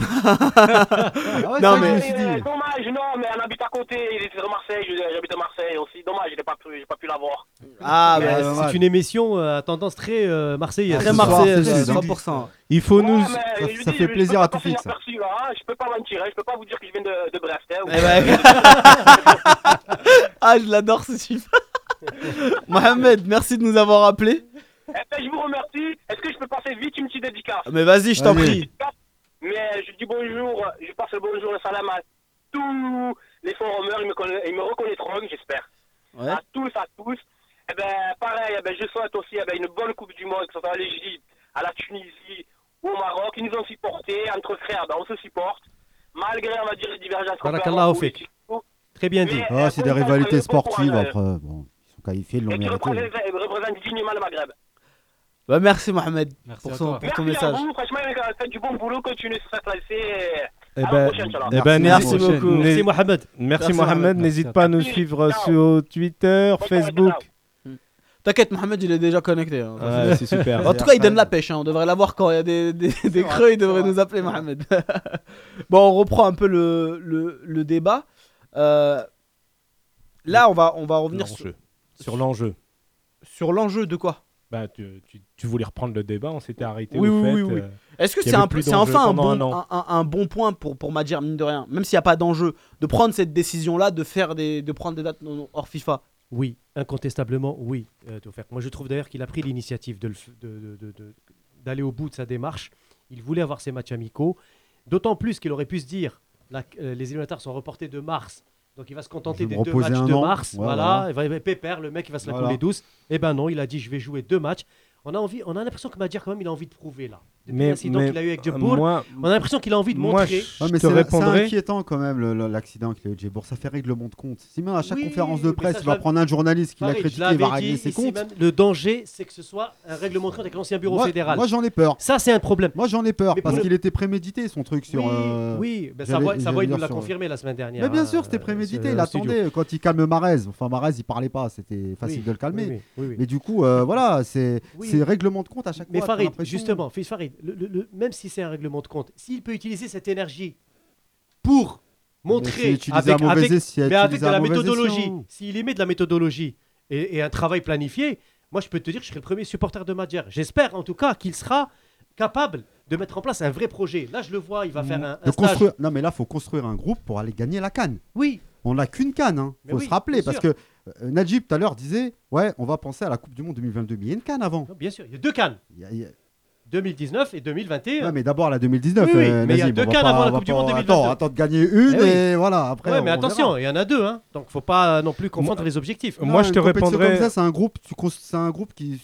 [SPEAKER 2] Non,
[SPEAKER 10] Ah,
[SPEAKER 2] mais-
[SPEAKER 10] euh, dommage, non, mais on habite à côté, il est de Marseille, je- j'habite à Marseille aussi. Dommage, j'ai pas pu, j'ai pas pu l'avoir.
[SPEAKER 2] Ah,
[SPEAKER 4] Mais,
[SPEAKER 2] bah,
[SPEAKER 4] euh, c'est une émission euh, à tendance très euh, marseillaise.
[SPEAKER 2] Très marseillaise,
[SPEAKER 3] c'est
[SPEAKER 2] euh,
[SPEAKER 3] jeudi.
[SPEAKER 2] 100%.
[SPEAKER 5] Il faut nous.
[SPEAKER 10] Ouais,
[SPEAKER 3] ça-
[SPEAKER 10] je
[SPEAKER 3] fait
[SPEAKER 10] je
[SPEAKER 3] plaisir à tout fixe.
[SPEAKER 10] inaperçu, là, hein. Je peux pas mentir, hein. je peux pas vous dire que je viens de, de Brest. Hein, ou-
[SPEAKER 2] Eh ben- ah, je l'adore ce chiffre. Mohamed, merci de nous avoir appelés.
[SPEAKER 10] Eh ben, je vous remercie. Est-ce que je peux passer vite une petite dédicace
[SPEAKER 2] Mais vas-y, je t'en prie.
[SPEAKER 10] Mais je dis bonjour, je passe le bonjour et salam à tous les forumers, ils me, conna- ils me reconnaîtront, j'espère.
[SPEAKER 2] Ouais.
[SPEAKER 10] À tous, à tous. Eh ben, pareil, eh ben, je souhaite aussi eh ben, une bonne Coupe du Monde, que ce soit à l'Égypte, à la Tunisie ou au Maroc. Ils nous ont supportés, entre frères, ben, on se supporte. Malgré, on va dire, les divergences.
[SPEAKER 4] Très bien dit.
[SPEAKER 3] Ah,
[SPEAKER 10] euh,
[SPEAKER 3] c'est des rivalités sportives après. Bon, qualifiés, l'ont
[SPEAKER 10] Et qui
[SPEAKER 3] mérité.
[SPEAKER 10] représente, représente dignement le Maghreb.
[SPEAKER 2] Bah, merci Mohamed
[SPEAKER 9] Merci
[SPEAKER 2] pour,
[SPEAKER 9] à
[SPEAKER 2] son, pour ton
[SPEAKER 10] Merci à
[SPEAKER 2] message.
[SPEAKER 10] vous, franchement, gars, faites du bon boulot, continuez sur cette lancée.
[SPEAKER 5] Eh
[SPEAKER 10] À
[SPEAKER 5] ben, eh ben,
[SPEAKER 2] Merci
[SPEAKER 5] n'hésite-
[SPEAKER 2] beaucoup.
[SPEAKER 4] Merci Mohamed.
[SPEAKER 5] Merci
[SPEAKER 2] Merci,
[SPEAKER 5] Mohamed, n'hésite
[SPEAKER 9] Merci à
[SPEAKER 5] pas à nous suivre sur Twitter, Facebook.
[SPEAKER 10] ciao.
[SPEAKER 2] T'inquiète, Mohamed, il est déjà connecté. hein.
[SPEAKER 5] Ouais, c'est super.
[SPEAKER 2] En tout cas, il donne la pêche. hein. On devrait l'avoir quand il y a des, des- des creux. Il devrait nous appeler, Mohamed. bon, on reprend un peu le, le, le débat. Euh, là, on va, on va revenir sur.
[SPEAKER 5] Sur l'enjeu.
[SPEAKER 2] sur l'enjeu de quoi?
[SPEAKER 5] Bah, tu, tu- tu voulais reprendre le débat, on s'était arrêté
[SPEAKER 2] Oui,
[SPEAKER 5] au
[SPEAKER 2] oui,
[SPEAKER 5] fait.
[SPEAKER 2] oui, oui.
[SPEAKER 5] euh,
[SPEAKER 2] Est-ce que c'est
[SPEAKER 5] avait
[SPEAKER 2] un,
[SPEAKER 5] plus
[SPEAKER 2] c'est
[SPEAKER 5] d'enjeu
[SPEAKER 2] enfin un bon,
[SPEAKER 5] un
[SPEAKER 2] un, un- bon point pour, pour Madjer, mine de rien, même s'il n'y a pas d'enjeu, de prendre cette décision-là, de, faire des, de prendre des dates non- hors FIFA?
[SPEAKER 4] Oui, incontestablement, oui. euh. Moi, je trouve d'ailleurs qu'il a pris l'initiative de le f- de- de- de- de- d'aller au bout de sa démarche. Il voulait avoir ses matchs amicaux. D'autant plus qu'il aurait pu se dire la- euh, les éliminatoires sont reportés de mars. Donc il va se contenter des deux matchs de
[SPEAKER 3] an.
[SPEAKER 4] mars. Voilà,
[SPEAKER 3] voilà.
[SPEAKER 4] il va, il va- pépère, le mec il va se la
[SPEAKER 3] Voilà.
[SPEAKER 4] couler douce. Eh ben non, il a dit je vais jouer deux matchs. On a envie, on a l'impression que Madjer quand même il a envie de prouver là.
[SPEAKER 5] Mais-
[SPEAKER 4] l'incident
[SPEAKER 5] mais,
[SPEAKER 4] qu'il a eu avec Djebour,
[SPEAKER 5] moi-
[SPEAKER 4] on a l'impression qu'il a envie de
[SPEAKER 5] moi,
[SPEAKER 4] montrer.
[SPEAKER 5] je-
[SPEAKER 3] Ouais, mais
[SPEAKER 5] te
[SPEAKER 3] c'est
[SPEAKER 5] répondrai.
[SPEAKER 3] inquiétant quand même le- le- l'accident qu'il a eu de Djebour. Ça fait règlement de compte. Si même à chaque
[SPEAKER 4] Oui,
[SPEAKER 3] conférence de
[SPEAKER 4] mais
[SPEAKER 3] presse,
[SPEAKER 4] ça,
[SPEAKER 3] il va prendre un journaliste qui l'a critiqué, il va régler ses comptes.
[SPEAKER 4] même, le danger, c'est que ce soit un règlement de compte avec l'ancien bureau
[SPEAKER 3] Moi,
[SPEAKER 4] fédéral.
[SPEAKER 3] moi, j'en ai peur.
[SPEAKER 4] Ça, c'est un problème.
[SPEAKER 3] Moi j'en ai peur
[SPEAKER 4] Mais
[SPEAKER 3] parce
[SPEAKER 4] le-
[SPEAKER 3] qu'il était prémédité son truc sur.
[SPEAKER 4] oui,
[SPEAKER 3] euh,
[SPEAKER 4] ben, Savoie,
[SPEAKER 3] j'allais
[SPEAKER 4] il nous l'a confirmé la semaine dernière.
[SPEAKER 3] Mais bien
[SPEAKER 4] hein,
[SPEAKER 3] sûr, c'était
[SPEAKER 4] euh,
[SPEAKER 3] prémédité. Il attendait quand il calme Marez. Enfin, Marez, il parlait pas. C'était facile de le calmer. Mais du coup, euh, voilà, c'est règlement de compte à chaque
[SPEAKER 4] Mais
[SPEAKER 3] fois. t'as
[SPEAKER 4] Farid, justement, Fils Farid, le- le- le- même si c'est un règlement de compte, s'il peut utiliser cette énergie pour montrer avec, avec- mais avec de la méthodologie, s'il y met de la méthodologie et, et un travail planifié, moi je peux te dire que je serai le premier supporter de Madjer. J'espère en tout cas qu'il sera capable de mettre en place un vrai projet. Là, je le vois, il va faire un, un
[SPEAKER 3] De
[SPEAKER 4] stage.
[SPEAKER 3] Non, mais là, faut construire un groupe pour aller gagner la canne.
[SPEAKER 4] Oui.
[SPEAKER 3] On n'a qu'une canne, hein. Faut
[SPEAKER 4] oui,
[SPEAKER 3] se rappeler. Parce
[SPEAKER 4] sûr.
[SPEAKER 3] que euh, Najib, tout à l'heure, disait Ouais, on va penser à la Coupe du Monde 2022. Mais il y a une canne avant.
[SPEAKER 4] Non, bien sûr, il y a deux cannes.
[SPEAKER 3] Il y a- il y a-
[SPEAKER 4] 2019 et 2021.
[SPEAKER 3] Ouais, mais d'abord la 2019.
[SPEAKER 4] Oui, oui,
[SPEAKER 3] euh,
[SPEAKER 4] mais il y a deux cannes avant la Coupe du Monde
[SPEAKER 3] Attends,
[SPEAKER 4] 2022.
[SPEAKER 3] attends de gagner une
[SPEAKER 4] Eh oui.
[SPEAKER 3] et voilà. Après,
[SPEAKER 4] ouais, mais
[SPEAKER 3] on
[SPEAKER 4] attention, il y en a deux, hein. donc faut pas non plus confondre les objectifs.
[SPEAKER 3] Non,
[SPEAKER 5] Moi, je te
[SPEAKER 3] compétition
[SPEAKER 5] répondrai-
[SPEAKER 3] Comme ça, c'est un groupe. C'est un groupe qui.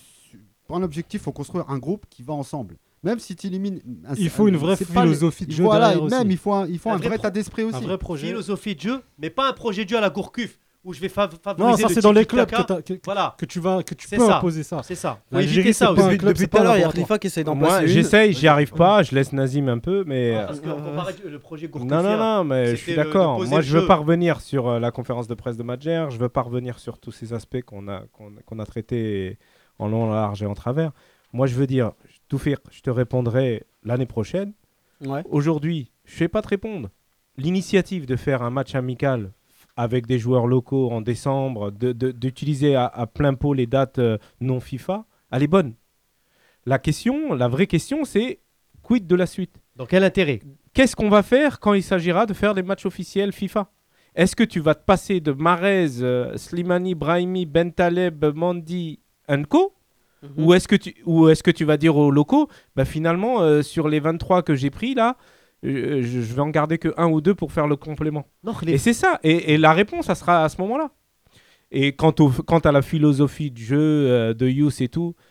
[SPEAKER 3] Pour un objectif, faut construire un groupe qui va ensemble. Même si tu élimines. un-
[SPEAKER 9] Il faut une vraie philosophie de jeu
[SPEAKER 3] Voilà, même
[SPEAKER 9] aussi.
[SPEAKER 3] il faut un, il faut un, vrai
[SPEAKER 4] pro-
[SPEAKER 3] état d'esprit aussi.
[SPEAKER 9] Un vrai projet.
[SPEAKER 4] philosophie de jeu, mais pas un projet de jeu à la Gourcuff où je vais fav- favoriser
[SPEAKER 9] Non, ça
[SPEAKER 4] le
[SPEAKER 9] c'est dans les clubs que,
[SPEAKER 4] Voilà,
[SPEAKER 9] que tu vas que tu peux
[SPEAKER 4] ça.
[SPEAKER 9] imposer ça.
[SPEAKER 4] c'est ça. Faut
[SPEAKER 9] L'Algérie,
[SPEAKER 4] ça aussi.
[SPEAKER 2] Depuis tout à l'heure, il y a qui essaie d'en une.
[SPEAKER 5] j'essaye, j'y arrive pas, je laisse Nazim un peu, mais.
[SPEAKER 4] Ah, parce que comparé le projet.
[SPEAKER 5] Non, non, non, mais je suis d'accord. Moi, je veux pas revenir sur euh, la conférence de presse de Madjer. Je veux pas revenir sur tous ces aspects qu'on a, qu'on qu'on a traités en long, en large et en travers. Moi, je veux dire, tout faire, je te répondrai l'année prochaine.
[SPEAKER 2] Ouais.
[SPEAKER 5] Aujourd'hui, je sais pas te répondre. L'initiative de faire un match amical avec des joueurs locaux en décembre, de- de- d'utiliser à, à plein pot les dates euh, non FIFA, elle est bonne. La question, la vraie question, c'est quid de la suite?
[SPEAKER 4] Donc quel intérêt?
[SPEAKER 5] Qu'est-ce qu'on va faire quand il s'agira de faire des matchs officiels FIFA? Est-ce que tu vas te passer de Marez, euh, Slimani, Brahimi, Bentaleb, Mandi, Co
[SPEAKER 2] Mhm.
[SPEAKER 5] Ou est-ce que, tu- ou est-ce que tu vas dire aux locaux, bah finalement, euh, sur les 23 que j'ai pris là, je, je vais en garder que un ou deux pour faire le complément
[SPEAKER 4] Non,
[SPEAKER 5] Et c'est ça. Et, et la réponse, ça sera à ce moment-là. Et quant, au, quant à la philosophie de jeu, euh, de use et tout, euh,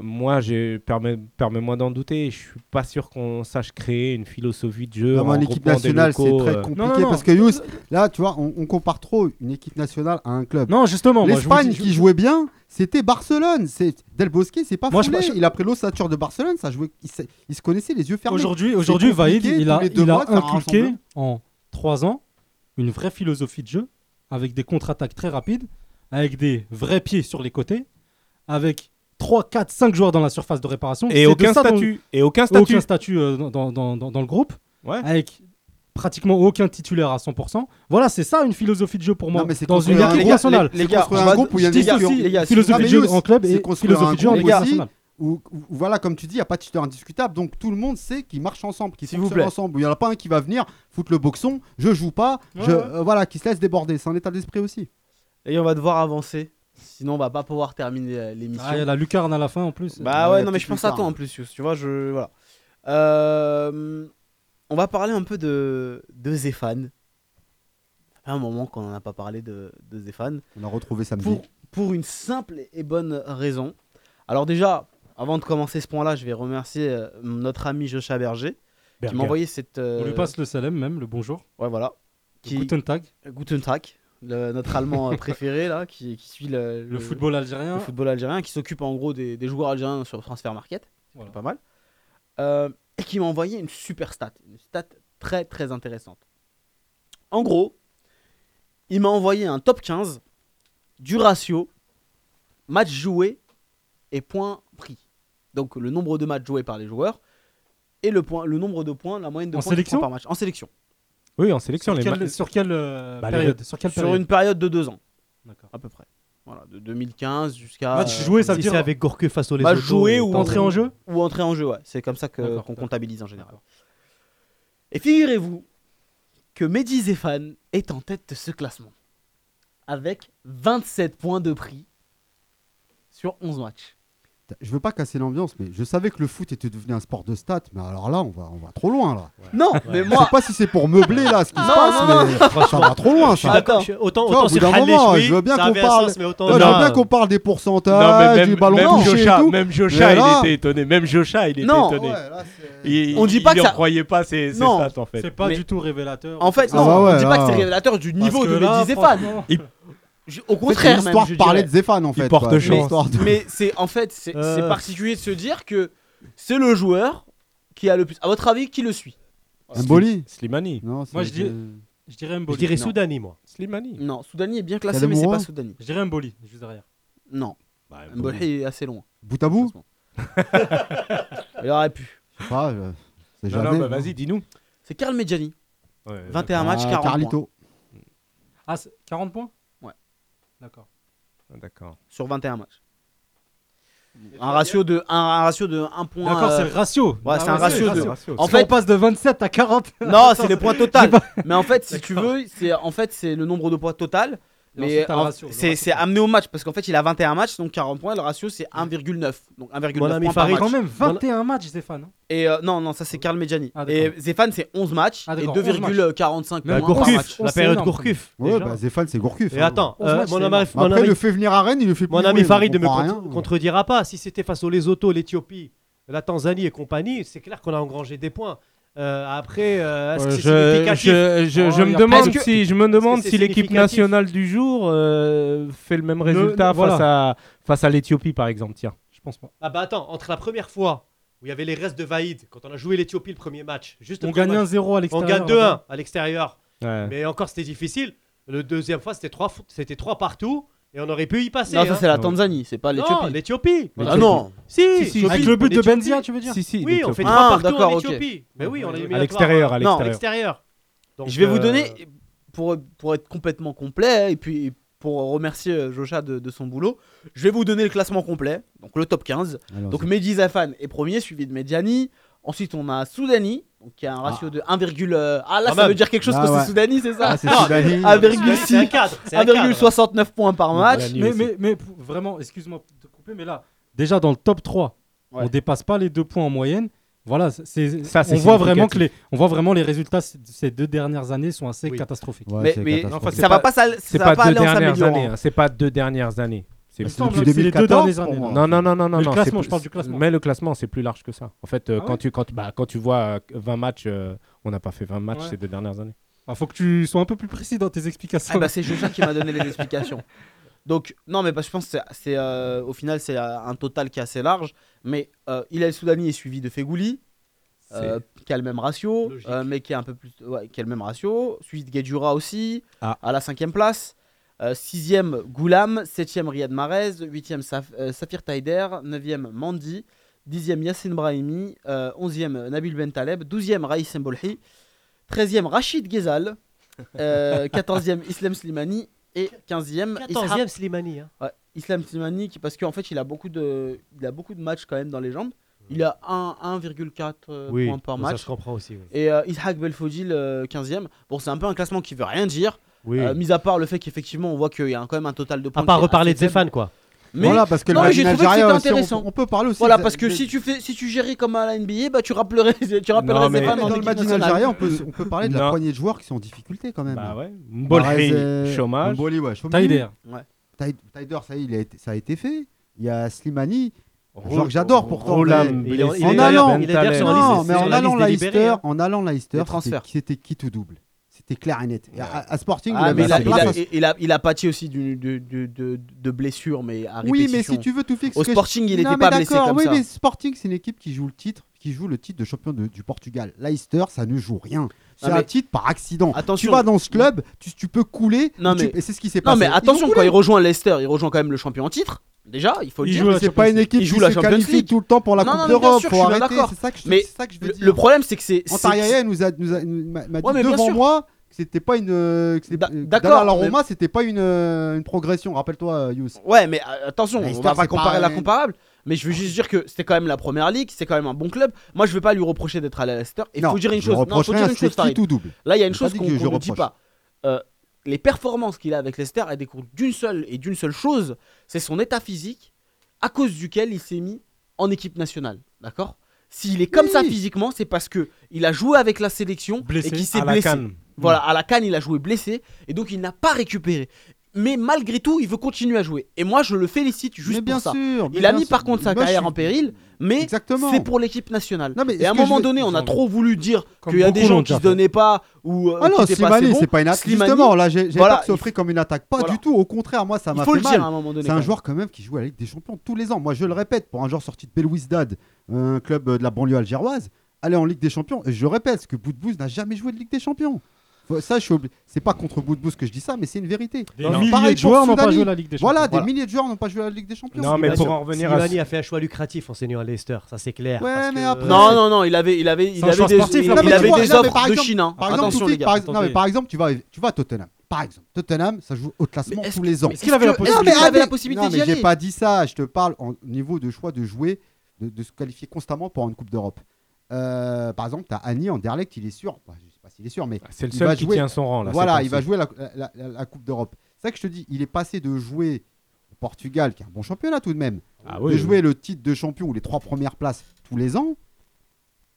[SPEAKER 5] moi, permets- permets-moi d'en douter. Je suis pas sûr qu'on sache créer une philosophie de jeu.
[SPEAKER 3] Non,
[SPEAKER 5] en
[SPEAKER 3] en équipe
[SPEAKER 5] regroupant des
[SPEAKER 3] nationale, c'est très
[SPEAKER 5] euh.
[SPEAKER 3] compliqué
[SPEAKER 9] Non, non, non.
[SPEAKER 3] parce que Yous, là, tu vois, on, on compare trop une équipe nationale à un club.
[SPEAKER 9] Non, justement, je
[SPEAKER 3] L'Espagne
[SPEAKER 9] dis- je-
[SPEAKER 3] qui jouait bien, c'était Barcelone. C'est Del Bosque, c'est pas
[SPEAKER 9] Moi, je- je-
[SPEAKER 3] Il a pris l'ossature de Barcelone, ça jouait. Il, se- il se connaissait les yeux fermés.
[SPEAKER 9] Aujourd'hui, aujourd'hui, Vaïd, il a, il a inculqué
[SPEAKER 3] rassemblement.
[SPEAKER 9] en trois ans une vraie philosophie de jeu avec des contre-attaques très rapides, avec des vrais pieds sur les côtés, avec 3, 4, 5 joueurs dans la surface de réparation.
[SPEAKER 5] Et aucun
[SPEAKER 9] dont-
[SPEAKER 5] statut. Et aucun statut.
[SPEAKER 9] aucun statut euh, dans, dans- dans- dans le groupe,
[SPEAKER 5] Ouais.
[SPEAKER 9] avec pratiquement aucun titulaire à 100%. Voilà, c'est ça une philosophie de jeu pour moi.
[SPEAKER 3] Non, mais c'est
[SPEAKER 9] dans une
[SPEAKER 3] un groupe,
[SPEAKER 9] nationale.
[SPEAKER 2] les gars,
[SPEAKER 3] un groupe où il y a des
[SPEAKER 2] les
[SPEAKER 9] philosophie de jeu en club
[SPEAKER 3] c'est
[SPEAKER 9] et philosophie de jeu en
[SPEAKER 3] groupe
[SPEAKER 9] nationale.
[SPEAKER 3] Où, voilà, comme tu dis, il n'y a pas de titulaire indiscutable. Donc tout le monde sait qu'ils marchent ensemble, qu'ils fonctionnent ensemble. Il n'y en a pas un qui va venir foutre le boxon, je joue pas, je,
[SPEAKER 9] ouais.
[SPEAKER 3] euh, voilà, qui se laisse déborder. C'est un état d'esprit aussi.
[SPEAKER 2] Et on va devoir avancer. Sinon, on va pas pouvoir terminer euh, l'émission.
[SPEAKER 9] Ah, il y a la lucarne à la fin en plus.
[SPEAKER 2] Bah
[SPEAKER 3] Ouais,
[SPEAKER 2] ouais, non mais je pense à toi en plus, Yous, Tu vois, je voilà. Euh, on va parler un peu de de Zéphane. Fait un moment qu'on en a pas parlé de de Zéphane.
[SPEAKER 3] On l'a retrouvé samedi.
[SPEAKER 2] Pour pour une simple et bonne raison. Alors déjà, avant de commencer ce point-là, je vais remercier euh, notre ami Jocha Berger qui m'a envoyé cette. euh,
[SPEAKER 9] On lui passe le salem même, le bonjour.
[SPEAKER 2] Ouais voilà. Qui
[SPEAKER 9] Guten Tag.
[SPEAKER 2] Guten Tag, le- notre allemand euh, préféré là, qui, qui suit le,
[SPEAKER 9] Le football algérien.
[SPEAKER 2] le football algérien, qui s'occupe en gros des, des joueurs algériens sur Transfer Market.
[SPEAKER 9] Voilà.
[SPEAKER 2] pas mal. Euh, et qui m'a envoyé une super stat, une stat très très intéressante. En gros, il m'a envoyé un top 15 du ratio matchs joués et points pris. Donc le nombre de matchs joués par les joueurs et le, point, le nombre de points, la moyenne de
[SPEAKER 9] En
[SPEAKER 2] points
[SPEAKER 9] sélection
[SPEAKER 2] par match. En sélection.
[SPEAKER 5] Oui, en sélection,
[SPEAKER 9] Sur
[SPEAKER 5] les
[SPEAKER 9] quelle,
[SPEAKER 5] ma-
[SPEAKER 9] sur quelle, euh,
[SPEAKER 5] Bah, les-
[SPEAKER 9] période Sur quelle
[SPEAKER 2] Sur
[SPEAKER 9] période
[SPEAKER 2] une période de deux ans,
[SPEAKER 9] D'accord.
[SPEAKER 2] à peu près. Voilà, de 2015 jusqu'à.
[SPEAKER 9] Match
[SPEAKER 2] euh,
[SPEAKER 9] joué, ça veut
[SPEAKER 4] Si
[SPEAKER 9] dire
[SPEAKER 4] c'est avec Gorke face aux les
[SPEAKER 2] match joué ou
[SPEAKER 9] Entrée en jeu
[SPEAKER 2] Ou entrée en jeu, ouais. C'est comme ça qu'on comptabilise en général. Et figurez-vous que Mehdi Zéphane est en tête de ce classement. Avec 27 points de prix sur 11 matchs.
[SPEAKER 3] Je veux pas casser l'ambiance, mais je savais que le foot était devenu un sport de stats, mais alors là, on va, on va trop loin là.
[SPEAKER 2] Non, mais
[SPEAKER 3] Je
[SPEAKER 2] moi.
[SPEAKER 3] sais pas si c'est pour meubler là ce qui se passe,
[SPEAKER 2] non, non.
[SPEAKER 3] mais ça va trop loin
[SPEAKER 4] Je suis
[SPEAKER 3] ça.
[SPEAKER 4] je suis- Autant, autant
[SPEAKER 3] au bout
[SPEAKER 4] sur
[SPEAKER 3] d'un
[SPEAKER 4] Khaled
[SPEAKER 3] moment,
[SPEAKER 4] Choui,
[SPEAKER 3] je veux bien qu'on parle-
[SPEAKER 4] sens, mais autant
[SPEAKER 3] Non, je veux bien qu'on parle des pourcentages,
[SPEAKER 5] même,
[SPEAKER 3] du ballon
[SPEAKER 5] même
[SPEAKER 3] touché et tout.
[SPEAKER 5] même Jocha, il était étonné. Même Jocha, il était
[SPEAKER 2] Non.
[SPEAKER 5] étonné.
[SPEAKER 3] Ouais, là, c'est-
[SPEAKER 5] Il,
[SPEAKER 2] On dit pas
[SPEAKER 5] il
[SPEAKER 2] que ça-
[SPEAKER 5] croyait pas
[SPEAKER 2] Non.
[SPEAKER 5] stats en fait.
[SPEAKER 9] C'est pas
[SPEAKER 2] Mais-
[SPEAKER 9] du tout révélateur.
[SPEAKER 2] En fait,
[SPEAKER 3] Ah
[SPEAKER 2] non,
[SPEAKER 3] bah ouais,
[SPEAKER 2] on dit pas que c'est révélateur du niveau de Mehdi Zéphane. Je- Au
[SPEAKER 3] En fait, c'est
[SPEAKER 2] contraire, même.
[SPEAKER 3] l'histoire
[SPEAKER 2] je
[SPEAKER 3] de parler
[SPEAKER 2] dirais.
[SPEAKER 3] de Zéphane en fait.
[SPEAKER 5] porte
[SPEAKER 3] quoi.
[SPEAKER 5] chance.
[SPEAKER 3] L'histoire de-
[SPEAKER 2] Mais c'est en fait, c'est c'est
[SPEAKER 4] Euh.
[SPEAKER 2] particulier de se dire que c'est le joueur qui a le plus. À votre avis, qui le suit?
[SPEAKER 3] Mboli
[SPEAKER 5] Slimani.
[SPEAKER 3] Non, c'est-
[SPEAKER 9] Moi, je dis-
[SPEAKER 3] euh,
[SPEAKER 9] Je dirais
[SPEAKER 4] Je
[SPEAKER 9] Mboli.
[SPEAKER 4] dirais
[SPEAKER 2] Non.
[SPEAKER 4] Soudani, moi.
[SPEAKER 5] Slimani.
[SPEAKER 2] Non, Soudani est bien classé, mais c'est pas Soudani.
[SPEAKER 9] Je dirais Mboli, juste derrière.
[SPEAKER 2] Non,
[SPEAKER 5] Bah,
[SPEAKER 2] Mboli est assez loin.
[SPEAKER 3] Bout à bout
[SPEAKER 2] Il aurait pu.
[SPEAKER 3] Je sais pas, euh, c'est
[SPEAKER 5] Non,
[SPEAKER 3] jamais.
[SPEAKER 5] non, bah, vas-y, dis-nous.
[SPEAKER 2] C'est Karl Medjani.
[SPEAKER 5] Ouais,
[SPEAKER 2] 21 matchs,
[SPEAKER 3] Ah,
[SPEAKER 2] 40 points.
[SPEAKER 3] Carlito.
[SPEAKER 9] Ah, c'est 40 points? D'accord.
[SPEAKER 5] d'accord. D'accord.
[SPEAKER 2] sur 21 matchs. Un ratio de un, un ratio de 1 point.
[SPEAKER 9] D'accord,
[SPEAKER 2] euh,
[SPEAKER 9] c'est le ratio.
[SPEAKER 2] ouais, c'est un
[SPEAKER 9] ouais,
[SPEAKER 2] ratio
[SPEAKER 9] le
[SPEAKER 2] de-
[SPEAKER 9] ratio.
[SPEAKER 2] En fait-
[SPEAKER 9] qu'on passe de 27 à 40.
[SPEAKER 2] Non, c'est les points total. Mais en fait, si tu veux, c'est en fait c'est le nombre de points total. Mais c'est amené au match parce qu'en fait il a 21 matchs donc 40 points. Le ratio c'est 1,9 donc 1,9
[SPEAKER 4] Mon ami
[SPEAKER 2] points par
[SPEAKER 4] Farid,
[SPEAKER 2] match.
[SPEAKER 9] Quand même 21 matchs, Stéphane. hein.
[SPEAKER 2] Et euh, non non ça c'est Karl Medjani.
[SPEAKER 9] Ah,
[SPEAKER 2] et. Zéphane c'est 11 matchs
[SPEAKER 9] Ah,
[SPEAKER 2] et
[SPEAKER 9] d'accord, 11
[SPEAKER 2] 2,45
[SPEAKER 9] Même
[SPEAKER 2] points par match.
[SPEAKER 4] La période. Gourcuff.
[SPEAKER 3] Ouais, bah Zéphane, c'est Gourcuff.
[SPEAKER 4] Et
[SPEAKER 3] hein.
[SPEAKER 4] attends,
[SPEAKER 9] 11
[SPEAKER 4] euh,
[SPEAKER 9] matchs,
[SPEAKER 4] mon ami, mon
[SPEAKER 3] Après,
[SPEAKER 4] ami-
[SPEAKER 3] le fait venir à Rennes, il le fait plus
[SPEAKER 4] mon ami Farid ne me
[SPEAKER 3] rien.
[SPEAKER 4] contredira pas. Si c'était face aux Lesotho, l'Éthiopie, la Tanzanie et compagnie, c'est clair qu'on a engrangé des points. Euh, après, euh, est-ce que
[SPEAKER 5] Euh,
[SPEAKER 4] c'est
[SPEAKER 5] je, je, je,
[SPEAKER 9] Oh,
[SPEAKER 5] je me demande si je me demande si l'équipe nationale du jour euh, fait le même résultat face à face à l'Éthiopie par exemple. Tiens.
[SPEAKER 9] Je pense pas.
[SPEAKER 4] Ah bah attends, entre la première fois où il y avait les restes de Vaïd, quand on a joué l'Éthiopie le premier match, juste
[SPEAKER 9] On gagne
[SPEAKER 4] match,
[SPEAKER 9] 1-0 à
[SPEAKER 4] on
[SPEAKER 9] l'extérieur.
[SPEAKER 4] gagne 2-1
[SPEAKER 9] là-bas.
[SPEAKER 4] à l'extérieur.
[SPEAKER 5] Ouais.
[SPEAKER 4] Mais encore c'était difficile. Le deuxième fois c'était 3 c'était trois partout et on aurait pu y passer.
[SPEAKER 2] Non ça
[SPEAKER 4] hein.
[SPEAKER 2] c'est la. Tanzanie c'est pas
[SPEAKER 4] Non,
[SPEAKER 2] l'Éthiopie.
[SPEAKER 4] l'Éthiopie.
[SPEAKER 2] Ah non.
[SPEAKER 4] Si,
[SPEAKER 5] Si, si,
[SPEAKER 9] Avec
[SPEAKER 5] si.
[SPEAKER 9] le but de
[SPEAKER 4] l'Éthiopie.
[SPEAKER 9] Benzia, tu veux dire
[SPEAKER 5] Si si.
[SPEAKER 4] Oui, on
[SPEAKER 5] l'Éthiopie.
[SPEAKER 4] fait
[SPEAKER 2] Ah,
[SPEAKER 4] trois partout
[SPEAKER 2] d'accord,
[SPEAKER 4] en
[SPEAKER 2] ok.
[SPEAKER 4] Éthiopie. Mais oui, on a
[SPEAKER 5] à l'extérieur, à
[SPEAKER 2] Non.
[SPEAKER 4] à
[SPEAKER 5] l'extérieur.
[SPEAKER 4] l'extérieur. Donc,
[SPEAKER 2] je vais vous
[SPEAKER 4] euh,
[SPEAKER 2] donner, pour, pour être complètement complet, et puis pour remercier euh, Jocha de, de son boulot, je vais vous donner le classement complet, donc le top 15.
[SPEAKER 3] Alors,
[SPEAKER 2] Donc Mehdi Zafan est premier, suivi de Mediani. Ensuite, on a Soudani, donc qui a un ratio de 1, euh, ah là,
[SPEAKER 4] Quand
[SPEAKER 2] ça
[SPEAKER 4] même.
[SPEAKER 2] veut dire quelque chose
[SPEAKER 3] Ah
[SPEAKER 2] que
[SPEAKER 3] ouais.
[SPEAKER 2] c'est Soudani, c'est ça
[SPEAKER 3] Ah, c'est
[SPEAKER 2] Non,
[SPEAKER 3] Soudani.
[SPEAKER 2] 1,6.
[SPEAKER 4] C'est un cadre. c'est un cadre.
[SPEAKER 2] 1,69 points par match.
[SPEAKER 9] Mais, mais, mais pour- vraiment, excuse-moi de te couper, mais là, déjà dans le top 3,
[SPEAKER 2] Ouais.
[SPEAKER 9] on dépasse pas les deux points en moyenne. Voilà, c'est,
[SPEAKER 5] Ça, c'est
[SPEAKER 9] on, voit vraiment que les, on voit vraiment les résultats de ces deux dernières années sont assez
[SPEAKER 4] Oui.
[SPEAKER 9] catastrophiques.
[SPEAKER 3] Ouais,
[SPEAKER 2] mais
[SPEAKER 3] c'est
[SPEAKER 2] mais
[SPEAKER 3] catastrophique.
[SPEAKER 5] Enfin, c'est
[SPEAKER 2] ça va
[SPEAKER 5] pas-
[SPEAKER 2] pas, s'al-
[SPEAKER 5] C'est
[SPEAKER 2] ça va
[SPEAKER 5] pas,
[SPEAKER 2] pas
[SPEAKER 5] deux
[SPEAKER 2] aller en
[SPEAKER 5] dernières
[SPEAKER 2] s'améliorant.
[SPEAKER 5] années. hein. C'est pas deux dernières années. C'est
[SPEAKER 3] depuis
[SPEAKER 9] que c'est les deux
[SPEAKER 3] 2014,
[SPEAKER 9] années.
[SPEAKER 5] Non, non, non, non, non.
[SPEAKER 9] Mais le
[SPEAKER 5] non,
[SPEAKER 9] classement,
[SPEAKER 5] c'est
[SPEAKER 9] je parle
[SPEAKER 5] plus-
[SPEAKER 9] du classement.
[SPEAKER 5] Mais le classement, c'est plus large que ça. En fait, euh,
[SPEAKER 9] Ah
[SPEAKER 5] quand,
[SPEAKER 9] ouais
[SPEAKER 5] tu, quand, bah, quand tu vois euh, 20 matchs, euh, on n'a pas fait 20 matchs
[SPEAKER 9] Ouais.
[SPEAKER 5] ces deux dernières années.
[SPEAKER 9] Il faut que tu sois un peu plus précis dans tes explications.
[SPEAKER 2] Ah bah c'est Jocha qui m'a donné les explications. Donc non mais parce que je pense que c'est- euh, au final c'est euh, un total qui est assez large. Mais euh, Hilal Soudani est suivi de Fegouli, euh, qui a le même ratio, euh, mais qui a un peu plus, ouais, qui a le même ratio. Suivi de Guedjura aussi,
[SPEAKER 5] Ah.
[SPEAKER 2] à la cinquième place. Euh, sixième Goulam, septième Riyad Mahrez, huitième Saf- euh, Safir Taider, neuvième Mandi, dixième Yassine Brahimi, euh, onzième Nabil Bentaleb, douzième Raïs Mbolhi, treizième Rachid Ghezal, euh, quatorzième Islam Slimani et quinzième
[SPEAKER 4] 14e Slimani. hein.
[SPEAKER 2] Ouais, Islam Slimani, qui, parce qu'en fait, il a, beaucoup de, il a beaucoup de matchs quand même dans les jambes. Il a un- 1,4 euh,
[SPEAKER 4] Oui,
[SPEAKER 2] points par
[SPEAKER 4] ça
[SPEAKER 2] match.
[SPEAKER 4] se comprend aussi. oui.
[SPEAKER 2] Et euh, Ishaq Belfodil, euh, 15e. Bon, c'est un peu un classement qui veut rien dire.
[SPEAKER 4] Oui.
[SPEAKER 2] euh, mis à part le fait qu'effectivement, on voit qu'il y a quand même un total de points.
[SPEAKER 4] À part reparler de
[SPEAKER 2] faible.
[SPEAKER 4] Zéphane, quoi.
[SPEAKER 2] Mais
[SPEAKER 3] voilà, parce que
[SPEAKER 2] non,
[SPEAKER 3] le
[SPEAKER 2] mais j'ai trouvé que c'était
[SPEAKER 3] aussi, on-
[SPEAKER 2] intéressant.
[SPEAKER 3] On, peut parler aussi.
[SPEAKER 2] voilà,
[SPEAKER 3] de-
[SPEAKER 2] parce que
[SPEAKER 3] de-
[SPEAKER 2] si tu, fais, si tu gérais comme à la NBA, bah, tu rappellerais, tu rappellerais
[SPEAKER 5] Non, mais-
[SPEAKER 2] Zéphane
[SPEAKER 3] Mais dans le
[SPEAKER 2] nationale.
[SPEAKER 3] Jaria, on peut, on peut parler de la poignée de joueurs qui sont en difficulté quand même.
[SPEAKER 5] Bah ouais. Mbolhi,
[SPEAKER 3] euh,
[SPEAKER 5] chômage.
[SPEAKER 3] Mboli, ouais, chômage.
[SPEAKER 9] Taider.
[SPEAKER 3] Taï- Taider, ça y est, il a été- ça a été fait. Il y a Slimani. Que j'adore pourtant, mais- En allant- mais en
[SPEAKER 4] la
[SPEAKER 3] allant Leicester, en allant Leicester, c'était qui tout double? C'était clair et net. Et à, à Sporting,
[SPEAKER 2] Ah,
[SPEAKER 3] il
[SPEAKER 2] mais a, il, a, il, a, il a pâti aussi du- de, de, de, de blessures, mais à
[SPEAKER 3] Oui, mais
[SPEAKER 2] répétition.
[SPEAKER 3] si tu veux tout fixer.
[SPEAKER 2] Au Sporting, il
[SPEAKER 3] Non,
[SPEAKER 2] n'était
[SPEAKER 3] mais
[SPEAKER 2] pas blessé comme
[SPEAKER 3] oui,
[SPEAKER 2] ça.
[SPEAKER 3] mais Sporting, c'est une équipe qui joue le titre, qui joue le titre de champion de- du Portugal. Leicester, ça ne joue rien. C'est
[SPEAKER 2] Non,
[SPEAKER 3] un
[SPEAKER 2] mais-
[SPEAKER 3] titre par accident.
[SPEAKER 2] Attention.
[SPEAKER 3] Tu vas dans ce club, tu, tu peux couler.
[SPEAKER 2] Non,
[SPEAKER 3] tu-
[SPEAKER 2] mais-
[SPEAKER 3] et c'est ce qui s'est
[SPEAKER 2] Non,
[SPEAKER 3] passé.
[SPEAKER 2] mais
[SPEAKER 3] Ils ont
[SPEAKER 2] attention, quand il rejoint Leicester, il rejoint quand même le champion en titre. Déjà, il faut le
[SPEAKER 9] Il
[SPEAKER 2] dire.
[SPEAKER 3] C'est pas une équipe
[SPEAKER 2] Il
[SPEAKER 3] qui
[SPEAKER 2] joue la
[SPEAKER 3] se qualifie
[SPEAKER 2] League.
[SPEAKER 3] tout le temps pour la
[SPEAKER 2] Non,
[SPEAKER 3] Coupe
[SPEAKER 2] non, mais
[SPEAKER 3] d'Europe. Faut arrêter.
[SPEAKER 2] d'accord.
[SPEAKER 3] C'est ça que je
[SPEAKER 2] Mais
[SPEAKER 3] c'est ça que je veux
[SPEAKER 2] Le,
[SPEAKER 3] dire.
[SPEAKER 2] le problème, c'est que c'est.
[SPEAKER 3] Antaria nous a, nous a- nous m'a dit
[SPEAKER 2] Ouais, mais
[SPEAKER 3] devant moi c'était pas une. euh, euh,
[SPEAKER 2] d'accord,
[SPEAKER 3] la
[SPEAKER 2] mais-
[SPEAKER 3] Roma, c'était pas une, euh, une progression. Rappelle-toi, Yous.
[SPEAKER 2] Ouais, mais attention,
[SPEAKER 3] La
[SPEAKER 2] on va pas comparer
[SPEAKER 3] pas-
[SPEAKER 2] la comparable. Mais je veux juste dire que c'était quand même la première ligue, c'est quand même un bon club. Moi, je vais pas lui reprocher d'être allé à Leicester. Et il
[SPEAKER 3] Non,
[SPEAKER 2] faut dire une chose. Non, faut dire une chose,
[SPEAKER 3] tout double.
[SPEAKER 2] Là, il y a une chose qu'on
[SPEAKER 3] que je
[SPEAKER 2] qu'on ne dit pas. Euh, les performances qu'il a avec Leicester, elles découlent d'une seule et d'une seule chose, c'est son état physique, à cause duquel il s'est mis en équipe nationale. D'accord? S'il est comme ça physiquement, c'est parce que il a joué avec la sélection
[SPEAKER 9] Blessé.
[SPEAKER 2] et qu'il s'est blessé.
[SPEAKER 5] canne.
[SPEAKER 2] Voilà, à la canne, il a joué blessé et donc il n'a pas récupéré. Mais malgré tout, il veut continuer à jouer. Et moi, je le félicite juste
[SPEAKER 3] mais bien
[SPEAKER 2] pour ça.
[SPEAKER 3] sûr. mais
[SPEAKER 2] Il a
[SPEAKER 3] bien
[SPEAKER 2] mis
[SPEAKER 3] sûr.
[SPEAKER 2] par contre sa
[SPEAKER 3] Moi,
[SPEAKER 2] carrière
[SPEAKER 3] suis-
[SPEAKER 2] en péril, mais
[SPEAKER 3] Exactement.
[SPEAKER 2] c'est pour l'équipe nationale.
[SPEAKER 3] Non, mais
[SPEAKER 2] Et à un moment
[SPEAKER 3] veux-
[SPEAKER 2] donné, on a trop voulu dire
[SPEAKER 9] Comme
[SPEAKER 2] qu'il y a des gens qui se donnaient pas ou euh,
[SPEAKER 3] Ah non,
[SPEAKER 2] pas
[SPEAKER 3] c'est pas une attaque.
[SPEAKER 2] Slimani,
[SPEAKER 3] Justement, là, j'ai j'ai
[SPEAKER 2] voilà,
[SPEAKER 3] pas que c'est offert comme une attaque. Pas
[SPEAKER 2] voilà.
[SPEAKER 3] du tout. Au contraire, moi, ça
[SPEAKER 2] il
[SPEAKER 3] m'a
[SPEAKER 2] faut
[SPEAKER 3] fait
[SPEAKER 2] le dire à
[SPEAKER 3] mal.
[SPEAKER 2] un moment donné.
[SPEAKER 3] C'est
[SPEAKER 2] quand
[SPEAKER 3] un joueur quand même qui joue à la Ligue des Champions tous les ans. Moi, je le répète, pour un joueur sorti de Belouizdad, un club euh, de la banlieue algéroise, aller en Ligue des Champions. Et je répète, ce que Boudbouz n'a jamais joué de Ligue des Champions. Ça, je suis obli- C'est pas contre Boudbouz que je dis ça, mais c'est une vérité.
[SPEAKER 9] Des
[SPEAKER 3] Non,
[SPEAKER 9] milliers
[SPEAKER 3] pareil
[SPEAKER 9] de joueurs n'ont pas joué la Ligue des Champions.
[SPEAKER 3] Voilà,
[SPEAKER 2] Voilà.
[SPEAKER 3] des milliers de joueurs n'ont pas joué à la Ligue des Champions.
[SPEAKER 5] Non, mais pour en revenir à
[SPEAKER 4] Slimani a fait un choix lucratif en seigneur à Leicester, ça c'est clair.
[SPEAKER 3] Ouais,
[SPEAKER 4] parce
[SPEAKER 3] mais
[SPEAKER 4] que-
[SPEAKER 3] après-
[SPEAKER 2] Non, non, non, il avait, il avait, il avait des,
[SPEAKER 9] sportif,
[SPEAKER 2] il,
[SPEAKER 9] là,
[SPEAKER 3] Non, mais
[SPEAKER 2] il
[SPEAKER 3] tu
[SPEAKER 2] avait
[SPEAKER 3] vois,
[SPEAKER 2] des
[SPEAKER 3] non, mais
[SPEAKER 2] offres
[SPEAKER 3] par
[SPEAKER 2] de Chine. hein.
[SPEAKER 3] Par exemple,
[SPEAKER 2] Attention
[SPEAKER 3] Toufik,
[SPEAKER 2] les gars.
[SPEAKER 3] par, exemple- non, mais par exemple, tu vas, tu vas à Tottenham. Par exemple, Tottenham, ça joue au classement tous les ans.
[SPEAKER 9] Est-ce qu'il avait la possibilité
[SPEAKER 3] non, mais j'ai pas dit ça. Je te parle au niveau de choix de jouer, de, de se qualifier constamment pour une Coupe d'Europe. Euh, par exemple, tu as Annie Anderlecht, il est sûr. Je sais pas s'il est sûr, mais
[SPEAKER 5] C'est le seul qui
[SPEAKER 3] jouer-
[SPEAKER 5] tient son rang là.
[SPEAKER 3] voilà, il va jouer la, la- la- la Coupe d'Europe. C'est ça que je te dis. Il est passé de jouer au Portugal, qui est un bon championnat tout de même,
[SPEAKER 5] Ah
[SPEAKER 3] de
[SPEAKER 5] oui,
[SPEAKER 3] jouer le titre de champion ou les trois premières places tous les ans.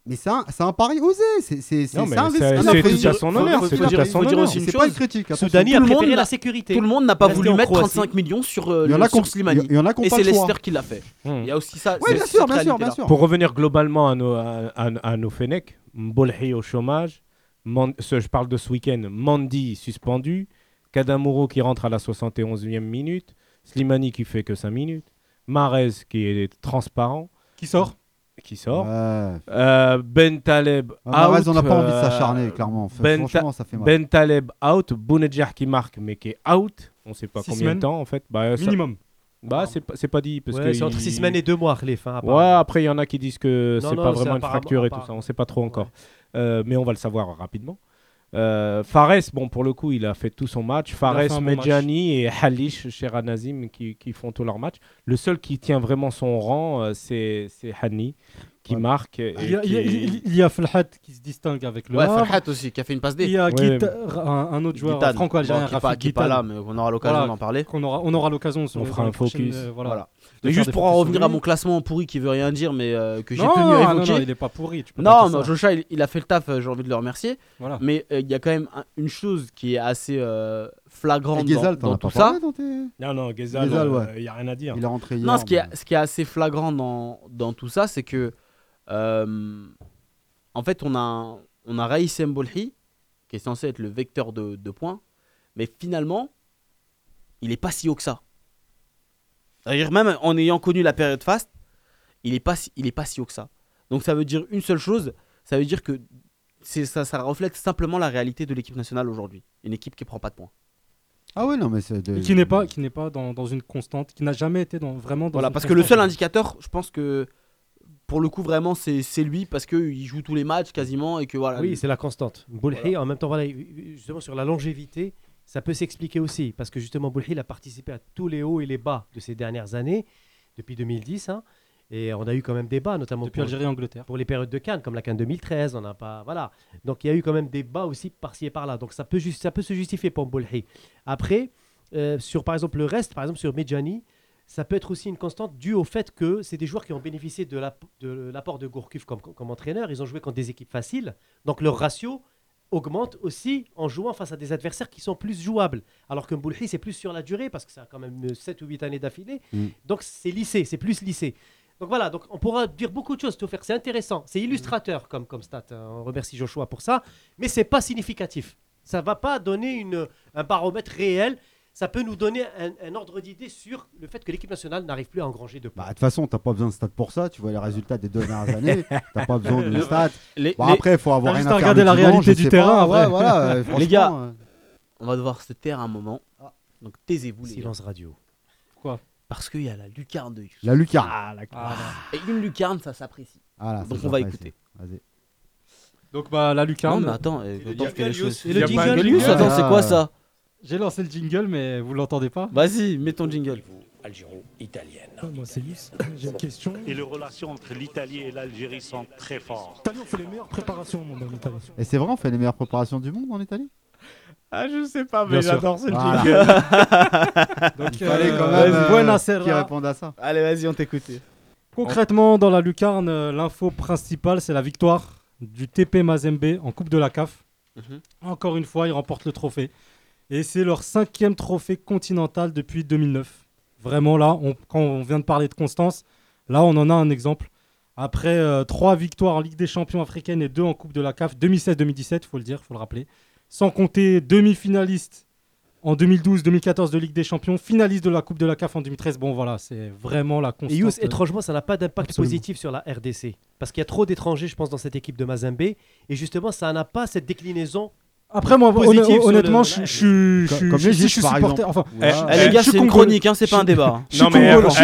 [SPEAKER 3] Mais c'est un, pari osé. C'est un risque.
[SPEAKER 5] c'est son honneur, c'est
[SPEAKER 3] dire- aussi une chose.
[SPEAKER 2] pas
[SPEAKER 3] une critique. attention.
[SPEAKER 4] Soudani
[SPEAKER 2] Tout
[SPEAKER 4] a
[SPEAKER 2] le monde
[SPEAKER 4] préféré
[SPEAKER 2] n'a-
[SPEAKER 4] la sécurité.
[SPEAKER 2] Tout le monde n'a pas voulu mettre
[SPEAKER 4] Croatie.
[SPEAKER 2] 35 millions sur, euh,
[SPEAKER 3] Il y en
[SPEAKER 2] le- sur Slimani.
[SPEAKER 3] il y en a
[SPEAKER 2] Et c'est. Leicester qui l'a fait.
[SPEAKER 5] Hum.
[SPEAKER 2] Il y a aussi ça.
[SPEAKER 3] Oui, bien sûr, bien sûr.
[SPEAKER 5] Pour revenir globalement à nos, à, à- à nos Fenech, Mbolhi au chômage, Man- ce- je parle de ce week-end, Mandy suspendu, Kadamuro qui rentre à la 71e minute, Slimani qui fait que 5 minutes, Marez qui est transparent,
[SPEAKER 9] Qui sort?
[SPEAKER 5] Qui sort,
[SPEAKER 3] Ouais.
[SPEAKER 5] euh, Ben Taleb
[SPEAKER 3] Ah, Marez,
[SPEAKER 5] out,
[SPEAKER 3] on n'a pas envie de
[SPEAKER 5] euh,
[SPEAKER 3] s'acharner, clairement.
[SPEAKER 5] Ben,
[SPEAKER 3] Franchement, ça fait mal.
[SPEAKER 5] Ben Taleb out, Bounedjah qui marque mais qui est out, on sait pas
[SPEAKER 9] Six
[SPEAKER 5] combien
[SPEAKER 9] semaines.
[SPEAKER 5] de temps en fait. Bah, ça-
[SPEAKER 9] Minimum.
[SPEAKER 5] bah, c'est pas, c'est pas dit parce
[SPEAKER 4] Ouais,
[SPEAKER 5] que
[SPEAKER 4] c'est entre
[SPEAKER 5] il-
[SPEAKER 4] 6 semaines et 2 mois, les fins.
[SPEAKER 5] Ouais, après il y en a qui disent que c'est pas vraiment une fracture et tout ça, on sait pas trop encore. Mais on va le savoir rapidement. Euh, Fares, bon pour le coup, il a fait tout son match. Fares,
[SPEAKER 9] bon
[SPEAKER 5] Medjani et Halish Sheranazim qui, qui font tout leur match. Le seul qui tient vraiment son rang, euh, c'est Hani qui
[SPEAKER 3] Ouais.
[SPEAKER 5] marque. Et
[SPEAKER 9] Il y a, il
[SPEAKER 5] qui-
[SPEAKER 9] il y a- il y a Felhat qui se distingue avec le
[SPEAKER 2] Ouais. Farhat aussi qui a fait une passe
[SPEAKER 9] Il
[SPEAKER 2] D.
[SPEAKER 9] y a
[SPEAKER 5] Ouais,
[SPEAKER 9] un, un autre joueur franco-algérien,
[SPEAKER 2] Bon, qui est pas- pas là, mais on aura l'occasion
[SPEAKER 9] Voilà.
[SPEAKER 2] d'en parler.
[SPEAKER 9] qu'on aura, on aura l'occasion
[SPEAKER 5] On fera un focus.
[SPEAKER 9] euh, voilà.
[SPEAKER 2] Voilà. Mais juste pour en revenir à mon classement pourri qui veut rien dire, mais euh, que j'ai
[SPEAKER 9] Non,
[SPEAKER 2] tenu
[SPEAKER 9] non,
[SPEAKER 2] à
[SPEAKER 9] non,
[SPEAKER 2] évoquer.
[SPEAKER 9] non, il est pas pourri. tu peux
[SPEAKER 2] Non,
[SPEAKER 9] pas
[SPEAKER 2] mais. Joshua, il, il a fait le taf, euh, j'ai envie de le remercier.
[SPEAKER 9] Voilà.
[SPEAKER 2] Mais euh, il y a quand même un- une chose qui est assez euh,
[SPEAKER 3] Et
[SPEAKER 2] flagrante dans, tout ça.
[SPEAKER 3] parlé dans tes-
[SPEAKER 5] Non, non, Ghezal,
[SPEAKER 3] Ghezal,
[SPEAKER 5] il
[SPEAKER 3] ouais.
[SPEAKER 5] n'y a rien à dire.
[SPEAKER 3] Il est rentré hier.
[SPEAKER 2] Non, ce qui, est, ce qui est assez flagrant dans, dans tout ça, c'est que euh, en fait, on a, on a Raïs Mbolhi, qui est censé être le vecteur de, de points, mais finalement, il est pas si haut que ça. C'est-à-dire, même en ayant connu la période faste, il est pas si, il est pas si haut que ça. Donc ça veut dire une seule chose, ça veut dire que c'est ça, ça reflète simplement la réalité de l'équipe nationale aujourd'hui. Une équipe qui prend pas de points.
[SPEAKER 3] Ah ouais, non, mais c'est. de-
[SPEAKER 9] qui n'est pas, qui n'est pas dans, dans une constante, qui n'a jamais été dans, vraiment dans
[SPEAKER 2] Voilà, parce que le seul indicateur, je pense que pour le coup, vraiment, c'est c'est lui parce qu'il joue tous les matchs quasiment et que voilà.
[SPEAKER 4] Oui, c'est la constante. Boulhi, en même temps, voilà, justement sur la longévité, ça peut s'expliquer aussi. Parce que justement, Boulhi il a participé à tous les hauts et les bas de ces dernières années, depuis 2010. hein. et on a eu quand même des bas, notamment
[SPEAKER 9] Depuis
[SPEAKER 4] pour, pour les périodes de Cannes, comme la Cannes 2013. On n'a pas, voilà. Donc il y a eu quand même des bas aussi par-ci et par-là. Donc ça peut, juste, ça peut se justifier pour Boulhi. Après, euh, sur par exemple le reste, par exemple sur Medjani, ça peut être aussi une constante due au fait que c'est des joueurs qui ont bénéficié de l'app- de l'apport de Gourcuff comme, comme entraîneur. Ils ont joué contre des équipes faciles. Donc leur ratio augmente aussi en jouant face à des adversaires qui sont plus jouables. Alors que Mboulhi, c'est plus sur la durée parce que ça a quand même 7 ou 8 années d'affilée.
[SPEAKER 3] Mm.
[SPEAKER 4] Donc c'est lissé, c'est plus lissé. Donc voilà, donc on pourra dire beaucoup de choses, Théophile. C'est intéressant, c'est illustrateur comme, comme stat. hein. On remercie Joshua pour ça, mais c'est pas significatif. Ça va pas donner une, un baromètre réel. Ça peut nous donner un, un ordre d'idée sur le fait que l'équipe nationale n'arrive plus à engranger de
[SPEAKER 3] Bah,
[SPEAKER 4] points.
[SPEAKER 3] de toute façon, t'as pas besoin de stats pour ça. Tu vois les résultats des deux dernières années. T'as pas besoin de
[SPEAKER 2] Le-
[SPEAKER 3] stats.
[SPEAKER 2] Les,
[SPEAKER 3] Bon,
[SPEAKER 2] les-
[SPEAKER 3] après, il faut avoir rien à
[SPEAKER 9] regarder la réalité du terrain,
[SPEAKER 3] pas. Ouais, voilà, euh, franchement,
[SPEAKER 2] gars,
[SPEAKER 3] euh,
[SPEAKER 2] on va devoir se taire un moment.
[SPEAKER 3] Ah.
[SPEAKER 2] Donc taisez-vous les gars.
[SPEAKER 4] Silence radio.
[SPEAKER 2] Parce qu'il y a la lucarne de Youssef.
[SPEAKER 3] La lucarne.
[SPEAKER 2] Ah, la Et une lucarne, ça s'apprécie.
[SPEAKER 3] Ça
[SPEAKER 2] Donc on va écouter.
[SPEAKER 3] Vas-y.
[SPEAKER 9] Donc bah la lucarne.
[SPEAKER 2] Non, mais attends, euh, les choses.
[SPEAKER 9] Et le
[SPEAKER 2] Y a pas un
[SPEAKER 9] jingle.
[SPEAKER 2] attends, c'est quoi ça?
[SPEAKER 9] J'ai lancé le jingle, mais vous l'entendez pas
[SPEAKER 2] Vas-y, mets ton jingle.
[SPEAKER 11] Algéro-italienne.
[SPEAKER 9] Moi c'est Yous. J'ai une question.
[SPEAKER 11] Et les relations entre l'Italie et l'Algérie sont très fortes.
[SPEAKER 9] L'Italie, on fait les meilleures préparations au monde en Italie.
[SPEAKER 3] Et c'est vrai, on fait les meilleures préparations du monde en Italie?
[SPEAKER 5] Ah, je sais pas,
[SPEAKER 9] Bien
[SPEAKER 5] mais
[SPEAKER 9] sûr.
[SPEAKER 5] j'adore ce
[SPEAKER 3] Voilà.
[SPEAKER 5] jingle.
[SPEAKER 9] Donc,
[SPEAKER 3] Il fallait quand
[SPEAKER 9] euh,
[SPEAKER 3] même euh,
[SPEAKER 9] Buonasera.
[SPEAKER 3] qui réponde à ça.
[SPEAKER 2] Allez, vas-y, on t'écoute.
[SPEAKER 9] Concrètement, dans la lucarne, euh, l'info principale, c'est la victoire du TP Mazembe en Coupe de la CAF.
[SPEAKER 2] Mhm.
[SPEAKER 9] Encore une fois, ils remportent le trophée. Et c'est leur cinquième trophée continental depuis 2009. Vraiment, là, on- quand on vient de parler de Constance, là, on en a un exemple. Après euh, trois victoires en Ligue des Champions africaine et deux en Coupe de la CAF, 2016-2017, il faut le dire, il faut le rappeler. Sans compter demi-finaliste en 2012-2014 de Ligue des Champions, finaliste de la Coupe de la CAF en 2013. Bon, voilà, c'est vraiment la constance.
[SPEAKER 4] Et Yous,
[SPEAKER 9] euh,
[SPEAKER 4] étrangement, ça n'a pas d'impact positif sur la RDC. Parce qu'il y a trop d'étrangers, je pense, dans cette équipe de Mazembe. Et justement, ça n'a pas cette déclinaison.
[SPEAKER 9] Après, moi, honnêtement,
[SPEAKER 4] le-
[SPEAKER 9] je je-
[SPEAKER 3] Comme
[SPEAKER 9] je- suis supporter.
[SPEAKER 3] exemple.
[SPEAKER 9] Enfin,
[SPEAKER 5] Eh,
[SPEAKER 2] les gars,
[SPEAKER 9] je suis
[SPEAKER 2] c'est une chronique, hein, c'est pas un débat.
[SPEAKER 9] je suis
[SPEAKER 5] Non, mais
[SPEAKER 9] suis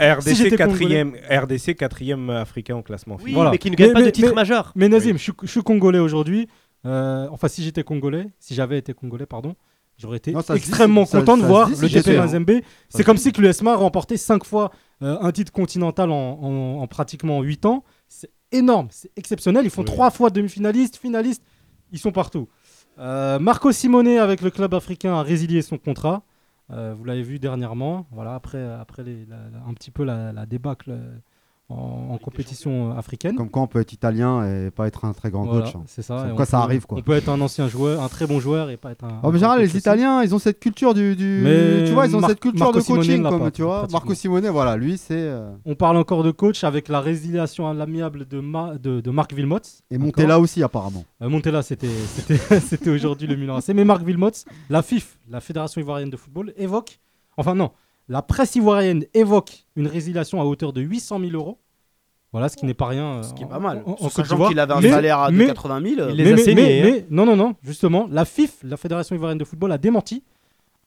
[SPEAKER 5] RDC
[SPEAKER 9] j'étais congolais-
[SPEAKER 5] quatrième, RDC quatrième africain au classement
[SPEAKER 4] Oui, mais qui ne gagne pas de titre majeur.
[SPEAKER 9] Mais Nazim, je, suis- suis congolais aujourd'hui. Euh, enfin, si j'étais congolais, si j'avais été congolais, pardon, j'aurais été
[SPEAKER 3] Non, dit,
[SPEAKER 9] extrêmement content
[SPEAKER 3] ça
[SPEAKER 9] de voir
[SPEAKER 3] dit,
[SPEAKER 9] le
[SPEAKER 3] hein.
[SPEAKER 9] Mazembe. C'est comme si que l'USMA a remporté 5 fois euh, un titre continental en, en- en pratiquement 8 ans. C'est énorme, c'est exceptionnel. Ils font
[SPEAKER 5] Oui.
[SPEAKER 9] 3 fois demi-finalistes, finalistes, ils sont partout. Euh, Marco Simone avec le club africain a résilié son contrat. Euh, vous l'avez vu dernièrement. Voilà, après, après un petit peu la, la débâcle euh, en, en compétition africaine.
[SPEAKER 3] Comme quoi on peut être italien et pas être un très grand
[SPEAKER 9] Voilà,
[SPEAKER 3] coach. hein.
[SPEAKER 9] c'est ça.
[SPEAKER 3] Comme quoi ça arrive, quoi.
[SPEAKER 9] On peut être un ancien joueur, un très bon joueur et pas être un.
[SPEAKER 3] Oh, mais
[SPEAKER 9] un
[SPEAKER 3] général, les
[SPEAKER 9] aussi.
[SPEAKER 3] Italiens, ils ont cette culture du. du-
[SPEAKER 9] Mais
[SPEAKER 3] tu vois, ils ont
[SPEAKER 9] Mar-
[SPEAKER 3] cette culture
[SPEAKER 9] Marco
[SPEAKER 3] de
[SPEAKER 9] Simone
[SPEAKER 3] coaching,
[SPEAKER 9] l'a
[SPEAKER 3] comme
[SPEAKER 9] pas,
[SPEAKER 3] tu vois. Marco Simone, voilà, lui, c'est. euh,
[SPEAKER 9] On parle encore de coach avec la résiliation à l'amiable de, Ma- de, de Marc Wilmots.
[SPEAKER 3] Et. Montella aussi, apparemment.
[SPEAKER 9] Euh, Montella, c'était c'était- c'était aujourd'hui le Milan AC. Mais Marc Wilmots, la FIF, la Fédération ivoirienne de football, évoque. Enfin, non, la presse ivoirienne évoque une résiliation à hauteur de 800 000 euros. Voilà, ce qui n'est pas rien. euh,
[SPEAKER 2] Ce qui est pas mal.
[SPEAKER 9] en- en
[SPEAKER 2] Sachant qu'il avait un
[SPEAKER 9] Mais-
[SPEAKER 2] salaire à de
[SPEAKER 9] mais-
[SPEAKER 2] 80 000.
[SPEAKER 4] Il les
[SPEAKER 9] mais,
[SPEAKER 4] a
[SPEAKER 9] mais-
[SPEAKER 4] saignés,
[SPEAKER 9] mais-
[SPEAKER 4] hein.
[SPEAKER 9] mais- non, non, non, justement, la FIF, la Fédération ivoirienne de football, a démenti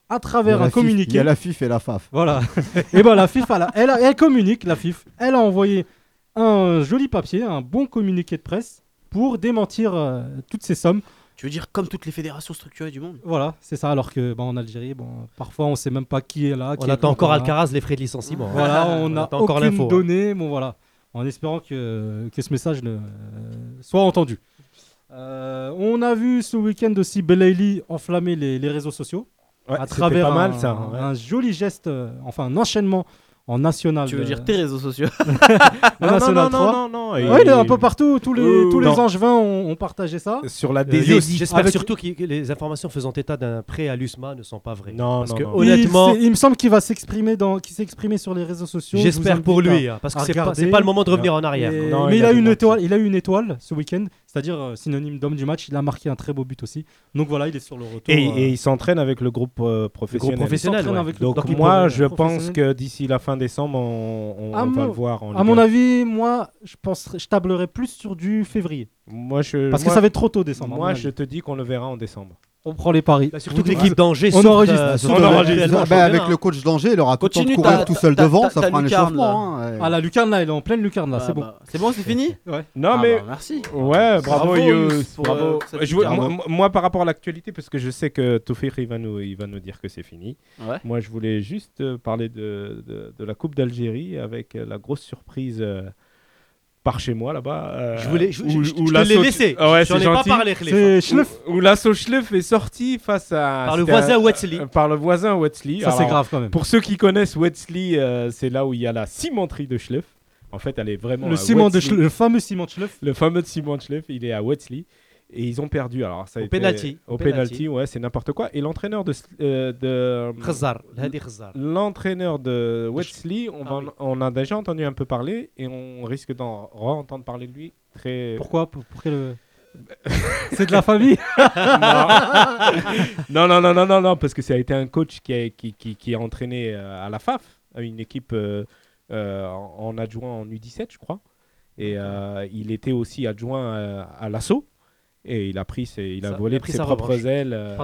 [SPEAKER 9] à travers
[SPEAKER 3] a
[SPEAKER 9] un
[SPEAKER 3] FIF- Il
[SPEAKER 9] communiqué.
[SPEAKER 3] y a la FIF et la FAF.
[SPEAKER 9] Voilà. et ben la FIF, elle, a- elle, a- elle communique, la FIF, elle a envoyé un joli papier, un bon communiqué de presse pour démentir euh, toutes ces sommes.
[SPEAKER 2] Tu veux dire comme toutes les fédérations structurées du monde
[SPEAKER 9] Voilà, c'est ça. Alors que bah, en Algérie, bon, parfois on sait même pas qui est là. qui
[SPEAKER 4] On attend encore
[SPEAKER 9] là.
[SPEAKER 4] Alcaraz, les frais de licenciement.
[SPEAKER 9] Voilà, on n'a
[SPEAKER 4] attend encore
[SPEAKER 9] aucune
[SPEAKER 4] hein.
[SPEAKER 9] donnée. Bon voilà, en espérant que, que ce message ne, euh, soit entendu. Euh, on a vu ce week-end aussi Belaïli enflammer les, les réseaux sociaux
[SPEAKER 5] Ouais,
[SPEAKER 9] à travers
[SPEAKER 5] pas mal
[SPEAKER 9] un,
[SPEAKER 5] ça. ouais.
[SPEAKER 9] un joli geste, euh, enfin un enchaînement en national.
[SPEAKER 2] Tu veux
[SPEAKER 9] de-
[SPEAKER 2] dire tes réseaux sociaux
[SPEAKER 9] en
[SPEAKER 5] Non, non,
[SPEAKER 9] national
[SPEAKER 5] non,
[SPEAKER 9] 3.
[SPEAKER 5] non, non, non. et-
[SPEAKER 9] Ouais, il est un peu partout. Tous les,
[SPEAKER 5] Euh,
[SPEAKER 9] tous les angevins ont, ont partagé ça.
[SPEAKER 5] Sur la
[SPEAKER 4] Euh, J'espère
[SPEAKER 9] Avec-
[SPEAKER 4] surtout que les informations faisant état d'un prêt à l'USMA ne sont pas vraies.
[SPEAKER 5] Non,
[SPEAKER 4] Parce
[SPEAKER 5] non,
[SPEAKER 4] que
[SPEAKER 5] non.
[SPEAKER 4] honnêtement,
[SPEAKER 9] il, me semble qu'il va s'exprimer dans, qu'il s'est exprimé sur les réseaux sociaux.
[SPEAKER 4] J'espère pour
[SPEAKER 9] à-
[SPEAKER 4] lui, hein, parce que c'est pas, pas le moment de revenir en arrière.
[SPEAKER 9] Et-.
[SPEAKER 5] Non,
[SPEAKER 9] mais
[SPEAKER 5] il
[SPEAKER 9] il
[SPEAKER 5] a
[SPEAKER 9] a, une étoile, il a eu une étoile ce week-end, c'est-à-dire euh, synonyme d'homme du match. Il a marqué un très beau but aussi. Donc voilà, il est sur le retour.
[SPEAKER 5] Et,
[SPEAKER 9] euh,
[SPEAKER 5] et il s'entraîne avec le groupe euh, professionnel.
[SPEAKER 4] professionnel,
[SPEAKER 9] s'entraîne
[SPEAKER 4] ouais.
[SPEAKER 9] avec le
[SPEAKER 5] Donc,
[SPEAKER 9] groupe
[SPEAKER 5] moi, je pense
[SPEAKER 9] professionnel.
[SPEAKER 5] que d'ici la fin décembre, on, va le voir en
[SPEAKER 9] À mon
[SPEAKER 5] 1.
[SPEAKER 9] avis, moi, je je tablerais plus sur du février,
[SPEAKER 5] Moi, je,
[SPEAKER 9] parce
[SPEAKER 5] moi,
[SPEAKER 9] que ça va être trop tôt décembre.
[SPEAKER 5] moi, je te dis qu'on le verra en décembre.
[SPEAKER 9] On prend les paris.
[SPEAKER 4] Bah, surtout que l'équipe d'Angers
[SPEAKER 9] on enregistre.
[SPEAKER 4] euh,
[SPEAKER 9] On
[SPEAKER 3] Bah, bah, avec le coach d'Angers, il aura tout le temps de courir tout seul devant, ça fera un échauffement. hein, ouais.
[SPEAKER 9] Ah la lucarne là, elle est en pleine lucarne là,
[SPEAKER 2] Bah,
[SPEAKER 9] c'est bon.
[SPEAKER 2] bah, C'est bon, c'est fini
[SPEAKER 9] Ouais.
[SPEAKER 5] Non,
[SPEAKER 2] Ah
[SPEAKER 5] mais
[SPEAKER 2] bah, merci.
[SPEAKER 5] Ouais, bravo,
[SPEAKER 2] Bravo,
[SPEAKER 5] Yous, bravo.
[SPEAKER 2] euh,
[SPEAKER 5] moi, moi, par rapport à l'actualité, parce que je sais que Toufir, il va nous, il va nous dire que c'est fini.
[SPEAKER 2] Ouais.
[SPEAKER 5] Moi, je voulais juste euh, parler de, de, de la Coupe d'Algérie avec la grosse surprise euh, par chez moi là-bas. euh,
[SPEAKER 4] Je voulais- je-
[SPEAKER 5] où-
[SPEAKER 4] je- je-
[SPEAKER 5] où
[SPEAKER 4] je te
[SPEAKER 5] l'assaut-
[SPEAKER 4] l'ai laissé.
[SPEAKER 5] Ah ouais,
[SPEAKER 4] J'en
[SPEAKER 5] c'est
[SPEAKER 4] ai pas parlé, Khalif.
[SPEAKER 9] C'est Schleff.
[SPEAKER 5] Où, où l'assaut Schleff est sorti face à.
[SPEAKER 4] Par le voisin Wetzli.
[SPEAKER 5] euh, Par le voisin Wetzli.
[SPEAKER 9] Ça c'est grave quand même.
[SPEAKER 5] Pour ceux qui connaissent Wetzli, euh, c'est là où il y a la cimenterie de Schleff. En fait, elle est vraiment.
[SPEAKER 9] Le ciment de le fameux ciment de Schleff.
[SPEAKER 5] Le fameux Simon Schleff, il est à Wetzli. Et ils ont perdu. Alors, ça a
[SPEAKER 4] Au penalty.
[SPEAKER 5] Au penalty, ouais, c'est n'importe quoi. Et l'entraîneur de. euh, de
[SPEAKER 4] Khazar.
[SPEAKER 5] L'entraîneur de on,
[SPEAKER 4] Ah oui.
[SPEAKER 5] on a déjà entendu un peu parler et on risque d'en re-entendre parler de lui très.
[SPEAKER 9] Pourquoi? Pour, pour quel- C'est de la famille?
[SPEAKER 5] non, non, non, non, non, non, parce que ça a été un coach qui a, qui, qui, qui a entraîné euh, à la FAF, une équipe euh, euh, en adjoint en U17, je crois. Et euh, il était aussi adjoint euh, à l'assaut. Et il a pris ses, il a
[SPEAKER 4] Ça, il
[SPEAKER 5] volé
[SPEAKER 4] a pris
[SPEAKER 5] ses
[SPEAKER 4] sa
[SPEAKER 5] propres
[SPEAKER 4] revanche.
[SPEAKER 5] ailes. euh,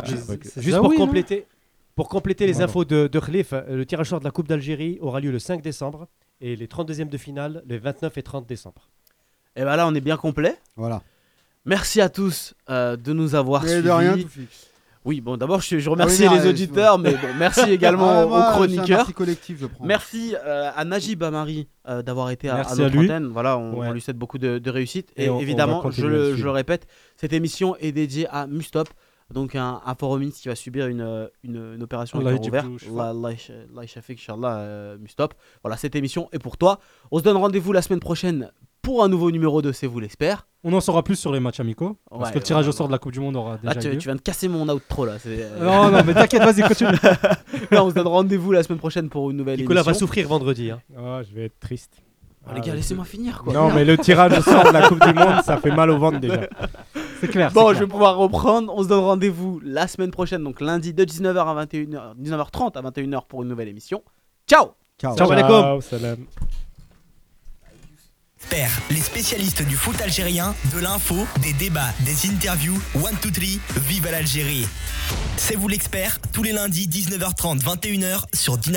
[SPEAKER 4] Juste pour compléter. Pour compléter les
[SPEAKER 9] Voilà.
[SPEAKER 4] infos de, de Khalif, euh, le tirage au sort de la Coupe d'Algérie aura lieu le 5 décembre et les 32e de finale le 29 et 30 décembre.
[SPEAKER 2] Et bah là, on est bien complet.
[SPEAKER 3] Voilà.
[SPEAKER 2] Merci à tous euh, de nous avoir suivis. Oui, bon, d'abord, je, je remercie
[SPEAKER 3] Ah oui,
[SPEAKER 2] les auditeurs, mais bon, merci également
[SPEAKER 3] Ah,
[SPEAKER 2] aux
[SPEAKER 3] moi, un
[SPEAKER 2] chroniqueurs.
[SPEAKER 3] merci collectif, je prends.
[SPEAKER 2] Merci euh, à Najib Amari euh, d'avoir été à,
[SPEAKER 9] Merci
[SPEAKER 2] à
[SPEAKER 9] à
[SPEAKER 2] notre
[SPEAKER 9] lui.
[SPEAKER 2] antenne. Voilà, on,
[SPEAKER 4] Ouais.
[SPEAKER 2] on lui souhaite beaucoup de, de réussite. Et,
[SPEAKER 4] Et on- on va
[SPEAKER 2] évidemment, je
[SPEAKER 4] à le
[SPEAKER 2] je répète, cette émission est dédiée à Mustop, donc un, un forumiste qui va subir une, une, une opération à ouvert. euh, Mustop. Voilà, cette émission est pour toi. On se donne rendez-vous la semaine prochaine pour un nouveau numéro de C'est vous l'expert.
[SPEAKER 9] On en saura plus sur les matchs amicaux. Parce
[SPEAKER 2] Ouais,
[SPEAKER 9] que le tirage
[SPEAKER 2] ouais,
[SPEAKER 9] au sort de la Coupe du Monde aura déjà
[SPEAKER 2] Là, tu,
[SPEAKER 9] lieu.
[SPEAKER 2] tu viens de casser mon outro là. c'est, euh,
[SPEAKER 9] Non, non, mais t'inquiète, vas-y, continue.
[SPEAKER 2] là, on se donne rendez-vous la semaine prochaine pour une nouvelle
[SPEAKER 4] Nicolas va
[SPEAKER 2] émission.
[SPEAKER 4] souffrir vendredi. hein.
[SPEAKER 5] Ah, je vais être triste.
[SPEAKER 2] Oh, les gars,
[SPEAKER 5] Ah,
[SPEAKER 2] laissez-moi finir quoi.
[SPEAKER 5] Non, mais le tirage au sort de la Coupe du Monde, ça fait mal au ventre déjà.
[SPEAKER 9] C'est clair.
[SPEAKER 2] Bon, je vais pouvoir reprendre. On se donne rendez-vous la semaine prochaine, donc lundi de 19h à 21h, 19h30 à 21h pour une nouvelle émission. Ciao
[SPEAKER 3] Ciao.
[SPEAKER 4] Ciao,
[SPEAKER 5] salam.
[SPEAKER 1] Les spécialistes du foot algérien, de l'info, des débats, des interviews. One, two, three, vive l'Algérie. C'est vous l'expert, tous les lundis 19h30, 21h sur Dynamique.